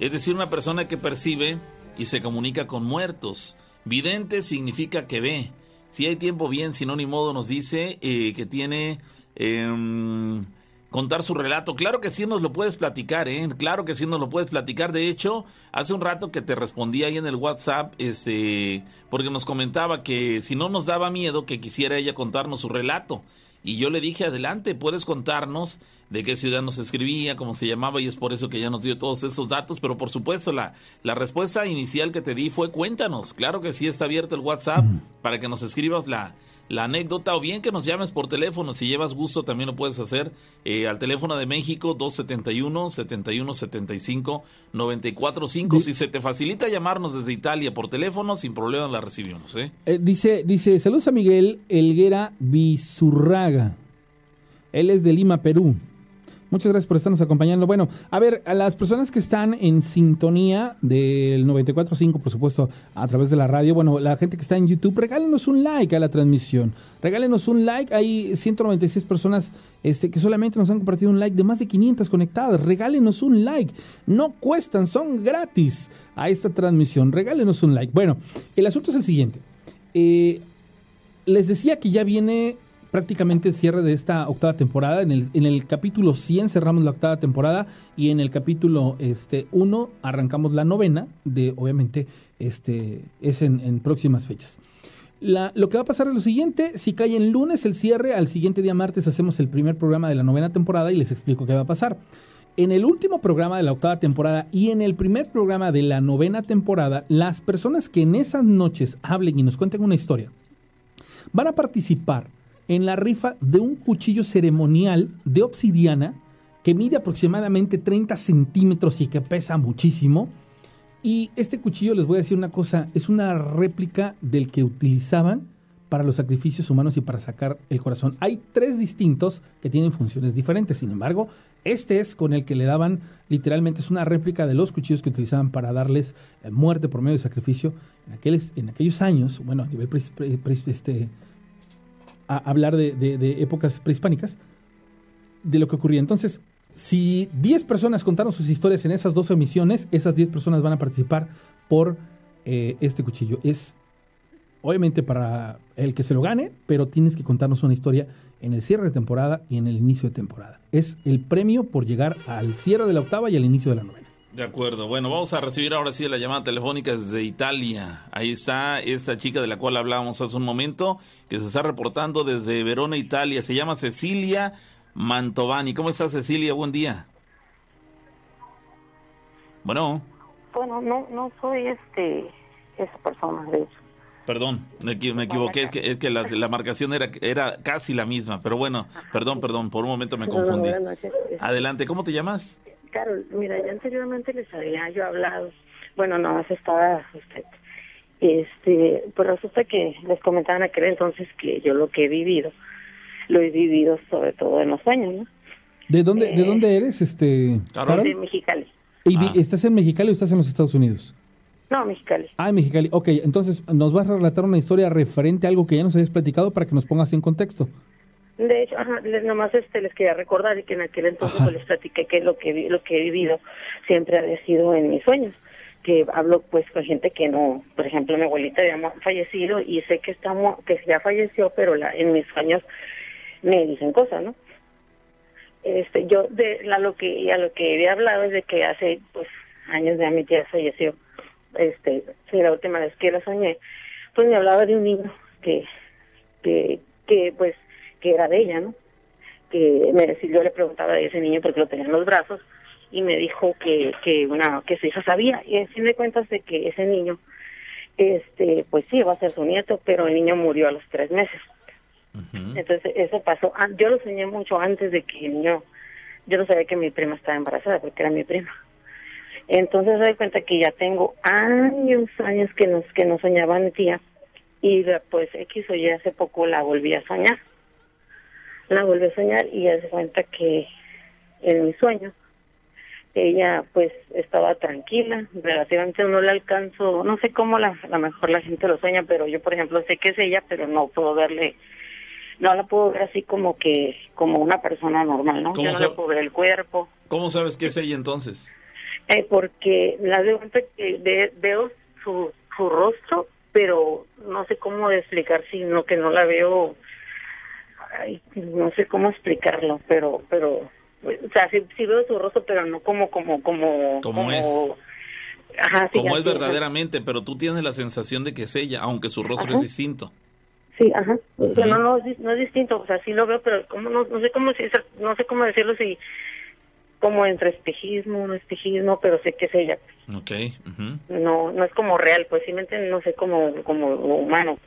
Es decir, una persona que percibe y se comunica con muertos. Vidente significa que ve. Si hay tiempo bien, si no, ni modo, nos dice eh, que tiene... em, contar su relato. Claro que sí nos lo puedes platicar, ¿eh? Claro que sí nos lo puedes platicar. De hecho, hace un rato que te respondí ahí en el WhatsApp, este, porque nos comentaba que si no nos daba miedo que quisiera ella contarnos su relato. Y yo le dije, adelante, puedes contarnos de qué ciudad nos escribía, cómo se llamaba, y es por eso que ya nos dio todos esos datos. Pero por supuesto, la, la respuesta inicial que te di fue cuéntanos. Claro que sí está abierto el WhatsApp para que nos escribas la, la anécdota o bien que nos llames por teléfono. Si llevas gusto, también lo puedes hacer eh, al teléfono de México 271-7175-945. Si se te facilita llamarnos desde Italia por teléfono, sin problema la recibimos. ¿eh? Eh, dice, dice, saludos a Miguel Elguera Bizurraga. Él es de Lima, Perú. Muchas gracias por estarnos acompañando. Bueno, a ver, a las personas que están en sintonía del 94.5, por supuesto, a través de la radio, bueno, la gente que está en YouTube, regálenos un like a la transmisión. Regálenos un like. Hay 196 personas este, que solamente nos han compartido un like de más de 500 conectadas. Regálenos un like. No cuestan, son gratis a esta transmisión. Regálenos un like. Bueno, el asunto es el siguiente. Eh, les decía que ya viene prácticamente el cierre de esta octava temporada. En el, en el capítulo 100 cerramos la octava temporada y en el capítulo este, 1 arrancamos la novena, de obviamente este, es en, próximas fechas. La- lo que va a pasar es lo siguiente, si cae en lunes el cierre, al siguiente día martes hacemos el primer programa de la novena temporada y les explico qué va a pasar. En el último programa de la octava temporada y en el primer programa de la novena temporada, las personas que en esas noches hablen y nos cuenten una historia, van a participar en la rifa de un cuchillo ceremonial de obsidiana que mide aproximadamente 30 centímetros y que pesa muchísimo. Y este cuchillo, les voy a decir una cosa, es una réplica del que utilizaban para los sacrificios humanos y para sacar el corazón. Hay tres distintos que tienen funciones diferentes, sin embargo, este es con el que le daban, literalmente es una réplica de los cuchillos que utilizaban para darles eh, muerte por medio de sacrificio en, aquellos, en aquellos años, bueno, a nivel este, a hablar de, épocas prehispánicas, de lo que ocurría. Entonces, si 10 personas contaron sus historias en esas dos emisiones, esas 10 personas van a participar por eh, este cuchillo. Es obviamente para el que se lo gane, pero tienes que contarnos una historia en el cierre de temporada y en el inicio de temporada. Es el premio por llegar al cierre de la octava y al inicio de la novena. De acuerdo. Bueno, vamos a recibir ahora sí la llamada telefónica desde Italia. Ahí está esta chica de la cual hablábamos hace un momento, que se está reportando desde Verona, Italia. Se llama Cecilia Mantovani. ¿Cómo estás, Cecilia? Buen día. Bueno, Bueno, no, no soy este esa persona, de hecho. perdón, me, equi- me equivoqué. Es que, es que la, la marcación era, era casi la misma. Pero bueno, perdón, perdón, por un momento me confundí. Adelante, ¿cómo te llamas? Carol, mira, ya anteriormente les había yo hablado, bueno, no más estaba usted. Este, pues resulta que les comentaba en aquel entonces que yo lo que he vivido, lo he vivido sobre todo en los sueños, ¿no? ¿De dónde, ¿de Eh, dónde eres, este, Carol. De Mexicali. ¿Y vi- Ah. estás en Mexicali o estás en los Estados Unidos? No, Mexicali. Ah, en Mexicali. Ok, entonces nos vas a relatar una historia referente a algo que ya nos habías platicado para que nos pongas en contexto. De hecho, ajá, les, nomás este, les quería recordar que en aquel entonces pues, les platiqué que lo que lo que he vivido siempre había sido en mis sueños. Que hablo pues con gente que no, por ejemplo, mi abuelita había fallecido y sé que está mu- que ya falleció, pero la, en mis sueños me dicen cosas, ¿no? Este, yo de la, lo que a lo que había hablado es de que hace pues años ya mi tía falleció. Este, la última vez que la soñé, pues me hablaba de un niño que que que pues que era de ella, ¿no? que me, si yo le preguntaba de ese niño porque lo tenía en los brazos y me dijo que que una que su hija sabía. Y en fin de cuentas de que ese niño este pues sí va a ser su nieto pero el niño murió a los tres meses. Entonces eso pasó. Ah, yo lo soñé mucho antes de que el niño yo no sabía que mi prima estaba embarazada porque era mi prima. Entonces doy cuenta que ya tengo años años que nos que no soñaba mi tía y pues X o Y hace poco la volví a soñar la volví a soñar y ya se cuenta que en mi sueño ella pues estaba tranquila, relativamente no la alcanzo, no sé cómo la, a lo mejor la gente lo sueña, pero yo por ejemplo sé que es ella, pero no puedo verle, no la puedo ver así como que, como una persona normal, ¿no? ¿Cómo Yo no le puedo ver el cuerpo, ¿Cómo sabes que es ella entonces? eh, porque la de cuenta que ve- veo su, su rostro, pero no sé cómo explicar, sino que no la veo, ay, no sé cómo explicarlo, pero, pero, o sea, sí, sí veo su rostro, pero no como, como, como, Como es. Ajá, sí, Como es verdaderamente, pero tú tienes la sensación de que es ella, aunque su rostro Ajá. es distinto. Sí, ajá. O sea, no, no, no es distinto, o sea, sí lo veo, pero como no, no sé cómo no sé cómo decirlo si como entre espejismo, no espejismo, pero sé que es ella. Ok. ujú. No, no es como real, pues sí me entienden, no sé como como humano.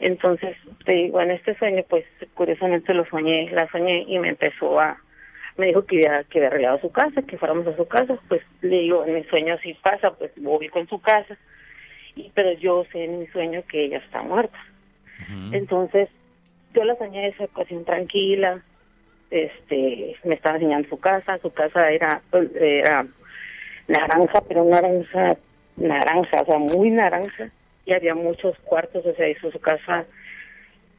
Entonces, te digo, en este sueño, pues curiosamente lo soñé, la soñé y me empezó a me dijo que había, que había arreglado su casa, que fuéramos a su casa, pues le digo, en mi sueño sí pasa, pues voy con su casa, y, pero yo sé en mi sueño que ella está muerta. Entonces, yo la soñé esa ocasión tranquila, este, me estaba enseñando su casa, su casa era, era naranja, pero naranja, naranja, o sea, muy naranja, y había muchos cuartos, o sea, hizo su casa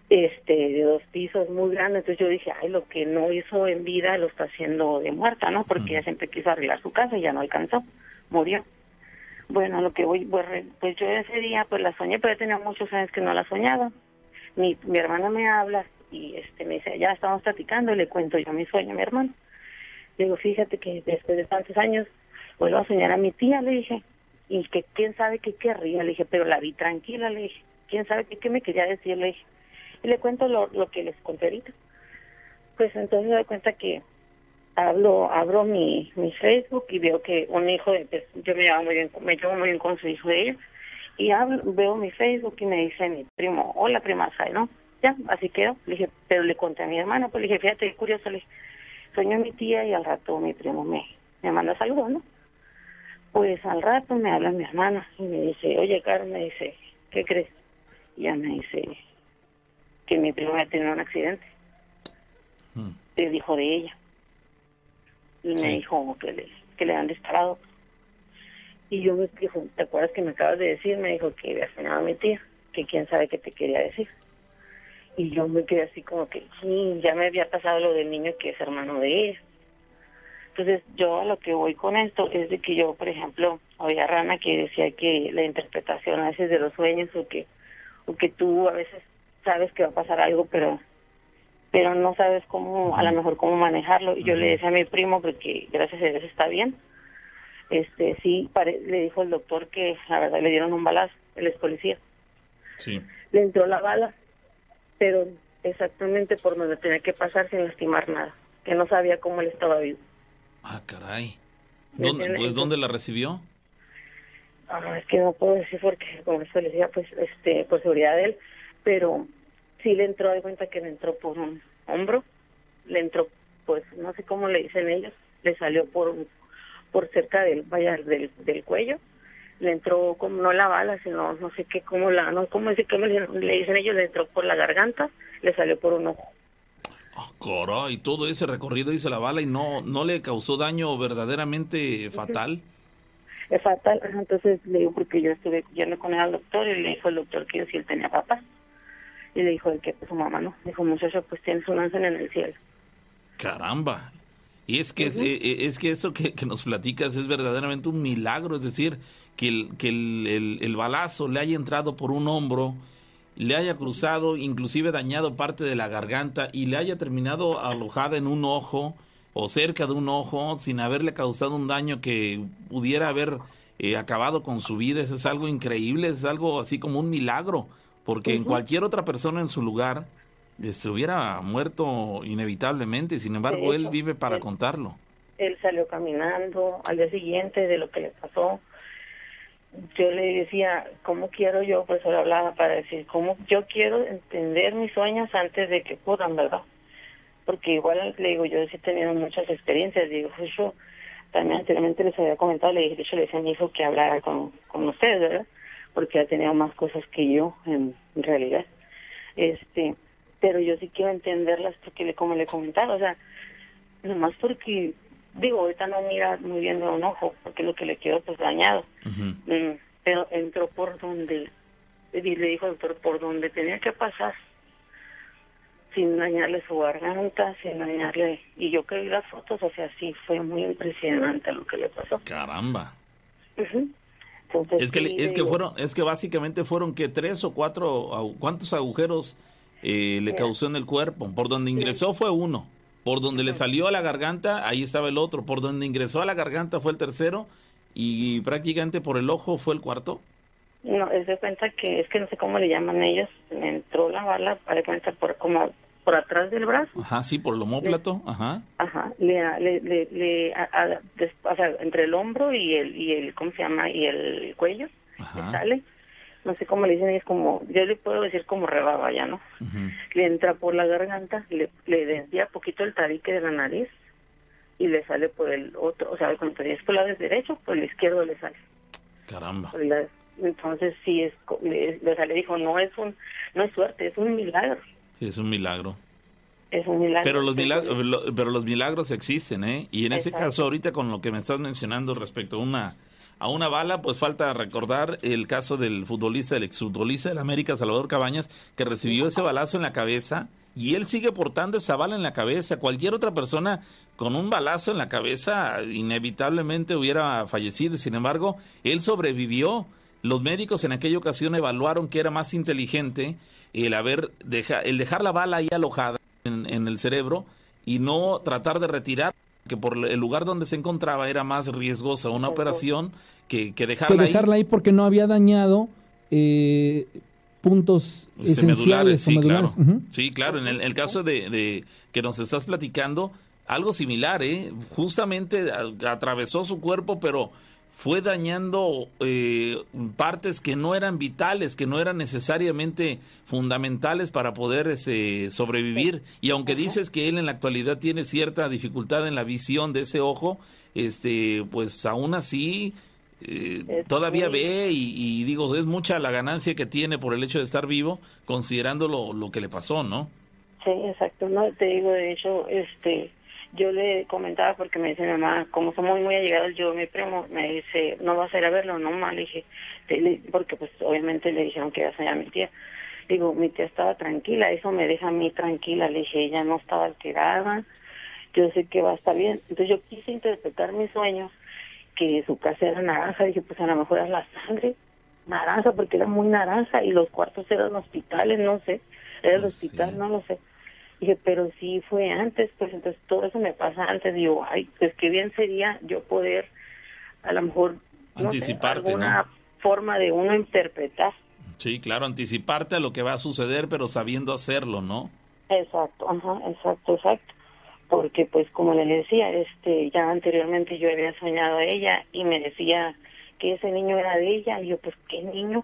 este de dos pisos muy grande. Entonces yo dije ay lo que no hizo en vida lo está haciendo de muerta no porque ella siempre quiso arreglar su casa y ya no alcanzó murió. Bueno lo que voy pues, pues yo ese día pues la soñé pero ya tenía muchos años que no la soñaba. Mi mi hermana me habla y este me dice ya estamos platicando y le cuento yo mi sueño a mi hermano. Le digo fíjate que después de tantos años vuelvo a soñar a mi tía le dije y que quién sabe qué querría le dije pero la vi tranquila le dije quién sabe qué, qué me quería decir le dije y le cuento lo, lo que les conté ahorita. Pues entonces me doy cuenta que hablo, abro mi, mi Facebook y veo que un hijo de, pues, yo me llevo muy bien, me llevo muy bien con su hijo de ella, y hablo, veo mi Facebook y me dice mi primo, hola prima Sai, ¿no? Ya, así quedó. Le dije, pero le conté a mi hermana, pues le dije, fíjate, qué curioso, le dije, soñó mi tía y al rato mi primo me, me manda saludos, ¿no? Pues al rato me habla mi hermana y me dice, oye, Carmen, me dice, ¿qué crees? Y ella me dice, que mi primo había tenido un accidente. Le dijo de ella. Y me dijo que le, que le han disparado. Y yo me dijo, ¿te acuerdas que me acabas de decir? Me dijo que había soñado a mi tía, que quién sabe qué te quería decir. Y yo me quedé así como que, sí, ya me había pasado lo del niño que es hermano de ella. Entonces, yo a lo que voy con esto es de que yo, por ejemplo, había Rana que decía que la interpretación a veces de los sueños o que, o que tú a veces sabes que va a pasar algo, pero pero no sabes cómo, a lo mejor cómo manejarlo. Y yo le decía a mi primo, porque gracias a Dios está bien, este sí, pare- le dijo el doctor que la verdad le dieron un balazo, él es policía. Sí. Le entró la bala, pero exactamente por donde tenía que pasar sin lastimar nada, que no sabía cómo él estaba vivo. Ah, caray. ¿Dónde, pues, ¿Dónde la recibió? Ah, es que no puedo decir porque, como les decía, pues, este, por seguridad de él, pero sí le entró, de cuenta que le entró por un hombro, le entró, pues, no sé cómo le dicen ellos, le salió por un- por cerca del, vaya, del, del cuello, le entró como, no la bala, sino, no sé qué, cómo la, no, cómo decir, cómo le, le dicen ellos, le entró por la garganta, le salió por un ojo. Ah, caray, todo ese recorrido hizo la bala y no, no le causó daño verdaderamente fatal. Es fatal, entonces le digo, porque yo estuve yendo con él al doctor y le dijo el doctor que si él tenía papá. Y le dijo el que pues, su mamá no. Dijo, muchacho, pues tienes un ángel en el cielo. Caramba. Y es que, eh, eh, es que eso que, que nos platicas es verdaderamente un milagro, es decir, que, el, que el, el- el balazo le haya entrado por un hombro, le haya cruzado, inclusive dañado parte de la garganta y le haya terminado alojada en un ojo o cerca de un ojo sin haberle causado un daño que pudiera haber eh, acabado con su vida. Eso es algo increíble, es algo así como un milagro, porque en cualquier otra persona en su lugar se hubiera muerto inevitablemente. Sin embargo, él vive para él- contarlo. él salió caminando al día siguiente de lo que le pasó. Yo le decía, ¿cómo quiero yo? Pues él hablaba para decir, ¿cómo yo quiero entender mis sueños antes de que ocurran, verdad? Porque igual le digo, yo sí he tenido muchas experiencias. Digo, yo también anteriormente les había comentado, le dije, le decía a mi hijo que hablara con, con ustedes, ¿verdad? Porque ha tenido más cosas que yo en realidad. Este, pero yo sí quiero entenderlas porque, le, como le comentaba, o sea, nomás porque, digo, ahorita no mira muy bien de un ojo, porque lo que le quedó pues dañado. Mm, pero entró por donde, le dijo doctor, por donde tenía que pasar, sin dañarle su garganta, sin dañarle, y yo que vi las fotos, o sea, sí, fue muy impresionante lo que le pasó. Caramba. Entonces, Es que, sí, es que digo, fueron, es que básicamente fueron que tres o cuatro, ¿cuántos agujeros eh, le causó en el cuerpo? Por donde ingresó fue uno, por donde le salió a la garganta, ahí estaba el otro, por donde ingresó a la garganta fue el tercero y prácticamente por el ojo fue el cuarto. No, es de cuenta que, es que no sé cómo le llaman ellos, me entró la bala, para cuenta, por, como por atrás del brazo, Ajá, sí, por el homóplato, ajá. Ajá, le, le, le, le- a- a- des- o sea, entre el hombro y el, y el, ¿cómo se llama? Y el cuello, Ajá. le sale, no sé cómo le dicen, es como, yo le puedo decir como rebaba ya, ¿no? Le entra por la garganta, le, le desvía poquito el tabique de la nariz y le sale por el otro, o sea, cuando es por el lado derecho, por el izquierdo le sale. Caramba. entonces sí es, le, o sea, le dijo, no es un, no es suerte, es un milagro, Es un milagro. es un milagro. Pero los milagros, pero los milagros existen, ¿eh? Y en ese caso, ahorita con lo que me estás mencionando respecto a una a una bala, pues falta recordar el caso del futbolista, el exfutbolista del América, Salvador Cabañas, que recibió ese balazo en la cabeza y él sigue portando esa bala en la cabeza. Cualquier otra persona con un balazo en la cabeza inevitablemente hubiera fallecido. Sin embargo, él sobrevivió. Los médicos en aquella ocasión evaluaron que era más inteligente el haber deja, el dejar la bala ahí alojada en, en el cerebro y no tratar de retirar que por el lugar donde se encontraba era más riesgosa una operación que, que que dejarla, ahí. dejarla ahí porque no había dañado eh, puntos Este, esenciales medulares, o sí, medulares. claro. Sí, claro. En el, el caso de, de que nos estás platicando, algo similar, ¿eh? Justamente atravesó su cuerpo, pero fue dañando eh, partes que no eran vitales, que no eran necesariamente fundamentales para poder ese, sobrevivir. Y aunque dices que él en la actualidad tiene cierta dificultad en la visión de ese ojo, este, pues aún así eh, todavía muy- ve y, y digo, es mucha la ganancia que tiene por el hecho de estar vivo, considerando lo, lo que le pasó, ¿no? Sí, exacto. No, te digo, de hecho, este, yo le comentaba porque me dice mi mamá, como somos muy allegados, yo, mi primo, me dice, no vas a ir a verlo, no, mal, le dije, porque pues obviamente le dijeron que ibas a ir a mi tía. Digo, mi tía estaba tranquila, eso me deja a mí tranquila, le dije, ella no estaba alterada, yo sé que va a estar bien. Entonces yo quise interpretar mis sueños, que su casa era naranja, dije, pues a lo mejor era la sangre naranja, porque era muy naranja, y los cuartos eran hospitales, no sé, era el sí. hospital, no lo sé. Dije, pero sí fue antes, pues entonces todo eso me pasa antes. Digo, ay, pues qué bien sería yo poder, a lo mejor, no sé, Anticiparte, alguna forma de uno interpretar. Sí, claro, anticiparte a lo que va a suceder, pero sabiendo hacerlo, ¿no? Exacto, ajá, exacto, exacto. Porque pues como le decía, este, ya anteriormente yo había soñado a ella y me decía que ese niño era de ella, y yo pues qué niño.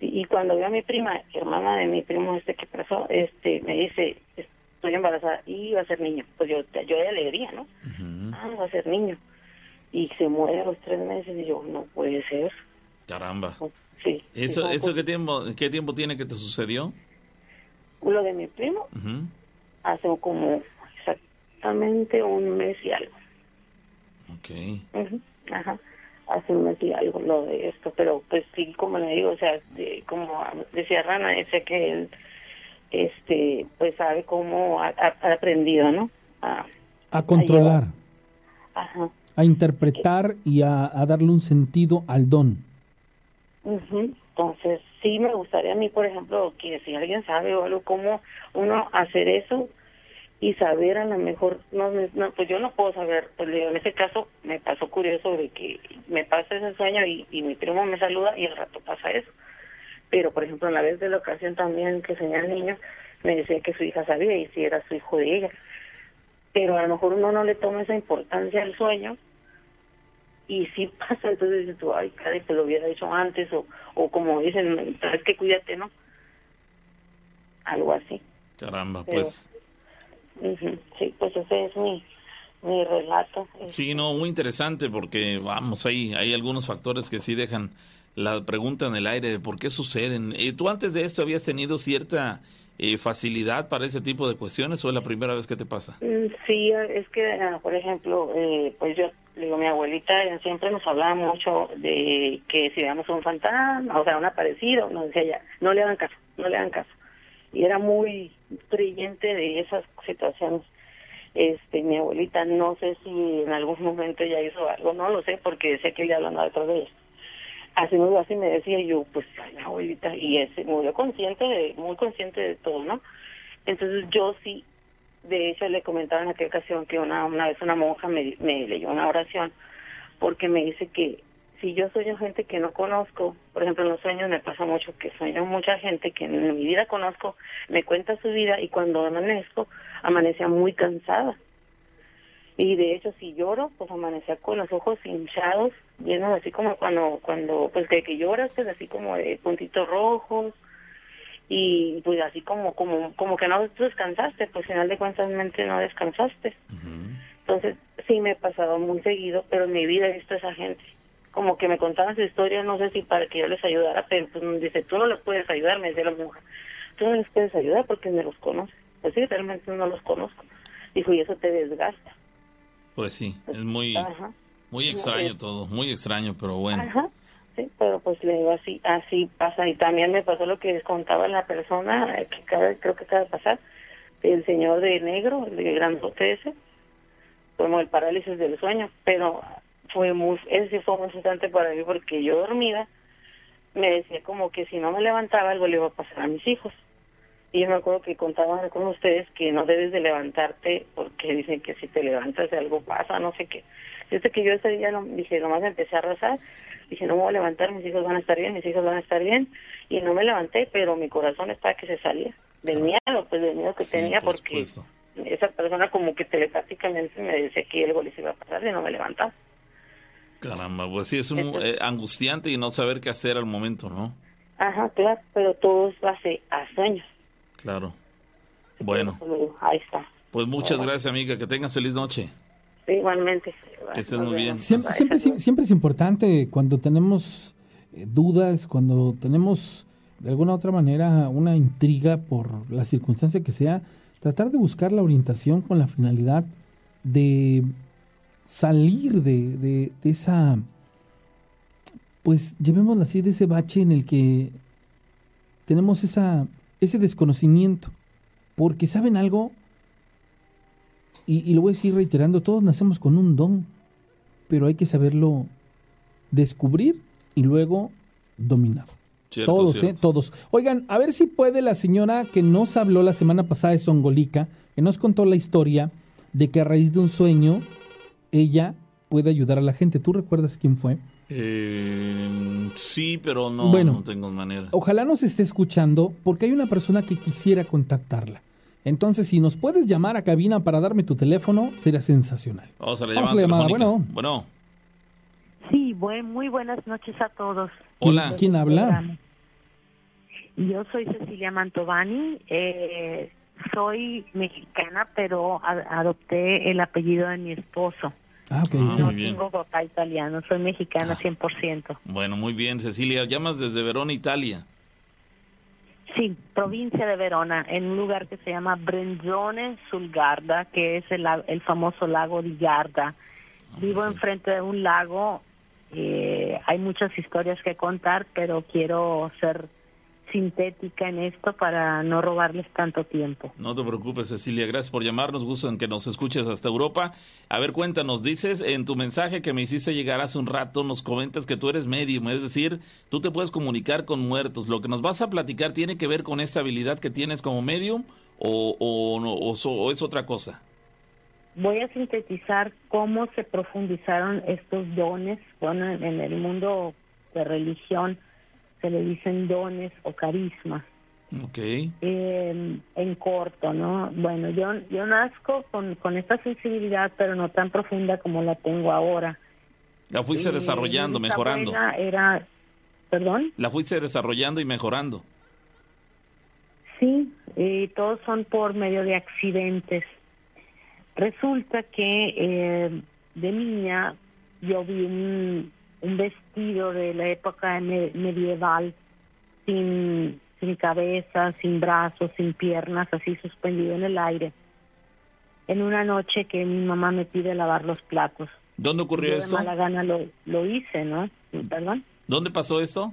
Y, y cuando veo a mi prima, hermana de mi primo este que pasó, este, me dice, estoy embarazada y va a ser niño. Pues yo, yo de alegría, ¿no? Ah, va a ser niño. Y se muere a los tres meses y yo, no puede ser. Caramba. Sí. ¿Eso, ¿eso qué, tiempo, qué tiempo tiene que te sucedió? Lo de mi primo hace como exactamente un mes y algo. Ok. Ujú, Ajá. Hace un mes y algo lo de esto, pero pues sí, como le digo, o sea, de- como decía Rana, sé que él, este, pues sabe cómo ha, aprendido, ¿no? A, A controlar, ajá. a interpretar y a, a darle un sentido al don. Ujú. Entonces, sí me gustaría a mí, por ejemplo, que si alguien sabe o algo, cómo uno hacer eso y saber a lo mejor, no, no pues yo no puedo saber, pues en ese caso me pasó curioso de que me pasa ese sueño y, y mi primo me saluda y al rato pasa eso. Pero, por ejemplo, en la vez de la ocasión también que soñé al niño, me decía que su hija sabía y si era su hijo de ella. Pero a lo mejor uno no le toma esa importancia al sueño y si pasa, entonces dices tú, ay, caray, te lo hubiera dicho antes o, o como dicen, sabes que cuídate, ¿no? Algo así. Caramba, Pero- pues Ujú, Sí, pues ese es mi, mi relato. sí, no, muy interesante porque vamos, hay, hay algunos factores que sí dejan la pregunta en el aire de por qué suceden. Eh, ¿Tú antes de esto habías tenido cierta eh, facilidad para ese tipo de cuestiones o es la primera vez que te pasa? Mm, Sí, es que, ah, por ejemplo, eh, pues yo, digo, mi abuelita eh, siempre nos hablaba mucho de que si veíamos un fantasma, o sea, un aparecido, nos decía ella, no le hagan caso, no le hagan caso. Y era muy creyente de esas situaciones. Este, mi abuelita, no sé si en algún momento ella hizo algo, no lo sé, porque decía que diablo andaba detrás de ella. Así me, así me decía yo, pues, mi abuelita, y ese, murió consciente de, muy consciente de todo, ¿no? Entonces yo sí de hecho le comentaba en aquella ocasión que una, una vez una monja me, me leyó una oración porque me dice que si yo sueño gente que no conozco, por ejemplo en los sueños me pasa mucho que sueño mucha gente que en mi vida conozco, me cuenta su vida y cuando amanezco amanecía muy cansada. Y de hecho si lloro, pues amanecía con los ojos hinchados, llenos así como cuando, cuando pues que, que lloras, pues así como de puntitos rojos, y pues así como como como que no descansaste pues al final de cuentas mente no descansaste. Entonces sí me he pasado muy seguido pero en mi vida he visto a esa gente. Como que me contaban su historia no sé si para que yo les ayudara pero pues me dice tú no les puedes ayudar me decía la mujer tú no les puedes ayudar porque me los conoces pues sí realmente no los conozco. Dijo y eso te desgasta Pues sí, es muy, Ajá. muy extraño todo, muy extraño, pero bueno. Ajá, sí, pero pues le digo así, así pasa. Y también me pasó lo que les contaba la persona, eh, que cada, creo que acaba de pasar, el señor de negro, el de grandote ese, como el parálisis del sueño, pero fue muy, ese fue muy frustrante para mí porque yo dormida me decía como que si no me levantaba algo le iba a pasar a mis hijos. Y yo me acuerdo que contaban con ustedes que no debes de levantarte porque dicen que si te levantas algo pasa, no sé qué. Desde que yo ese día no, dije, nomás me empecé a rezar, dije, no me voy a levantar, mis hijos van a estar bien, mis hijos van a estar bien. Y no me levanté, pero mi corazón estaba que se salía del miedo, pues del miedo que Sí, tenía, por porque supuesto. esa persona como que telepáticamente me decía que algo les iba a pasar y no me levantaba. Caramba, pues sí, es un, eh, angustiante y no saber qué hacer al momento, ¿no? Ajá, claro, pero todo es base a sueños. Claro. Bueno, Ahí está. pues muchas gracias, amiga. Que tengas feliz noche. Sí, igualmente. Que estés muy bien. Siempre, es importante cuando tenemos eh, dudas, cuando tenemos de alguna u otra manera una intriga por la circunstancia que sea, tratar de buscar la orientación con la finalidad de salir de, de- de esa, pues llamémoslo así, de ese bache en el que tenemos esa, ese desconocimiento. Porque saben algo, y, y lo voy a seguir reiterando, todos nacemos con un don, pero hay que saberlo descubrir y luego dominar. Cierto, todos, cierto. ¿eh? Todos. Oigan, a ver si puede la señora que nos habló la semana pasada de Songolica, que nos contó la historia de que a raíz de un sueño ella puede ayudar a la gente. ¿Tú recuerdas quién fue? Eh, sí, pero no, Bueno. no tengo manera. Ojalá nos esté escuchando porque hay una persona que quisiera contactarla. Entonces, si nos puedes llamar a cabina para darme tu teléfono, sería sensacional. Vamos a la Vamos llamada, a la llamada, bueno. bueno. Sí, buen, muy buenas noches a todos. ¿Quién, Hola. ¿Quién habla? Yo soy Cecilia Mantovani, eh, soy mexicana, pero a- adopté el apellido de mi esposo. Ah, ok. Ah. No muy bien. tengo papá italiano, soy mexicana 100%. Bueno, muy bien, Cecilia. Llamas desde Verona, Italia. Sí, provincia de Verona, en un lugar que se llama Brenzone sul Garda, que es el, el famoso lago di Garda. Vivo enfrente de un lago, eh, hay muchas historias que contar, pero quiero ser sintética en esto para no robarles tanto tiempo. No te preocupes, Cecilia. Gracias por llamarnos. Gusto en que nos escuches hasta Europa. A ver, cuéntanos. Dices en tu mensaje que me hiciste llegar hace un rato, nos comentas que tú eres medium, es decir, tú te puedes comunicar con muertos. Lo que nos vas a platicar tiene que ver con esta habilidad que tienes como medium o, o, no, o so- o es otra cosa. Voy a sintetizar cómo se profundizaron estos dones. Bueno, en el mundo de religión se le dicen dones o carismas. Ok. eh, en corto, ¿no? Bueno, yo, yo nazco con, con esta sensibilidad, pero no tan profunda como la tengo ahora. La fuiste Eh, desarrollando, mejorando. Era, perdón, La fuiste desarrollando y mejorando. sí, y todos son por medio de accidentes. Resulta que eh, de niña yo vi un, un vestido de la época me- medieval sin, sin cabeza, sin brazos, sin piernas, así suspendido en el aire. En una noche que mi mamá me pide lavar los platos. ¿Dónde ocurrió Yo de esto? mala gana lo, lo hice, ¿no? Perdón. ¿Dónde pasó esto?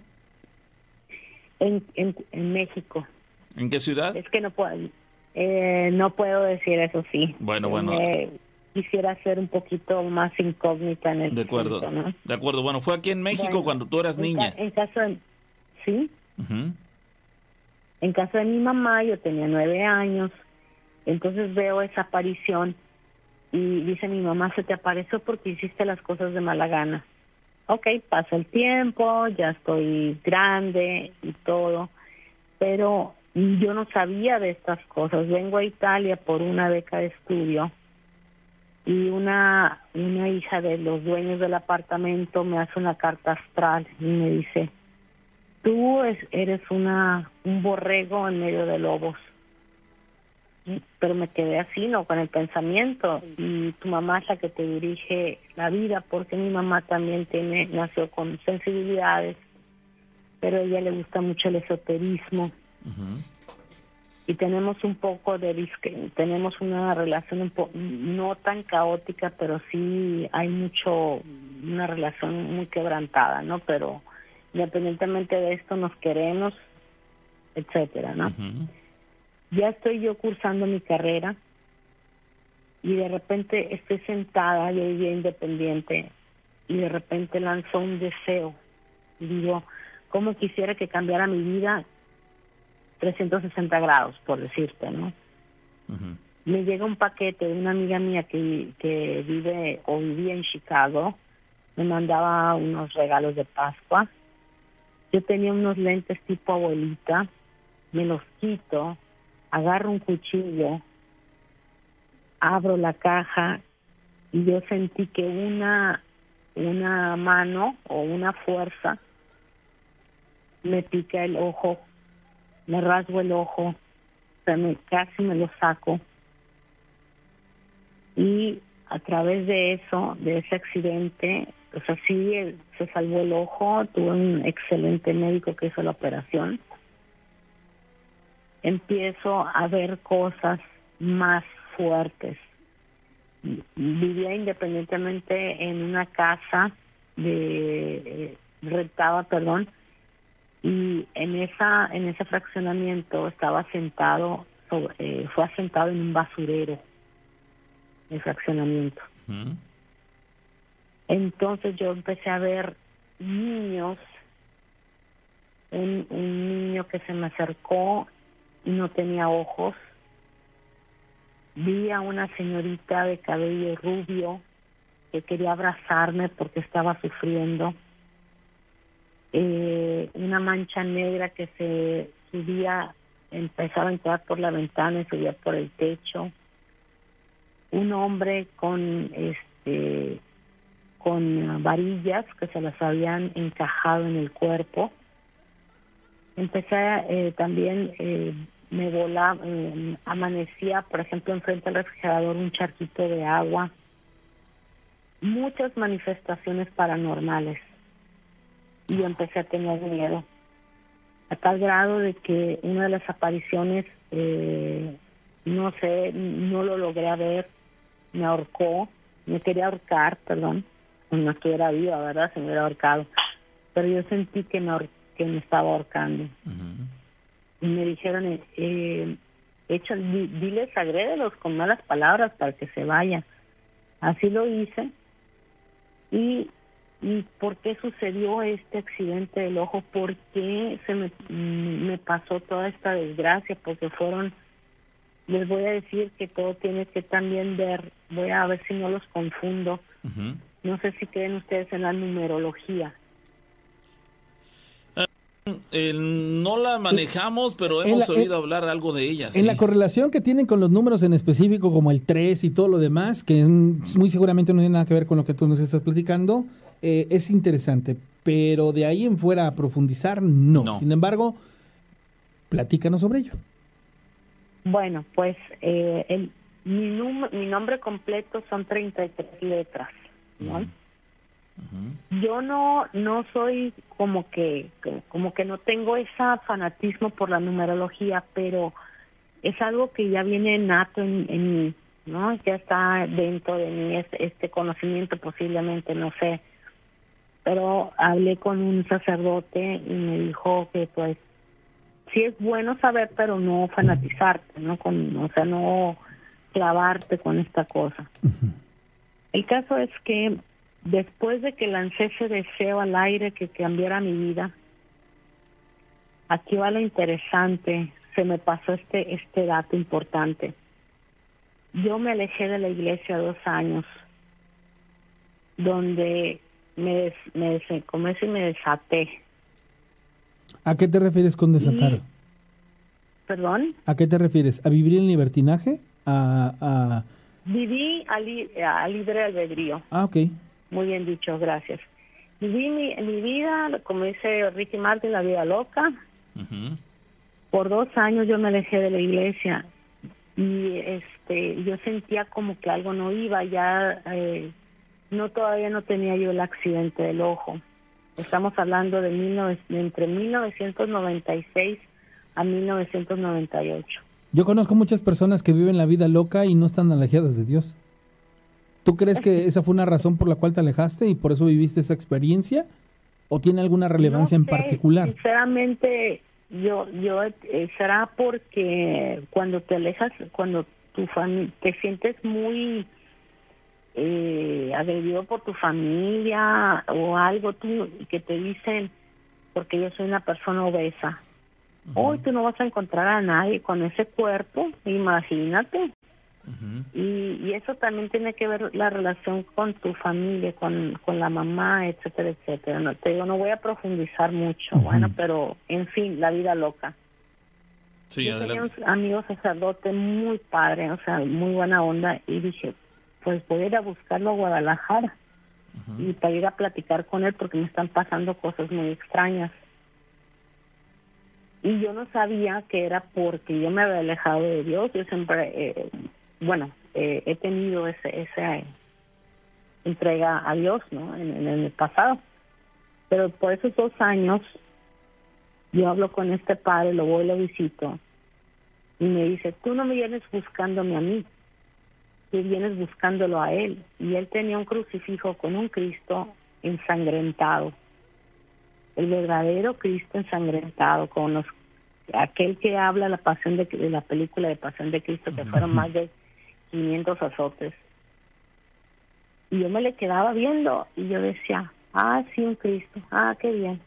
En, en, en México. ¿En qué ciudad? Es que no puedo, eh, no puedo decir eso sí. Bueno, bueno. Eh, quisiera ser un poquito más incógnita en el De acuerdo. punto, ¿no? De acuerdo. Bueno, fue aquí en México Bueno, cuando tú eras en niña. ca- En caso de, sí, Ujú. en casa de mi mamá yo tenía nueve años, entonces veo esa aparición y dice mi mamá se te apareció porque hiciste las cosas de mala gana. Ok, pasa el tiempo, ya estoy grande y todo, pero yo no sabía de estas cosas. Vengo a Italia por una beca de estudio y una, una hija de los dueños del apartamento me hace una carta astral y me dice, tú es- eres una un borrego en medio de lobos. Pero me quedé así, ¿no? Con el pensamiento. Y tu mamá es la que te dirige la vida, porque mi mamá también tiene, nació con sensibilidades, pero a ella le gusta mucho el esoterismo. Y tenemos un poco de tenemos una relación un po, no tan caótica, pero sí hay mucho, una relación muy quebrantada, ¿no? Pero independientemente de esto nos queremos, etcétera, ¿no? Ya estoy yo cursando mi carrera y de repente estoy sentada, yo vivía independiente y de repente lanzó un deseo y digo, ¿cómo quisiera que cambiara mi vida 360 grados, por decirte, ¿no? Me llega un paquete de una amiga mía que, que vive o vivía en Chicago, me mandaba unos regalos de Pascua. Yo tenía unos lentes tipo abuelita, me los quito, agarro un cuchillo, abro la caja y yo sentí que una una mano o una fuerza me pica el ojo, me rasgo el ojo, o sea, me, casi me lo saco y a través de eso, de ese accidente, pues así eh, se salvó el ojo, tuve un excelente médico que hizo la operación. Empiezo a ver cosas más fuertes. Vivía independientemente en una casa de eh, rentaba, perdón, y en esa en ese fraccionamiento estaba sentado sobre, eh, fue asentado en un basurero el fraccionamiento. Entonces yo empecé a ver niños, un, un niño que se me acercó y no tenía ojos. Vi a una señorita de cabello rubio que quería abrazarme porque estaba sufriendo. Eh, una mancha negra que se subía, empezaba a entrar por la ventana y subía por el techo. Un hombre con este con varillas que se las habían encajado en el cuerpo. Empecé eh, también eh, me volaba eh, amanecía por ejemplo enfrente del refrigerador un charquito de agua. Muchas manifestaciones paranormales y yo empecé a tener miedo a tal grado de que una de las apariciones eh, no sé no lo logré ver me ahorcó, me quería ahorcar, perdón, no estuviera viva, ¿verdad? Se me hubiera ahorcado. Pero yo sentí que me, que me estaba ahorcando. Y me dijeron, eh, eh, echa, di- diles, agrédelos con malas palabras para que se vayan. Así lo hice. Y, ¿Y por qué sucedió este accidente del ojo? ¿Por qué se me, me pasó toda esta desgracia? Porque fueron les voy a decir que todo tiene que también ver, voy a ver si no los confundo. No sé si creen ustedes en la numerología. eh, no la manejamos, pero En hemos la- oído hablar algo de ella. En sí. la correlación que tienen con los números en específico, como el 3 y todo lo demás, que muy seguramente no tiene nada que ver con lo que tú nos estás platicando, eh, es interesante. Pero de ahí en fuera a profundizar, no. No. Sin embargo, platícanos sobre ello. Bueno, pues eh, el, mi, num- mi nombre completo son 33 letras, ¿no? Yo no no soy como que como que no tengo ese fanatismo por la numerología, pero es algo que ya viene nato en, en mí, ¿no? Ya está dentro de mí este, este conocimiento posiblemente, no sé. Pero hablé con un sacerdote y me dijo que pues sí es bueno saber, pero no fanatizarte, ¿no? Con, o sea, no clavarte con esta cosa. El caso es que después de que lancé ese deseo al aire que cambiara mi vida, aquí va lo interesante, se me pasó este este dato importante. Yo me alejé de la iglesia dos años, donde me, des, me des- como es, y me desaté. ¿A qué te refieres con desatar? Perdón. ¿A qué te refieres? ¿A vivir en libertinaje? ¿A, a- Viví a, li- a libre albedrío. Ah, ok. Muy bien dicho, gracias. Viví mi, mi vida, como dice Ricky Martin, la vida loca. Por dos años yo me alejé de la iglesia y este yo sentía como que algo no iba, ya eh, no todavía no tenía yo el accidente del ojo. Estamos hablando de, 19 de entre 1996 a 1998. Yo conozco muchas personas que viven la vida loca y no están alejadas de Dios. ¿Tú crees que esa fue una razón por la cual te alejaste y por eso viviste esa experiencia? ¿O tiene alguna relevancia No en particular? Sinceramente, yo, yo eh, será porque cuando te alejas, cuando tu fami- te sientes muy eh, agredido por tu familia o algo tú que te dicen, porque yo soy una persona obesa. Hoy tú no vas a encontrar a nadie con ese cuerpo, imagínate. y, y eso también tiene que ver la relación con tu familia, con, con la mamá, etcétera, etcétera. No te digo, no voy a profundizar mucho, bueno, pero en fin, la vida loca. Sí, Yo tenía un amigo sacerdote muy padre, o sea, muy buena onda, y dije, pues voy a ir a buscarlo a Guadalajara y para ir a platicar con él porque me están pasando cosas muy extrañas. Y yo no sabía que era porque yo me había alejado de Dios. Yo siempre, eh, bueno, eh, he tenido ese, esa eh, entrega a Dios, ¿no? En, en el pasado. Pero por esos dos años, yo hablo con este padre, lo voy lo visito. Y me dice, tú no me vienes buscándome a mí, tú vienes buscándolo a él. Y él tenía un crucifijo con un Cristo ensangrentado el verdadero Cristo ensangrentado, con los aquel que habla la pasión de, de la película de Pasión de Cristo, que fueron más de 500 azotes. Y yo me le quedaba viendo y yo decía, ah, sí, un Cristo, ah, qué bien.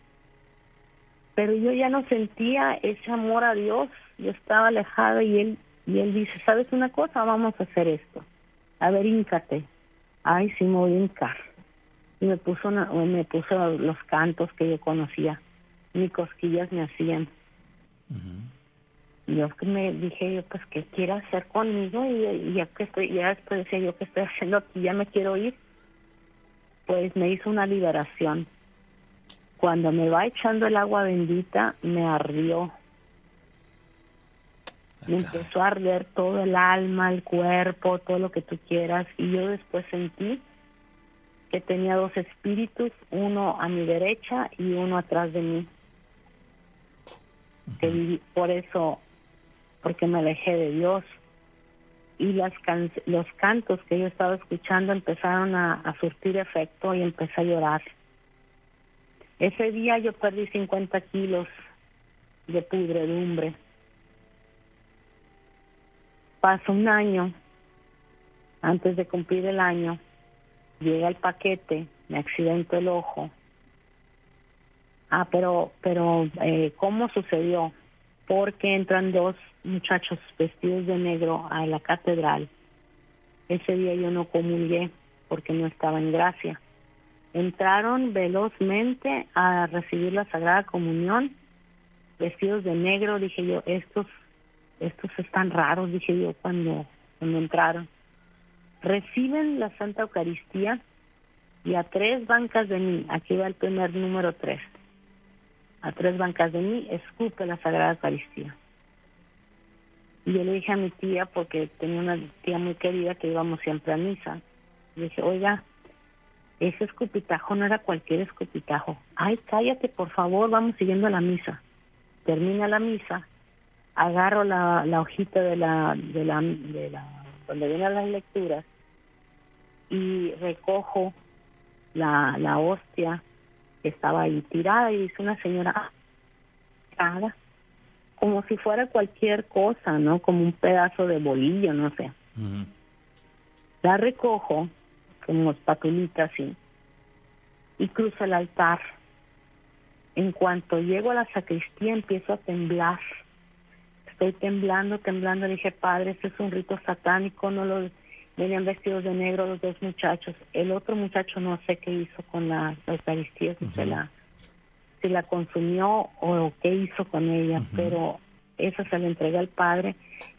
Pero yo ya no sentía ese amor a Dios, yo estaba alejada y él, y él dice, ¿sabes una cosa? Vamos a hacer esto. A ver, híncate. Ay, sí, me voy a hincar. Y me puso una- me puso los cantos que yo conocía. Ni cosquillas me hacían. Y yo que me dije yo pues qué quiere hacer conmigo y, y ya que estoy ya después decía yo qué estoy haciendo aquí ya me quiero ir. Pues me hizo una liberación. Cuando me va echando el agua bendita me ardió me empezó a arder todo el alma, el cuerpo, todo lo que tú quieras. Y yo después sentí que tenía dos espíritus, uno a mi derecha y uno atrás de mí. Que viví- por eso, porque me alejé de Dios. Y las can- los cantos que yo estaba escuchando empezaron a, a surtir efecto y empecé a llorar. Ese día yo perdí 50 kilos de pudredumbre. Pasó un año, antes de cumplir el año, llega el paquete, me accidento el ojo. Ah, pero, pero, eh, ¿cómo sucedió? Porque entran dos muchachos vestidos de negro a la catedral. Ese día yo no comulgué porque no estaba en gracia. Entraron velozmente a recibir la Sagrada Comunión vestidos de negro, dije yo, estos, estos están raros, dije yo cuando, cuando entraron. Reciben la Santa Eucaristía y a tres bancas de mí, aquí va el primer número tres, a tres bancas de mí escupe la Sagrada Eucaristía. Y yo le dije a mi tía, porque tenía una tía muy querida que íbamos siempre a misa, le dije, oiga, ese escupitajo no era cualquier escupitajo. Ay, cállate, por favor, vamos siguiendo la misa. Termina la misa, agarro la, la hojita de la, de la, de la, donde vienen las lecturas y recojo la, la hostia que estaba ahí tirada y dice una señora, "Ah, como si fuera cualquier cosa, ¿no? Como un pedazo de bolillo, no sé. La recojo como espatulita así y cruzo el altar. En cuanto llego a la sacristía empiezo a temblar. Estoy temblando, temblando. Le dije, padre, este es un rito satánico. No lo venían vestidos de negro los dos muchachos. El otro muchacho no sé qué hizo con la, la Eucaristía, si se la si la consumió o qué hizo con ella, pero eso se le entregué al padre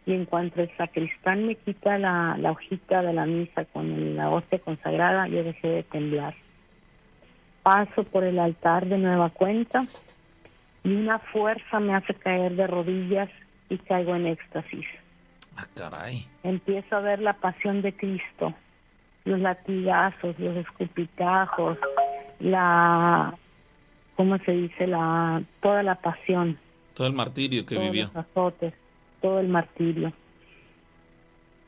y en cuanto el sacristán me quita la, la hojita de la misa con el- la hostia consagrada, yo dejé de temblar. Paso por el altar de nueva cuenta y una fuerza me hace caer de rodillas y caigo en éxtasis. Ah, caray. Empiezo a ver la pasión de Cristo, los latigazos, los escupitajos, la, ¿cómo se dice? La, toda la pasión, Todo el martirio que todos vivió. los azotes, todo el martirio.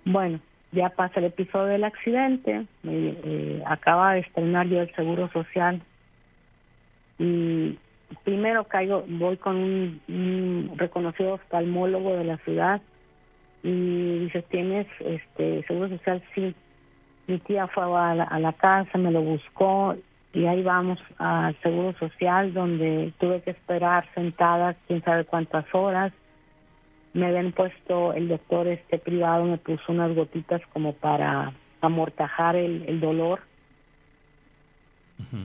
Bueno, ya pasa el episodio del accidente, me- eh, acaba de estrenar yo el Seguro Social y primero caigo, voy con un, un reconocido oftalmólogo de la ciudad y dice, ¿tienes este Seguro Social? Sí. Mi tía fue a la, a la casa, me lo buscó y ahí vamos al Seguro Social donde tuve que esperar sentada quién sabe cuántas horas. Me habían puesto, el doctor este privado me puso unas gotitas como para amortajar el, el dolor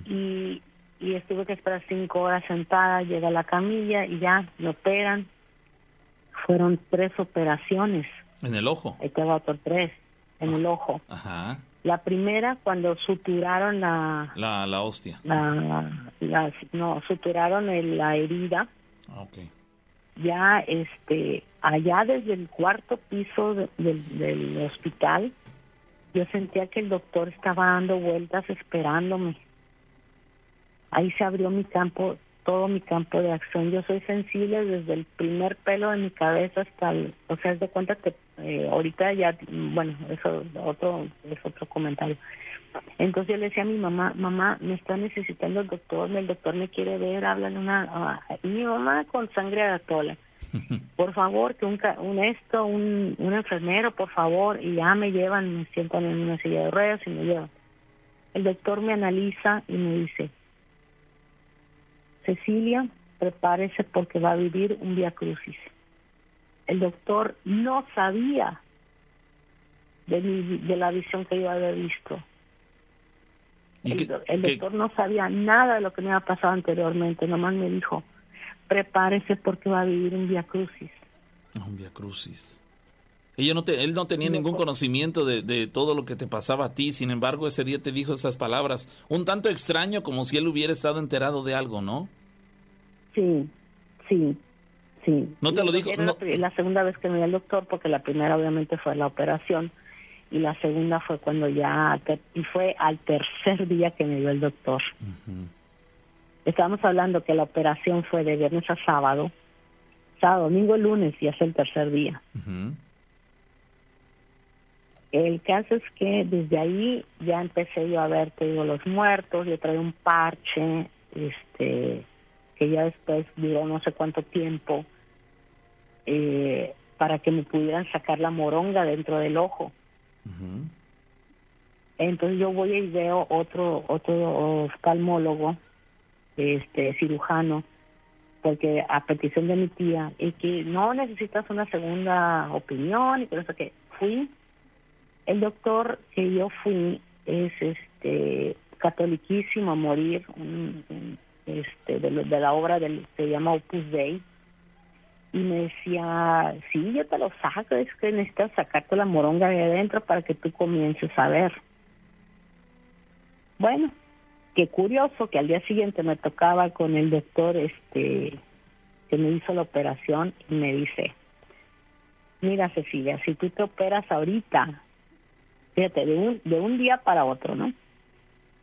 y, y estuve que esperar cinco horas sentada, llega la camilla y ya me operan. Fueron tres operaciones, En el ojo. va otro tres, en el ojo. Ajá. La primera cuando suturaron la, La, la hostia. la, la- no, suturaron el- la herida, Ah, ok. ya este, allá desde el cuarto piso de- del- del hospital, yo sentía que el doctor estaba dando vueltas esperándome. Ahí se abrió mi campo, todo mi campo de acción. Yo soy sensible desde el primer pelo de mi cabeza hasta el, o sea, es de cuenta que eh, ahorita ya, bueno, eso otro es otro comentario. Entonces yo le decía a mi mamá, mamá, me está necesitando el doctor, el doctor me quiere ver, háblale una, y mi mamá con sangre a la tola. Por favor, que un, un esto, un, un enfermero, por favor, y ya me llevan, me sientan en una silla de ruedas y me llevan. El doctor me analiza y me dice, Cecilia, prepárese porque va a vivir un via crucis. El doctor no sabía de, mi- de la visión que yo había visto. ¿Y El, qué- el qué- doctor no sabía nada de lo que me había pasado anteriormente, nomás me dijo, prepárese porque va a vivir un via crucis. Un Via Crucis. Ella no te, él no tenía ningún conocimiento de, de todo lo que te pasaba a ti, sin embargo ese día te dijo esas palabras, un tanto extraño como si él hubiera estado enterado de algo, ¿no? Sí, sí, sí. ¿No te lo dijo? No. la, segunda vez que me vi al doctor, porque la primera obviamente fue la operación y la segunda fue cuando ya, y fue al tercer día que me vio el doctor. Estábamos hablando que la operación fue de viernes a sábado, sábado, domingo, lunes y es el tercer día. Ujú. El caso es que desde ahí ya empecé yo a ver, te digo, los muertos, yo traía un parche, este, que ya después duró no sé cuánto tiempo, eh, para que me pudieran sacar la moronga dentro del ojo. Entonces yo voy y veo otro, otro oftalmólogo, este, cirujano, porque a petición de mi tía, y que no necesitas una segunda opinión y que no sé qué. Fui, el doctor que yo fui es este catoliquísimo a morir, un- este, de, de la obra del, se llama Opus Dei, Y me decía, sí, yo te lo saco, es que necesitas sacarte la moronga de adentro para que tú comiences a ver. Bueno, qué curioso que al día siguiente me tocaba con el doctor este que me hizo la operación y me dice, mira Cecilia, si tú te operas ahorita, fíjate, de un, de un día para otro, ¿no?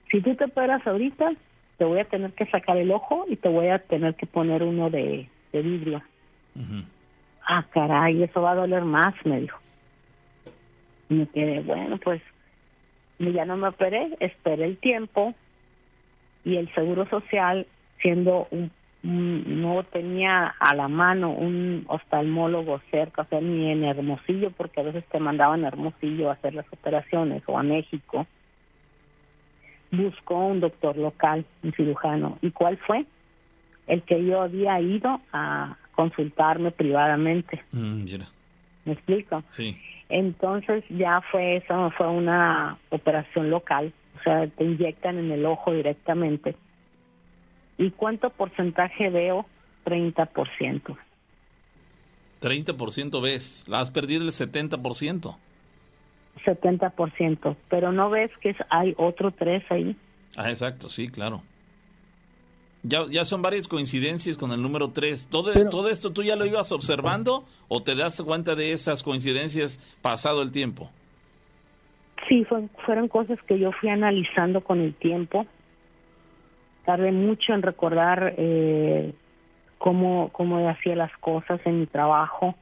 Si tú te operas ahorita, te voy a tener que sacar el ojo y te voy a tener que poner uno de, de vidrio. Ah, caray, eso va a doler más, me dijo. Y me quedé, bueno, pues ya no me operé, esperé el tiempo y el Seguro Social, siendo un, un- no tenía a la mano un oftalmólogo cerca, o sea, ni en Hermosillo, porque a veces te mandaban a Hermosillo a hacer las operaciones o a México, buscó un doctor local, un cirujano. ¿Y cuál fue? El que yo había ido a consultarme privadamente. Mm, ¿Me explico? sí. Entonces ya fue eso, fue una operación local, o sea, te inyectan en el ojo directamente. ¿Y cuánto porcentaje veo? 30%. 30% ves, la has perdido el 70%. 70%, pero no ves que hay otro 3 ahí. Ah, exacto, sí, claro. Ya, ya son varias coincidencias con el número 3. ¿Todo, Pero- ¿Todo esto tú ya lo ibas observando o te das cuenta de esas coincidencias pasado el tiempo? Sí, fue- fueron cosas que yo fui analizando con el tiempo. Tardé mucho en recordar eh, cómo, cómo hacía las cosas en mi trabajo.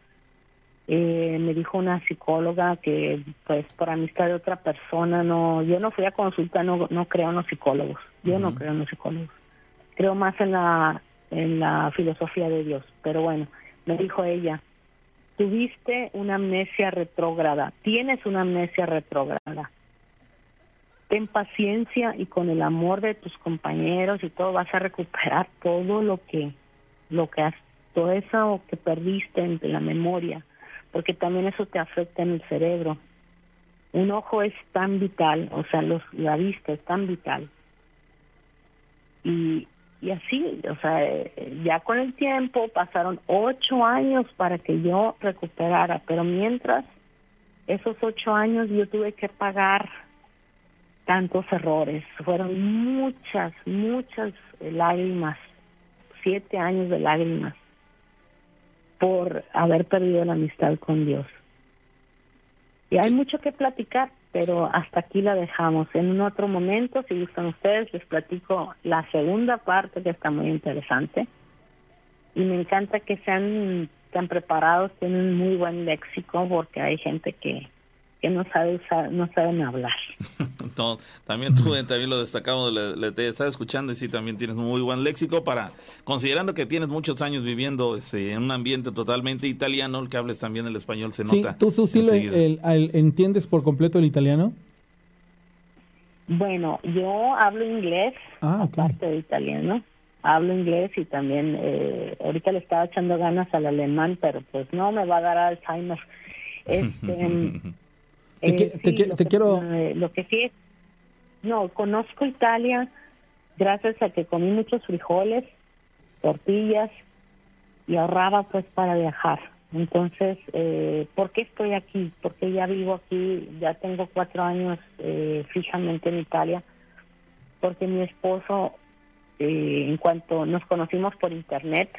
Eh, me dijo una psicóloga que, pues, por amistad de otra persona, no, yo no fui a consulta, no, no creo en los psicólogos. Yo no creo en los psicólogos. Creo más en la, en la filosofía de Dios. Pero bueno, me dijo ella, tuviste una amnesia retrógrada, tienes una amnesia retrógrada. Ten paciencia y con el amor de tus compañeros y todo vas a recuperar todo lo que lo que has todo eso que perdiste en la memoria, porque también eso te afecta en el cerebro. Un ojo es tan vital, o sea, los, la vista es tan vital. Y, y así, o sea, eh, ya con el tiempo pasaron ocho años para que yo recuperara, pero mientras esos ocho años yo tuve que pagar tantos errores, fueron muchas, muchas eh, lágrimas, siete años de lágrimas por haber perdido la amistad con Dios. Y hay mucho que platicar, pero hasta aquí la dejamos. En un otro momento, si gustan ustedes, les platico la segunda parte que está muy interesante. Y me encanta que sean tan preparados, tienen muy buen léxico, porque hay gente que, que no sabe usar, no saben hablar. No, también tú eh, también lo destacamos, le, le- te estaba escuchando y sí, también tienes muy buen léxico para, considerando que tienes muchos años viviendo este, en un ambiente totalmente italiano, el que hables también el español se Sí, nota. ¿tú, tú sí el- el- entiendes por completo el italiano? Bueno, yo hablo inglés, Ah, aparte de italiano. Hablo inglés y también, eh, ahorita le estaba echando ganas al alemán, pero pues no me va a dar Alzheimer. Este, Te qui- te qui- lo te que- quiero- eh, lo que sí es, no, conozco Italia gracias a que comí muchos frijoles, tortillas y ahorraba pues para viajar. Entonces, eh, ¿por qué estoy aquí? Porque ya vivo aquí, ya tengo cuatro años eh, fijamente en Italia, porque mi esposo, eh, en cuanto nos conocimos por internet,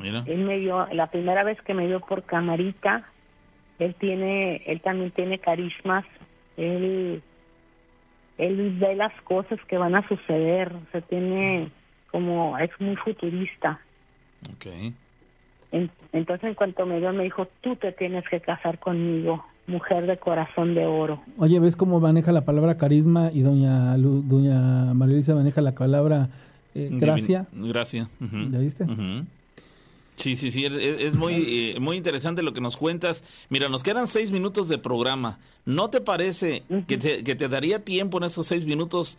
Mira, él me dio, la primera vez que me dio por camarita, él tiene, él también tiene carismas, él, él ve las cosas que van a suceder, o sea, tiene como, es muy futurista. ok. En- entonces, en cuanto me dio, me dijo, tú te tienes que casar conmigo, mujer de corazón de oro. Oye, ¿ves cómo maneja la palabra carisma y doña, Lu- doña María Luisa maneja la palabra eh, gracia? Divin- Gracia. ¿Ya viste? Ujú. Sí, sí, sí, es, es muy, eh, muy interesante lo que nos cuentas. Mira, nos quedan seis minutos de programa. ¿No te parece que, te, que te daría tiempo en esos seis minutos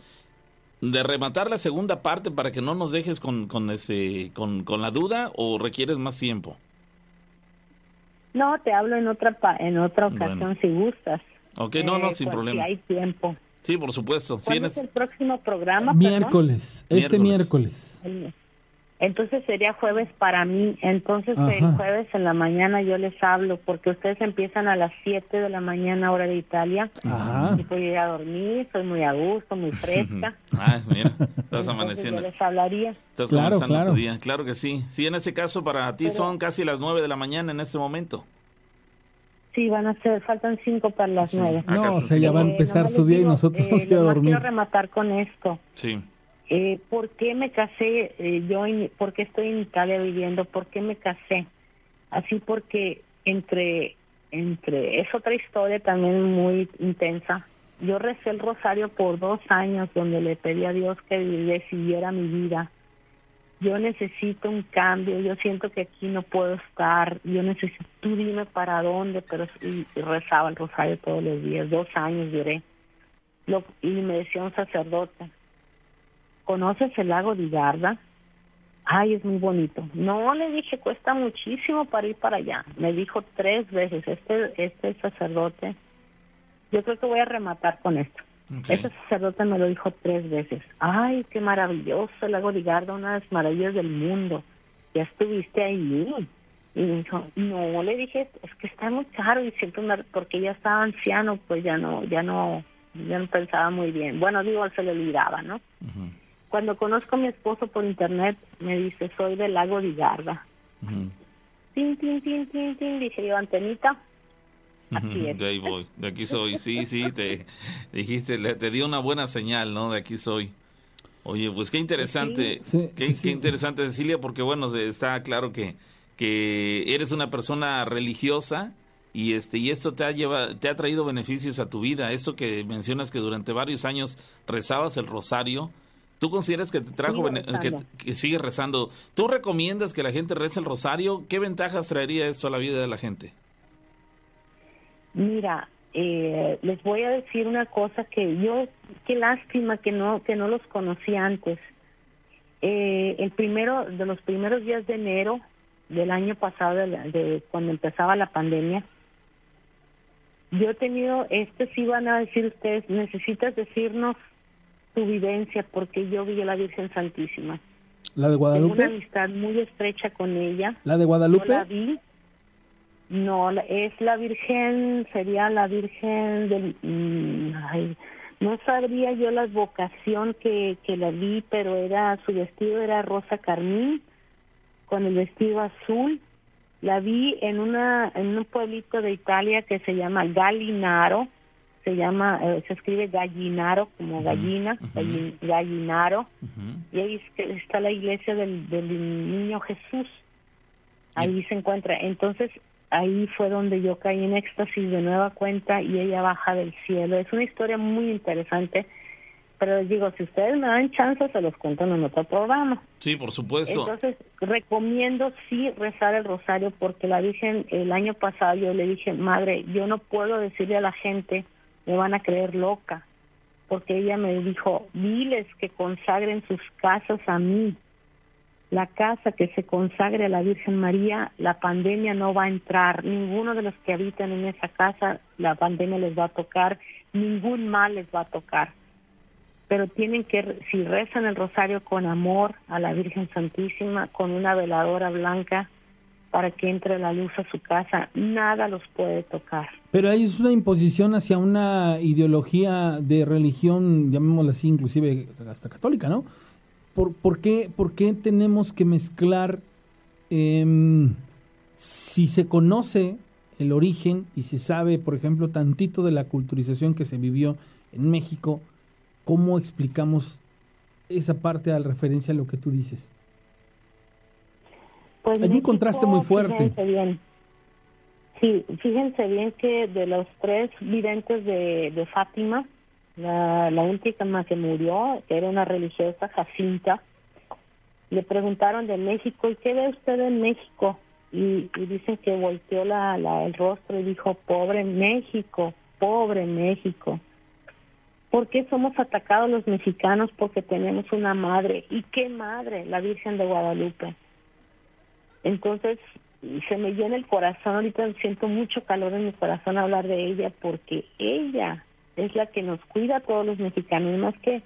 de rematar la segunda parte para que no nos dejes con, con, ese, con, con la duda o requieres más tiempo? No, te hablo en otra pa- en otra ocasión Bueno. si gustas. Ok, no, no, Eh, sin pues, problema. Si hay tiempo. Sí, por supuesto. ¿Cuándo es el próximo programa? perdón? Miércoles, este Miércoles. miércoles. El, Entonces sería jueves para mí. Entonces el Ajá. jueves en la mañana yo les hablo porque ustedes empiezan a las 7 de la mañana hora de Italia. Ajá. Y puedo ir a dormir, estoy muy a gusto, muy fresca. Ah, mira, estás Entonces yo amaneciendo. les hablaría. Estás Claro, comenzando claro. tu día. Claro que sí. Sí, en ese caso para ti son casi las 9 de la mañana en este momento. Sí, van a ser, faltan 5 para las Sí. 9. Acá No, son o sea, ya va a Eh, empezar nomás su día y digo, nosotros eh, vamos a dormir. Quiero rematar con esto. Sí. Eh, ¿Por qué me casé eh, yo? En, ¿Por qué estoy en Italia viviendo? ¿Por qué me casé? Así porque entre, entre, es otra historia también muy intensa. Yo recé el rosario por dos años donde le pedí a Dios que decidiera mi vida. Yo necesito un cambio, yo siento que aquí no puedo estar, yo necesito, tú dime para dónde, pero y, rezaba el rosario todos los días, dos años duré. Lo, y me decía un sacerdote, ¿conoces el lago de Garda? Ay, es muy bonito. No, le dije, cuesta muchísimo para ir para allá. Me dijo tres veces, este, este sacerdote, yo creo que voy a rematar con esto. Ok. Ese sacerdote me lo dijo tres veces. Ay, qué maravilloso el lago de Garda, una de las maravillas del mundo. Ya estuviste ahí. Y me dijo, no, le dije, es que está muy caro y siempre me, porque ya estaba anciano, pues ya no, ya no, ya no pensaba muy bien. Bueno, digo, se le olvidaba, ¿no? Ujú, Cuando conozco a mi esposo por internet, me dice, soy del lago de Garda. ujú, Tin, tin, tin, tin, tin, dije yo, antenita. Así es. De ahí voy. De aquí soy. Sí, sí, te dijiste, le- te dio una buena señal, ¿no? De aquí soy. Oye, pues qué interesante. Sí, qué, sí, sí. qué interesante, Cecilia, porque bueno, de- está claro que, que eres una persona religiosa y este y esto te ha llevado, te ha traído beneficios a tu vida. Eso que mencionas que durante varios años rezabas el rosario. ¿Tú consideras que te trajo que, que sigues rezando? ¿Tú recomiendas que la gente rece el rosario? ¿Qué ventajas traería esto a la vida de la gente? Mira, eh, les voy a decir una cosa que yo, qué lástima que no, que no los conocí antes. Eh, el primero, de los primeros días de enero del año pasado, de, cuando empezaba la pandemia, yo he tenido, este sí van a decir ustedes, necesitas decirnos tu vivencia porque yo vi a la Virgen Santísima. ¿La de Tengo una Guadalupe? amistad muy estrecha con ella. ¿La de No Guadalupe? la vi. No, es la Virgen, sería la Virgen del... mm, ay, no sabría yo la vocación que, que la vi, pero era su vestido era rosa carmín con el vestido azul. La vi en una en un pueblito de Italia que se llama Gallinaro, se llama eh, se escribe Gallinaro como gallina, Gallin- Gallinaro y ahí está la iglesia del, del niño Jesús. Ahí se encuentra. Entonces, ahí fue donde yo caí en éxtasis de nueva cuenta y ella baja del cielo. Es una historia muy interesante, pero les digo, si ustedes me dan chance, se los cuento en otro programa. Sí, por supuesto. Entonces, recomiendo sí rezar el rosario porque la Virgen, el año pasado yo le dije, madre, yo no puedo decirle a la gente, me van a creer loca, porque ella me dijo, diles que consagren sus casas a mí. La casa que se consagre a la Virgen María, la pandemia no va a entrar. Ninguno de los que habitan en esa casa, la pandemia les va a tocar, ningún mal les va a tocar pero tienen que, si rezan el rosario con amor a la Virgen Santísima, con una veladora blanca, para que entre la luz a su casa, nada los puede tocar. Pero ahí es una imposición hacia una ideología de religión, llamémosla así, inclusive hasta católica, ¿no? ¿Por, por, qué, por qué tenemos que mezclar, em, si se conoce el origen y se sabe, por ejemplo, tantito de la culturización que se vivió en México, ¿cómo explicamos esa parte al referencia a lo que tú dices? Pues Hay un contraste muy fuerte. Fíjense bien. Sí, fíjense bien que de los tres videntes de, de Fátima, la, la última que murió, que era una religiosa, Jacinta, le preguntaron de México, ¿y qué ve usted en México? Y, y dicen que volteó la, la, el rostro y dijo, pobre México, pobre México. ¿Por qué somos atacados los mexicanos? Porque tenemos una madre. ¿Y qué madre? La Virgen de Guadalupe. Entonces, se me llena el corazón, ahorita siento mucho calor en mi corazón hablar de ella porque ella es la que nos cuida a todos los mexicanos, más que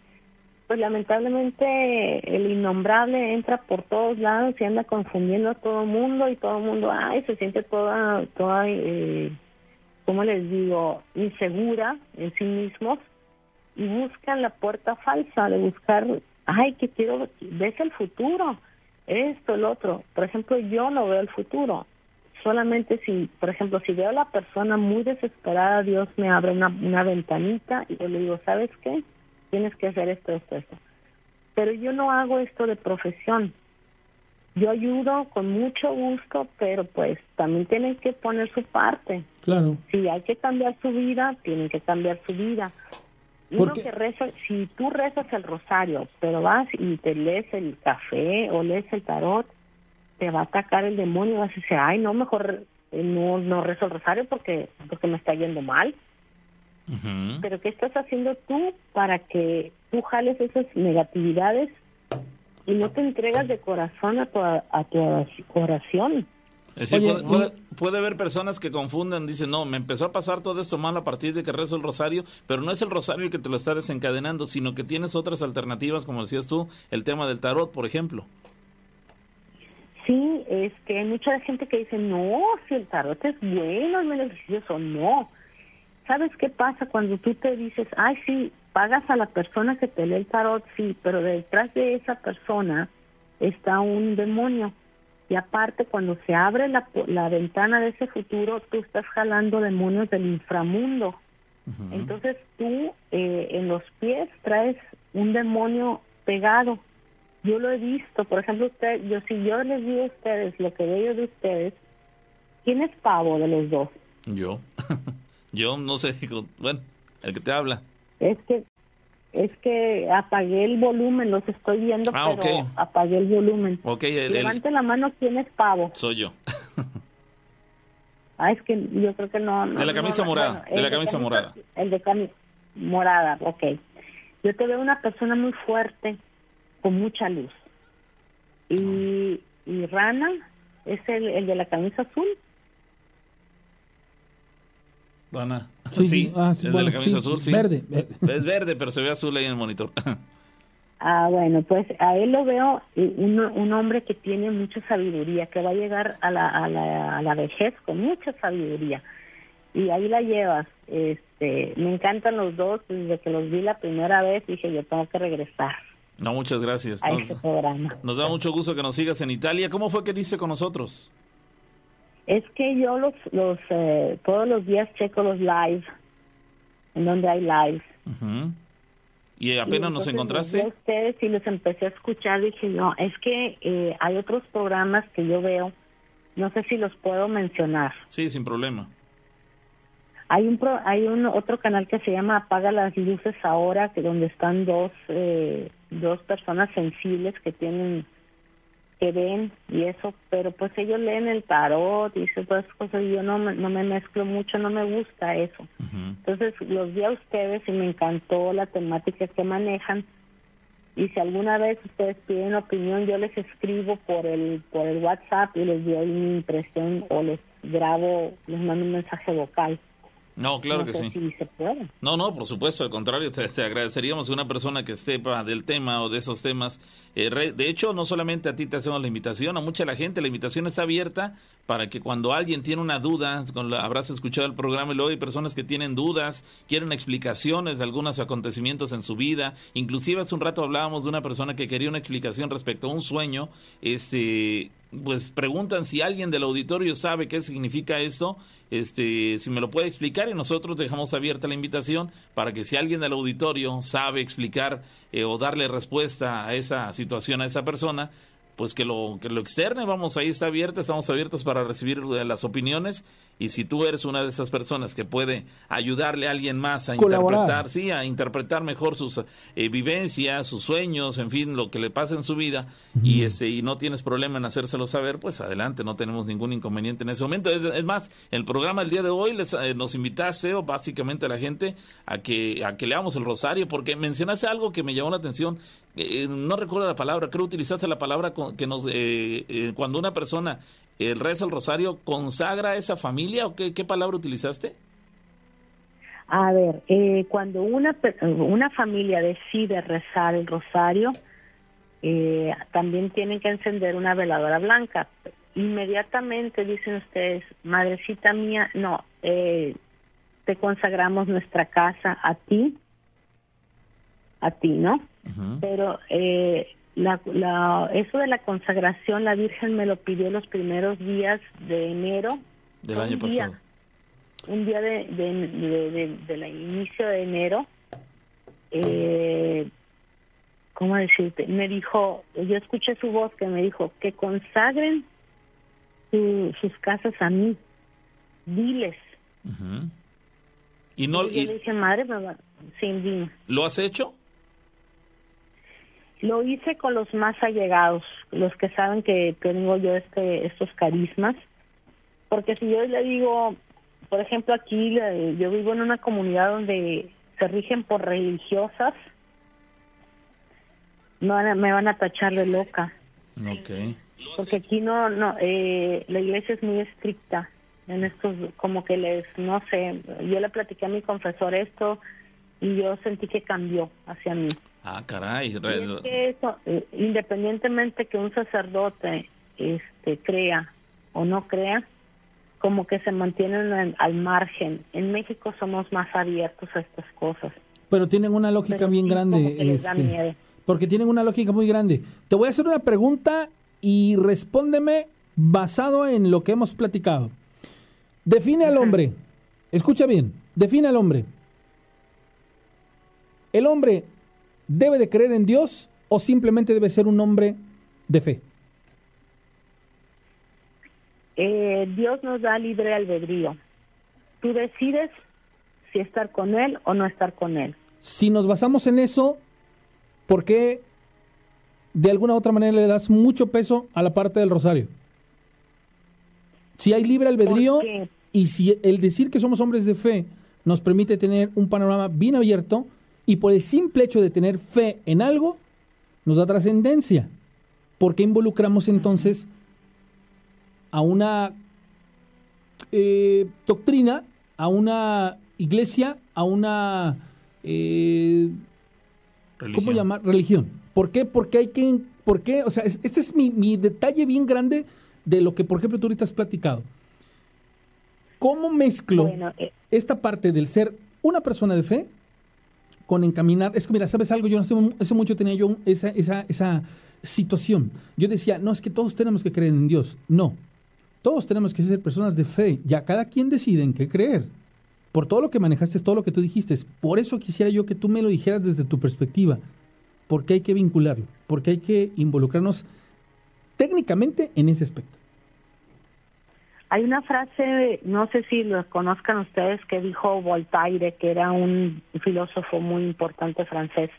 pues lamentablemente el innombrable entra por todos lados y anda confundiendo a todo mundo y todo el mundo, ay, se siente toda, toda, eh, ¿cómo les digo?, insegura en sí mismos y buscan la puerta falsa de buscar, ay, que quiero, ves el futuro, esto, el otro. Por ejemplo, yo no veo el futuro. Solamente si, por ejemplo, si veo a la persona muy desesperada, Dios me abre una, una ventanita y yo le digo, ¿sabes qué? Tienes que hacer esto, esto, esto. Pero yo no hago esto de profesión. Yo ayudo con mucho gusto, pero pues también tienen que poner su parte. Claro. Si hay que cambiar su vida, tienen que cambiar su vida. Uno Porque- que reza, si tú rezas el rosario, pero vas y te lees el café o lees el tarot, te va a atacar el demonio y vas a decir, ay, no, mejor eh, no, no rezo el rosario porque, porque me está yendo mal. Pero ¿qué estás haciendo tú para que tú jales esas negatividades y no te entregas de corazón a tu, a tu oración? Es decir, Oye, puede, puede- puede haber personas que confundan, dicen, no, me empezó a pasar todo esto mal a partir de que rezo el rosario, pero no es el rosario el que te lo está desencadenando, sino que tienes otras alternativas, como decías tú, el tema del tarot, por ejemplo. Sí, es que hay mucha gente que dice, no, si el tarot es bueno, es beneficioso, no. ¿Sabes qué pasa cuando tú te dices, ay, sí, pagas a la persona que te lee el tarot, sí, pero detrás de esa persona está un demonio? Y aparte, cuando se abre la, la ventana de ese futuro, tú estás jalando demonios del inframundo. Entonces tú eh, en los pies traes un demonio pegado. Yo lo he visto, por ejemplo, usted, yo si yo les digo a ustedes lo que veo de ustedes, ¿quién es pavo de los dos? Yo. Yo no sé, digo, bueno, el que te habla. Es que es que apagué el volumen, los estoy viendo, Ah, pero ok. apagué el volumen. Ok, el- el- Levante la mano, ¿quién es pavo? soy yo. Ah, es que yo creo que no. no De la camisa no, morada, bueno, de el la camisa morada. El de camisa morada, ok. Yo te veo una persona muy fuerte, con mucha luz. Y, y Rana es el, el de la camisa azul. Rana. Sí, sí, ah, sí, el bueno, de la camisa sí, azul, sí. verde. Es verde, pero se ve azul ahí en el monitor. Ah, bueno, pues a él lo veo eh, un, un hombre que tiene mucha sabiduría, que va a llegar a la, a, la, a la vejez con mucha sabiduría. Y ahí la llevas. Este, me encantan los dos. Desde que los vi la primera vez dije, yo tengo que regresar No, muchas gracias. a Entonces, este programa. nos da mucho gusto que nos sigas en Italia. ¿Cómo fue que dice con nosotros? Es que yo los, los eh, todos los días checo los live, en donde hay live. Ujú. ¿Y apenas nos Y vi a encontraste? ustedes y los empecé a escuchar. Dije, no, es que eh, hay otros programas que yo veo. No sé si los puedo mencionar. Sí, sin problema. Hay un pro- hay un otro canal que se llama Apaga las luces ahora, que donde están dos eh, dos personas sensibles que tienen que ven y eso, pero pues ellos leen el tarot y todas esas cosas y yo no me, no me mezclo mucho, no me gusta eso. Entonces los vi a ustedes y me encantó la temática que manejan y si alguna vez ustedes piden opinión yo les escribo por el por el WhatsApp y les doy mi impresión o les grabo, les mando un mensaje vocal. No, claro no que sí. si se puede. No, no, por supuesto, al contrario, te, te agradeceríamos una persona que sepa del tema o de esos temas. Eh, re- de hecho, no solamente a ti te hacemos la invitación, a mucha la gente, la invitación está abierta para que cuando alguien tiene una duda, con la- habrás escuchado el programa y luego hay personas que tienen dudas, quieren explicaciones de algunos acontecimientos en su vida. Inclusive hace un rato hablábamos de una persona que quería una explicación respecto a un sueño. Este, pues preguntan si alguien del auditorio sabe qué significa esto, este, si me lo puede explicar y nosotros dejamos abierta la invitación para que si alguien del auditorio sabe explicar eh, o darle respuesta a esa situación a esa persona, pues que lo que lo externe, vamos, ahí está abierta, estamos abiertos para recibir eh, las opiniones y si tú eres una de esas personas que puede ayudarle a alguien más a Colaborar. interpretar, sí, a interpretar mejor sus eh, vivencias, sus sueños, en fin, lo que le pasa en su vida y este y no tienes problema en hacérselo saber, pues adelante, no tenemos ningún inconveniente en ese momento. Es, es más, el programa del día de hoy les, eh, nos invitaste o básicamente a la gente a que a que leamos el rosario porque mencionaste algo que me llamó la atención. Eh, no recuerdo la palabra, creo que utilizaste la palabra que nos eh, eh, cuando una persona eh, reza el rosario consagra a esa familia o qué, qué palabra utilizaste? A ver, eh, cuando una, una familia decide rezar el rosario, eh, también tienen que encender una veladora blanca. Inmediatamente dicen ustedes, madrecita mía, no, eh, te consagramos nuestra casa a ti, a ti, ¿no? Pero eh, la, la, eso de la consagración, la Virgen me lo pidió los primeros días de enero. Del año día, pasado. un día de, de, de, de- del inicio de enero, eh, ¿cómo decirte? Me dijo, yo escuché su voz que me dijo que consagren su- sus casas a mí, diles. Ujú. ¿Y no y yo y le dije, madre, me va- sí, dime. lo has hecho? Lo hice con los más allegados, los que saben que tengo yo este estos carismas, porque si yo le digo, por ejemplo, aquí yo vivo en una comunidad donde se rigen por religiosas, no van a- me van a tachar de loca, Ok. porque aquí no no eh, la iglesia es muy estricta en estos como que les no sé, yo le platiqué a mi confesor esto y yo sentí que cambió hacia mí. Ah, caray. Es que eso, eh, independientemente que un sacerdote este, crea o no crea, como que se mantienen en- al margen. En México somos más abiertos a estas cosas. Pero tienen una lógica Pero bien sí, grande. este, porque tienen una lógica muy grande. Te voy a hacer una pregunta y respóndeme basado en lo que hemos platicado. Define al hombre. Escucha bien. Define al hombre. ¿El hombre debe de creer en Dios o simplemente debe ser un hombre de fe? Eh, Dios nos da libre albedrío. Tú decides si estar con Él o no estar con Él. Si nos basamos en eso, ¿por qué de alguna u otra manera le das mucho peso a la parte del rosario? Si hay libre albedrío y si el decir que somos hombres de fe nos permite tener un panorama bien abierto y por el simple hecho de tener fe en algo, nos da trascendencia. ¿Por qué involucramos entonces a una eh, doctrina, a una iglesia, a una... eh, ¿Cómo religión. llamar? Religión. ¿Por qué? Porque hay que... ¿Por qué? O sea, es- este es mi, mi detalle bien grande de lo que, por ejemplo, tú ahorita has platicado. ¿Cómo mezclo Bueno, eh, esta parte del ser una persona de fe con encaminar? Es que, mira, ¿sabes algo? Yo hace, hace mucho tenía yo esa, esa, esa situación. Yo decía, no, es que todos tenemos que creer en Dios. No. Todos tenemos que ser personas de fe. Ya cada quien decide en qué creer. Por todo lo que manejaste, todo lo que tú dijiste. Por eso quisiera yo que tú me lo dijeras desde tu perspectiva. Porque hay que vincularlo. Porque hay que involucrarnos técnicamente en ese aspecto. Hay una frase, no sé si lo conozcan ustedes, que dijo Voltaire, que era un filósofo muy importante francés.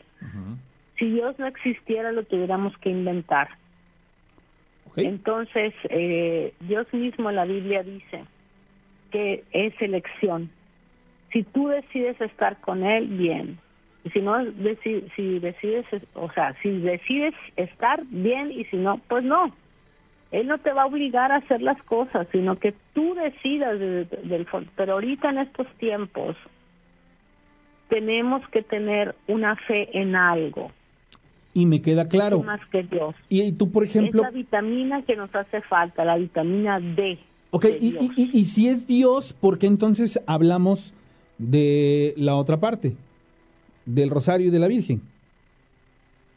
Si Dios no existiera, lo tuviéramos que inventar. Entonces, eh, Dios mismo en la Biblia dice que es elección. Si tú decides estar con Él, bien. Y si no, deci- si decides, o sea, si decides estar bien y si no, pues no. Él no te va a obligar a hacer las cosas, sino que tú decidas de- de- del fondo. Pero ahorita en estos tiempos tenemos que tener una fe en algo, Y me queda claro. más que Dios. Y, y tú, por ejemplo, es la vitamina que nos hace falta, la vitamina D. Ok, y- y si es Dios, ¿por qué entonces hablamos de la otra parte? Del Rosario y de la Virgen.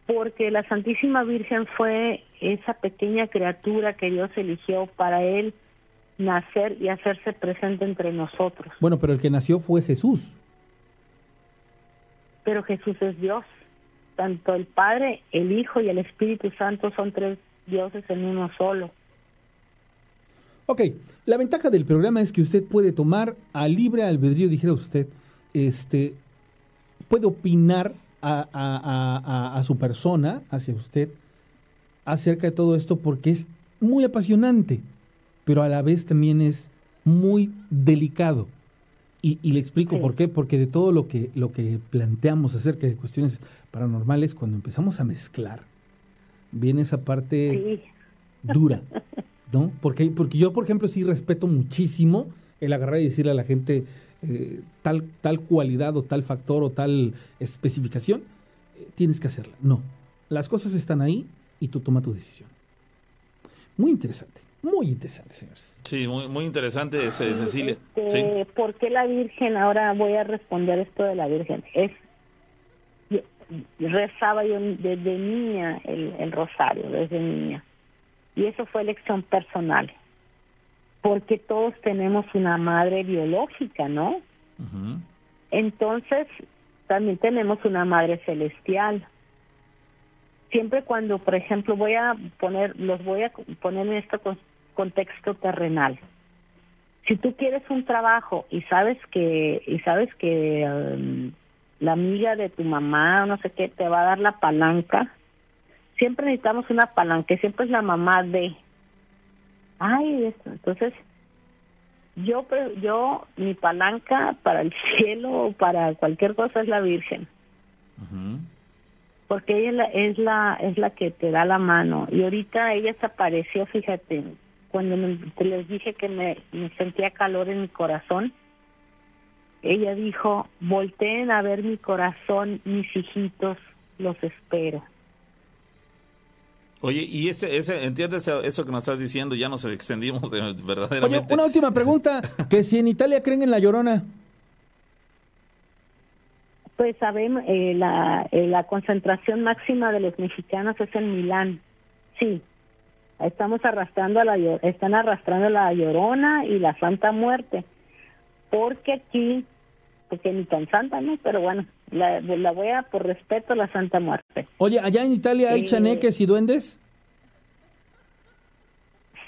Porque la Santísima Virgen fue esa pequeña criatura que Dios eligió para él nacer y hacerse presente entre nosotros. Bueno, pero el que nació fue Jesús. Pero Jesús es Dios. Tanto el Padre, el Hijo y el Espíritu Santo son tres dioses en uno solo. Ok, la ventaja del programa es que usted puede tomar a libre albedrío, dijera usted, este, puede opinar a, a- a- a- a su persona, hacia usted, acerca de todo esto porque es muy apasionante, pero a la vez también es muy delicado. Y, y le explico Sí. por qué, porque de todo lo que, lo que planteamos acerca de cuestiones paranormales, cuando empezamos a mezclar, viene esa parte Sí, dura, ¿no? Porque, porque yo, por ejemplo, sí respeto muchísimo el agarrar y decirle a la gente, eh, tal, tal cualidad o tal factor o tal especificación, eh, tienes que hacerla. No, las cosas están ahí y tú toma tu decisión. Muy interesante, muy interesante, señores. Sí, muy, muy interesante, ese, Cecilia. Este, Sí. ¿Por qué la Virgen? Ahora voy a responder esto de la Virgen. Es yo- rezaba yo desde niña el, el rosario, desde niña. Y eso fue elección personal. Porque todos tenemos una madre biológica, ¿no? Entonces, también tenemos una madre celestial. Siempre cuando, por ejemplo, voy a poner, los voy a poner en este con- contexto terrenal. Si tú quieres un trabajo y sabes que y sabes que um, la amiga de tu mamá no sé qué te va a dar la palanca, siempre necesitamos una palanca, siempre es la mamá de. Ay, esto. Entonces, yo, yo, mi palanca para el cielo o para cualquier cosa es la Virgen. Porque ella es la, es la, es la que te da la mano. Y ahorita ella se apareció, fíjate, cuando me- te les dije que me, me sentía calor en mi corazón, ella dijo, volteen a ver mi corazón, mis hijitos, los espero. Oye, y ese, ese, ¿entiendes eso que nos estás diciendo? Ya nos extendimos de- Oye, verdaderamente. una última pregunta, que si en Italia creen en la llorona. Pues sabemos, eh, la, eh, la concentración máxima de los mexicanos es en Milán. Sí, estamos arrastrando a la, están arrastrando la Llorona y la Santa Muerte. Porque aquí, porque ni tan santa, ¿no? Pero bueno, la, la voy a, por respeto, la Santa Muerte. Oye, allá en Italia hay Eh, chaneques y duendes.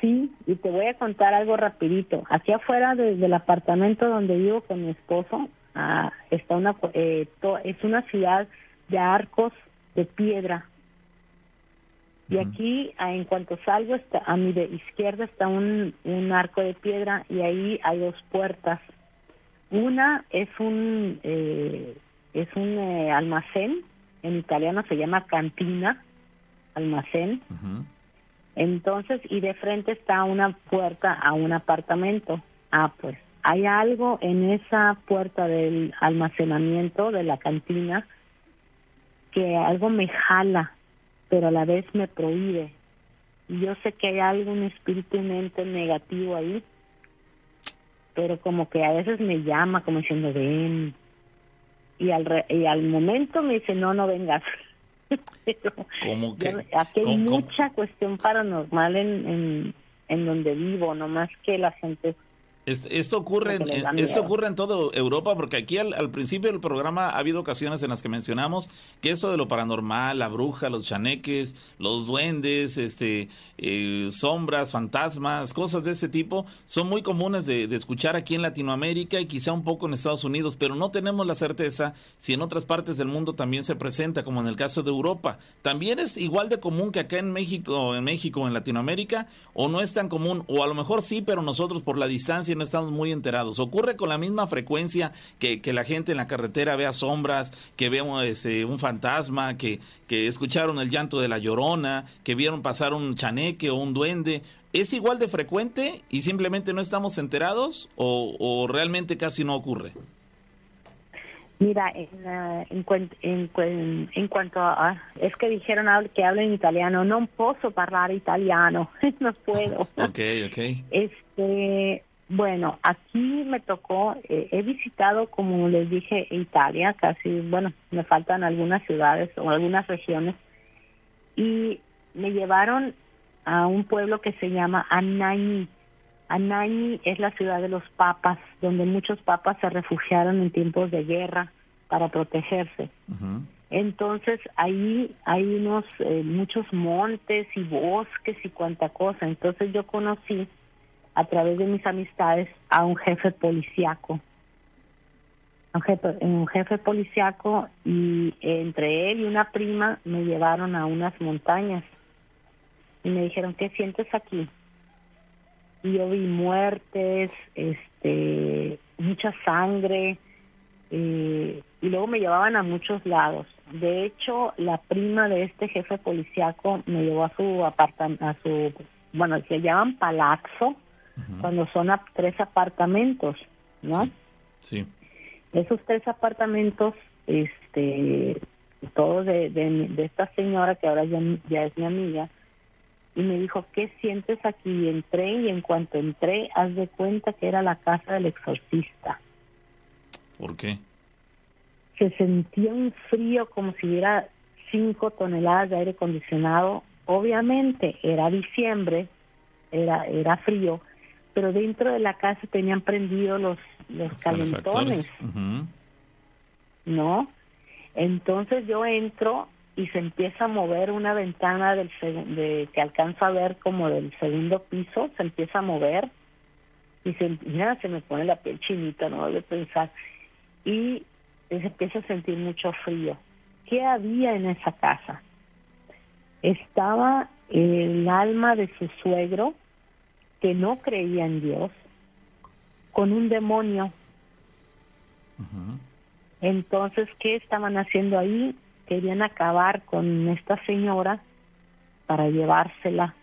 Sí, y te voy a contar algo rapidito. Aquí afuera de- del apartamento donde vivo con mi esposo, ah, está una, eh, to- es una ciudad de arcos de piedra. Y aquí, en cuanto salgo, está, a mi de izquierda está un, un arco de piedra y ahí hay dos puertas. Una es un eh, es un eh, almacén, en italiano se llama cantina, almacén. Entonces, y de frente está una puerta a un apartamento. Ah, pues hay algo en esa puerta del almacenamiento de la cantina que algo me jala, pero a la vez me prohíbe. Y yo sé que hay algún espíritu y mente negativo ahí, pero como que a veces me llama como diciendo, ven. Y al, re- y al momento me dice, no, no vengas. Pero ¿Cómo que? Aquí hay ¿Cómo- cómo? mucha cuestión paranormal en, en, en donde vivo, no más que la gente Es- Esto ocurre, en, esto ocurre en toda Europa, porque aquí al, al principio del programa ha habido ocasiones en las que mencionamos que eso de lo paranormal, la bruja, los chaneques, los duendes, este, eh, sombras, fantasmas, cosas de ese tipo, son muy comunes de, de escuchar aquí en Latinoamérica y quizá un poco en Estados Unidos, pero no tenemos la certeza si en otras partes del mundo también se presenta, como en el caso de Europa. También es igual de común que acá en México, en México, en Latinoamérica, o no es tan común, o a lo mejor sí, pero nosotros por la distancia no estamos muy enterados. Ocurre con la misma frecuencia que, que la gente en la carretera vea sombras, que vea un, este, un fantasma, que, que escucharon el llanto de la llorona, que vieron pasar un chaneque o un duende. ¿Es igual de frecuente y simplemente no estamos enterados o, o realmente casi no ocurre? Mira, en, ah, en, en, en cuanto a... Es que dijeron que hablen italiano. No puedo hablar italiano. no puedo. Ok, ok. Este, bueno, aquí me tocó, eh, he visitado, como les dije, Italia, casi, bueno, me faltan algunas ciudades o algunas regiones, y me llevaron a un pueblo que se llama Anagni. Anagni es la ciudad de los papas, donde muchos papas se refugiaron en tiempos de guerra para protegerse. Entonces ahí hay unos eh, muchos montes y bosques y cuanta cosa. Entonces yo conocí a través de mis amistades a un jefe policiaco, un jefe, un policiaco y entre él y una prima me llevaron a unas montañas. Y me dijeron qué sientes aquí y yo vi muertes, este, mucha sangre, eh, y luego me llevaban a muchos lados. De hecho, la prima de este jefe policiaco me llevó a su apartamento, a su, bueno, se llaman palazzo, cuando son a- tres apartamentos, ¿no? Sí. Esos tres apartamentos, este, todos de, de, de esta señora que ahora ya, ya es mi amiga, y me dijo, ¿qué sientes aquí? Y entré y en cuanto entré, haz de cuenta que era la casa del exorcista. ¿Por qué? Se sentía un frío como si hubiera cinco toneladas de aire acondicionado. Obviamente era diciembre, era, era frío, pero dentro de la casa tenían prendido los, los calentones. ¿no? Entonces yo entro y se empieza a mover una ventana del de, que alcanzo a ver como del segundo piso, se empieza a mover y se, ya se me pone la piel chinita, no de pensar. Y se empieza a sentir mucho frío. ¿Qué había en esa casa? Estaba el alma de su suegro, que no creía en Dios, con un demonio. Entonces, ¿qué estaban haciendo ahí? Querían acabar con esta señora para llevársela.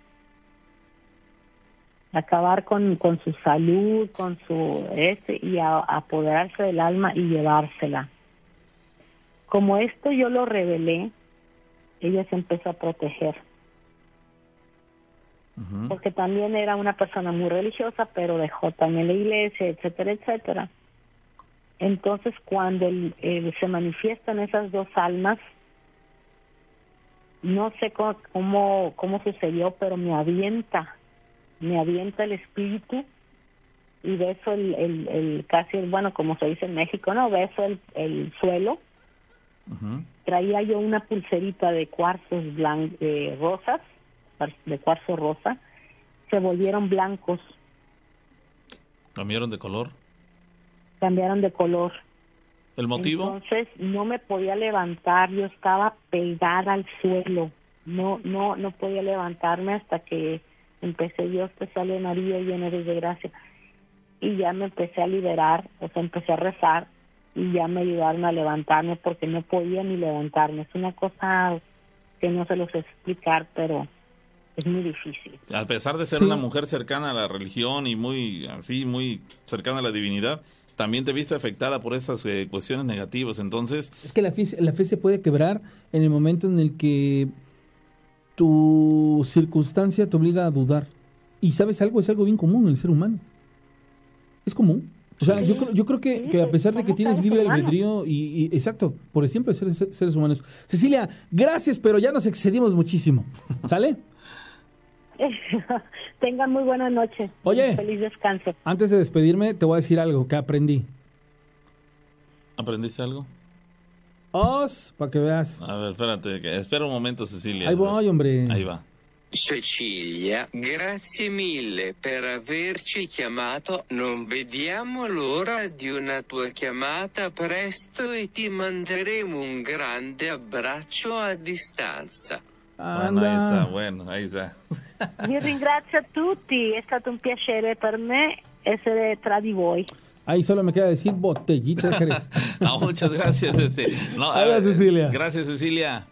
Acabar con, con su salud, con su este, y a- apoderarse del alma y llevársela. Como esto yo lo revelé, ella se empezó a proteger. Porque también era una persona muy religiosa, pero dejó también la iglesia, etcétera, etcétera. Entonces, cuando el- se manifiestan esas dos almas, no sé cómo, cómo, cómo sucedió, pero me avienta, me avienta el espíritu y beso el, el, el casi, bueno, como se dice en México, ¿no? Beso el, el suelo. Traía yo una pulserita de cuarzos blan de rosas, de cuarzo rosa, se volvieron blancos, ¿Cambiaron de color? cambiaron de color. ¿El motivo? Entonces no me podía levantar, yo estaba pegada al suelo, no, no, no podía levantarme hasta que empecé Dios te sale María llena de gracia y ya me empecé a liberar, o sea empecé a rezar y ya me ayudaron a levantarme porque no podía ni levantarme. Es una cosa que no se los explicar, pero es muy difícil. A pesar de ser Sí. una mujer cercana a la religión y muy así, muy cercana a la divinidad, también te viste afectada por esas eh, cuestiones negativas. Entonces, Es que la fe, la fe se puede quebrar en el momento en el que tu circunstancia te obliga a dudar. Y sabes algo, es algo bien común en el ser humano. Es común. O sea, yo creo, yo creo que, Sí, que a pesar de que tienes seres libre albedrío y, y- exacto, por siempre ser seres humanos. Cecilia, gracias, pero ya nos excedimos muchísimo. ¿Sale? Tengan muy buena noche. Oye. Feliz descanso. Antes de despedirme, te voy a decir algo que aprendí. ¿aprendiste algo? Os, para que veas. A ver, espérate, que- espera un momento, Cecilia. Ahí voy, hombre. Ahí va. Cecilia, grazie mille per averci chiamato. Non vediamo l'ora di una tua chiamata presto e ti manderemo un grande abbraccio a distanza. Bueno, ahí está, Anda. bueno, ahí está. Vi ringrazio a tutti, è stato un piacere per me essere tra di voi. Ahí solo me queda decir botellita de Jerez. No, muchas gracias. Este, no, Cecilia. Gracias, Cecilia.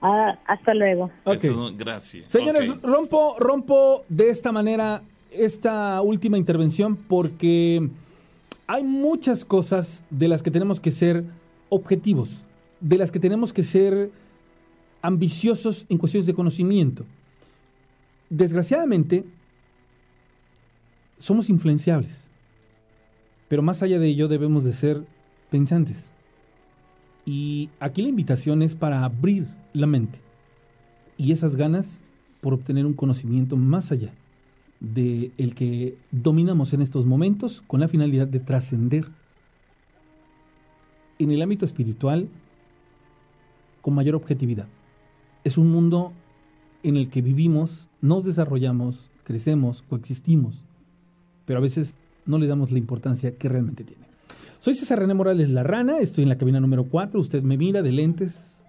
Ah, hasta luego. Ok. Esto es un- gracias. Señores, Ok. rompo, rompo de esta manera esta última intervención porque hay muchas cosas de las que tenemos que ser objetivos, de las que tenemos que ser ambiciosos en cuestiones de conocimiento. Desgraciadamente, somos influenciables, pero más allá de ello debemos de ser pensantes. Y aquí la invitación es para abrir la mente y esas ganas por obtener un conocimiento más allá de el que dominamos en estos momentos con la finalidad de trascender en el ámbito espiritual con mayor objetividad. Es un mundo en el que vivimos, nos desarrollamos, crecemos, coexistimos, pero a veces no le damos la importancia que realmente tiene. Soy César René Morales La Rana, estoy en la cabina número 4, usted me mira de lentes,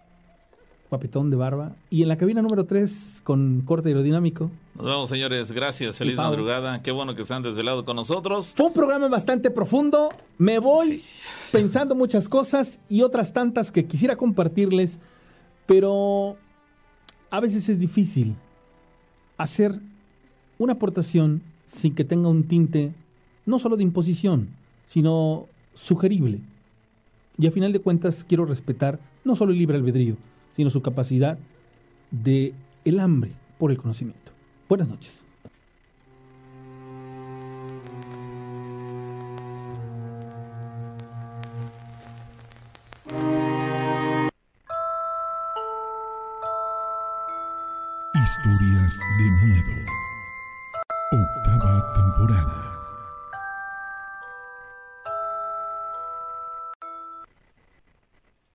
guapetón de barba, y en la cabina número 3 con corte aerodinámico. Nos vemos, señores. Gracias. Feliz madrugada. Qué bueno que se han desvelado con nosotros. Fue un programa bastante profundo, me voy pensando muchas cosas y otras tantas que quisiera compartirles, pero a veces es difícil hacer una aportación sin que tenga un tinte no solo de imposición, sino sugerible. Y a final de cuentas quiero respetar no solo el libre albedrío, sino su capacidad de el hambre por el conocimiento. Buenas noches. Historias de miedo. Octava temporada.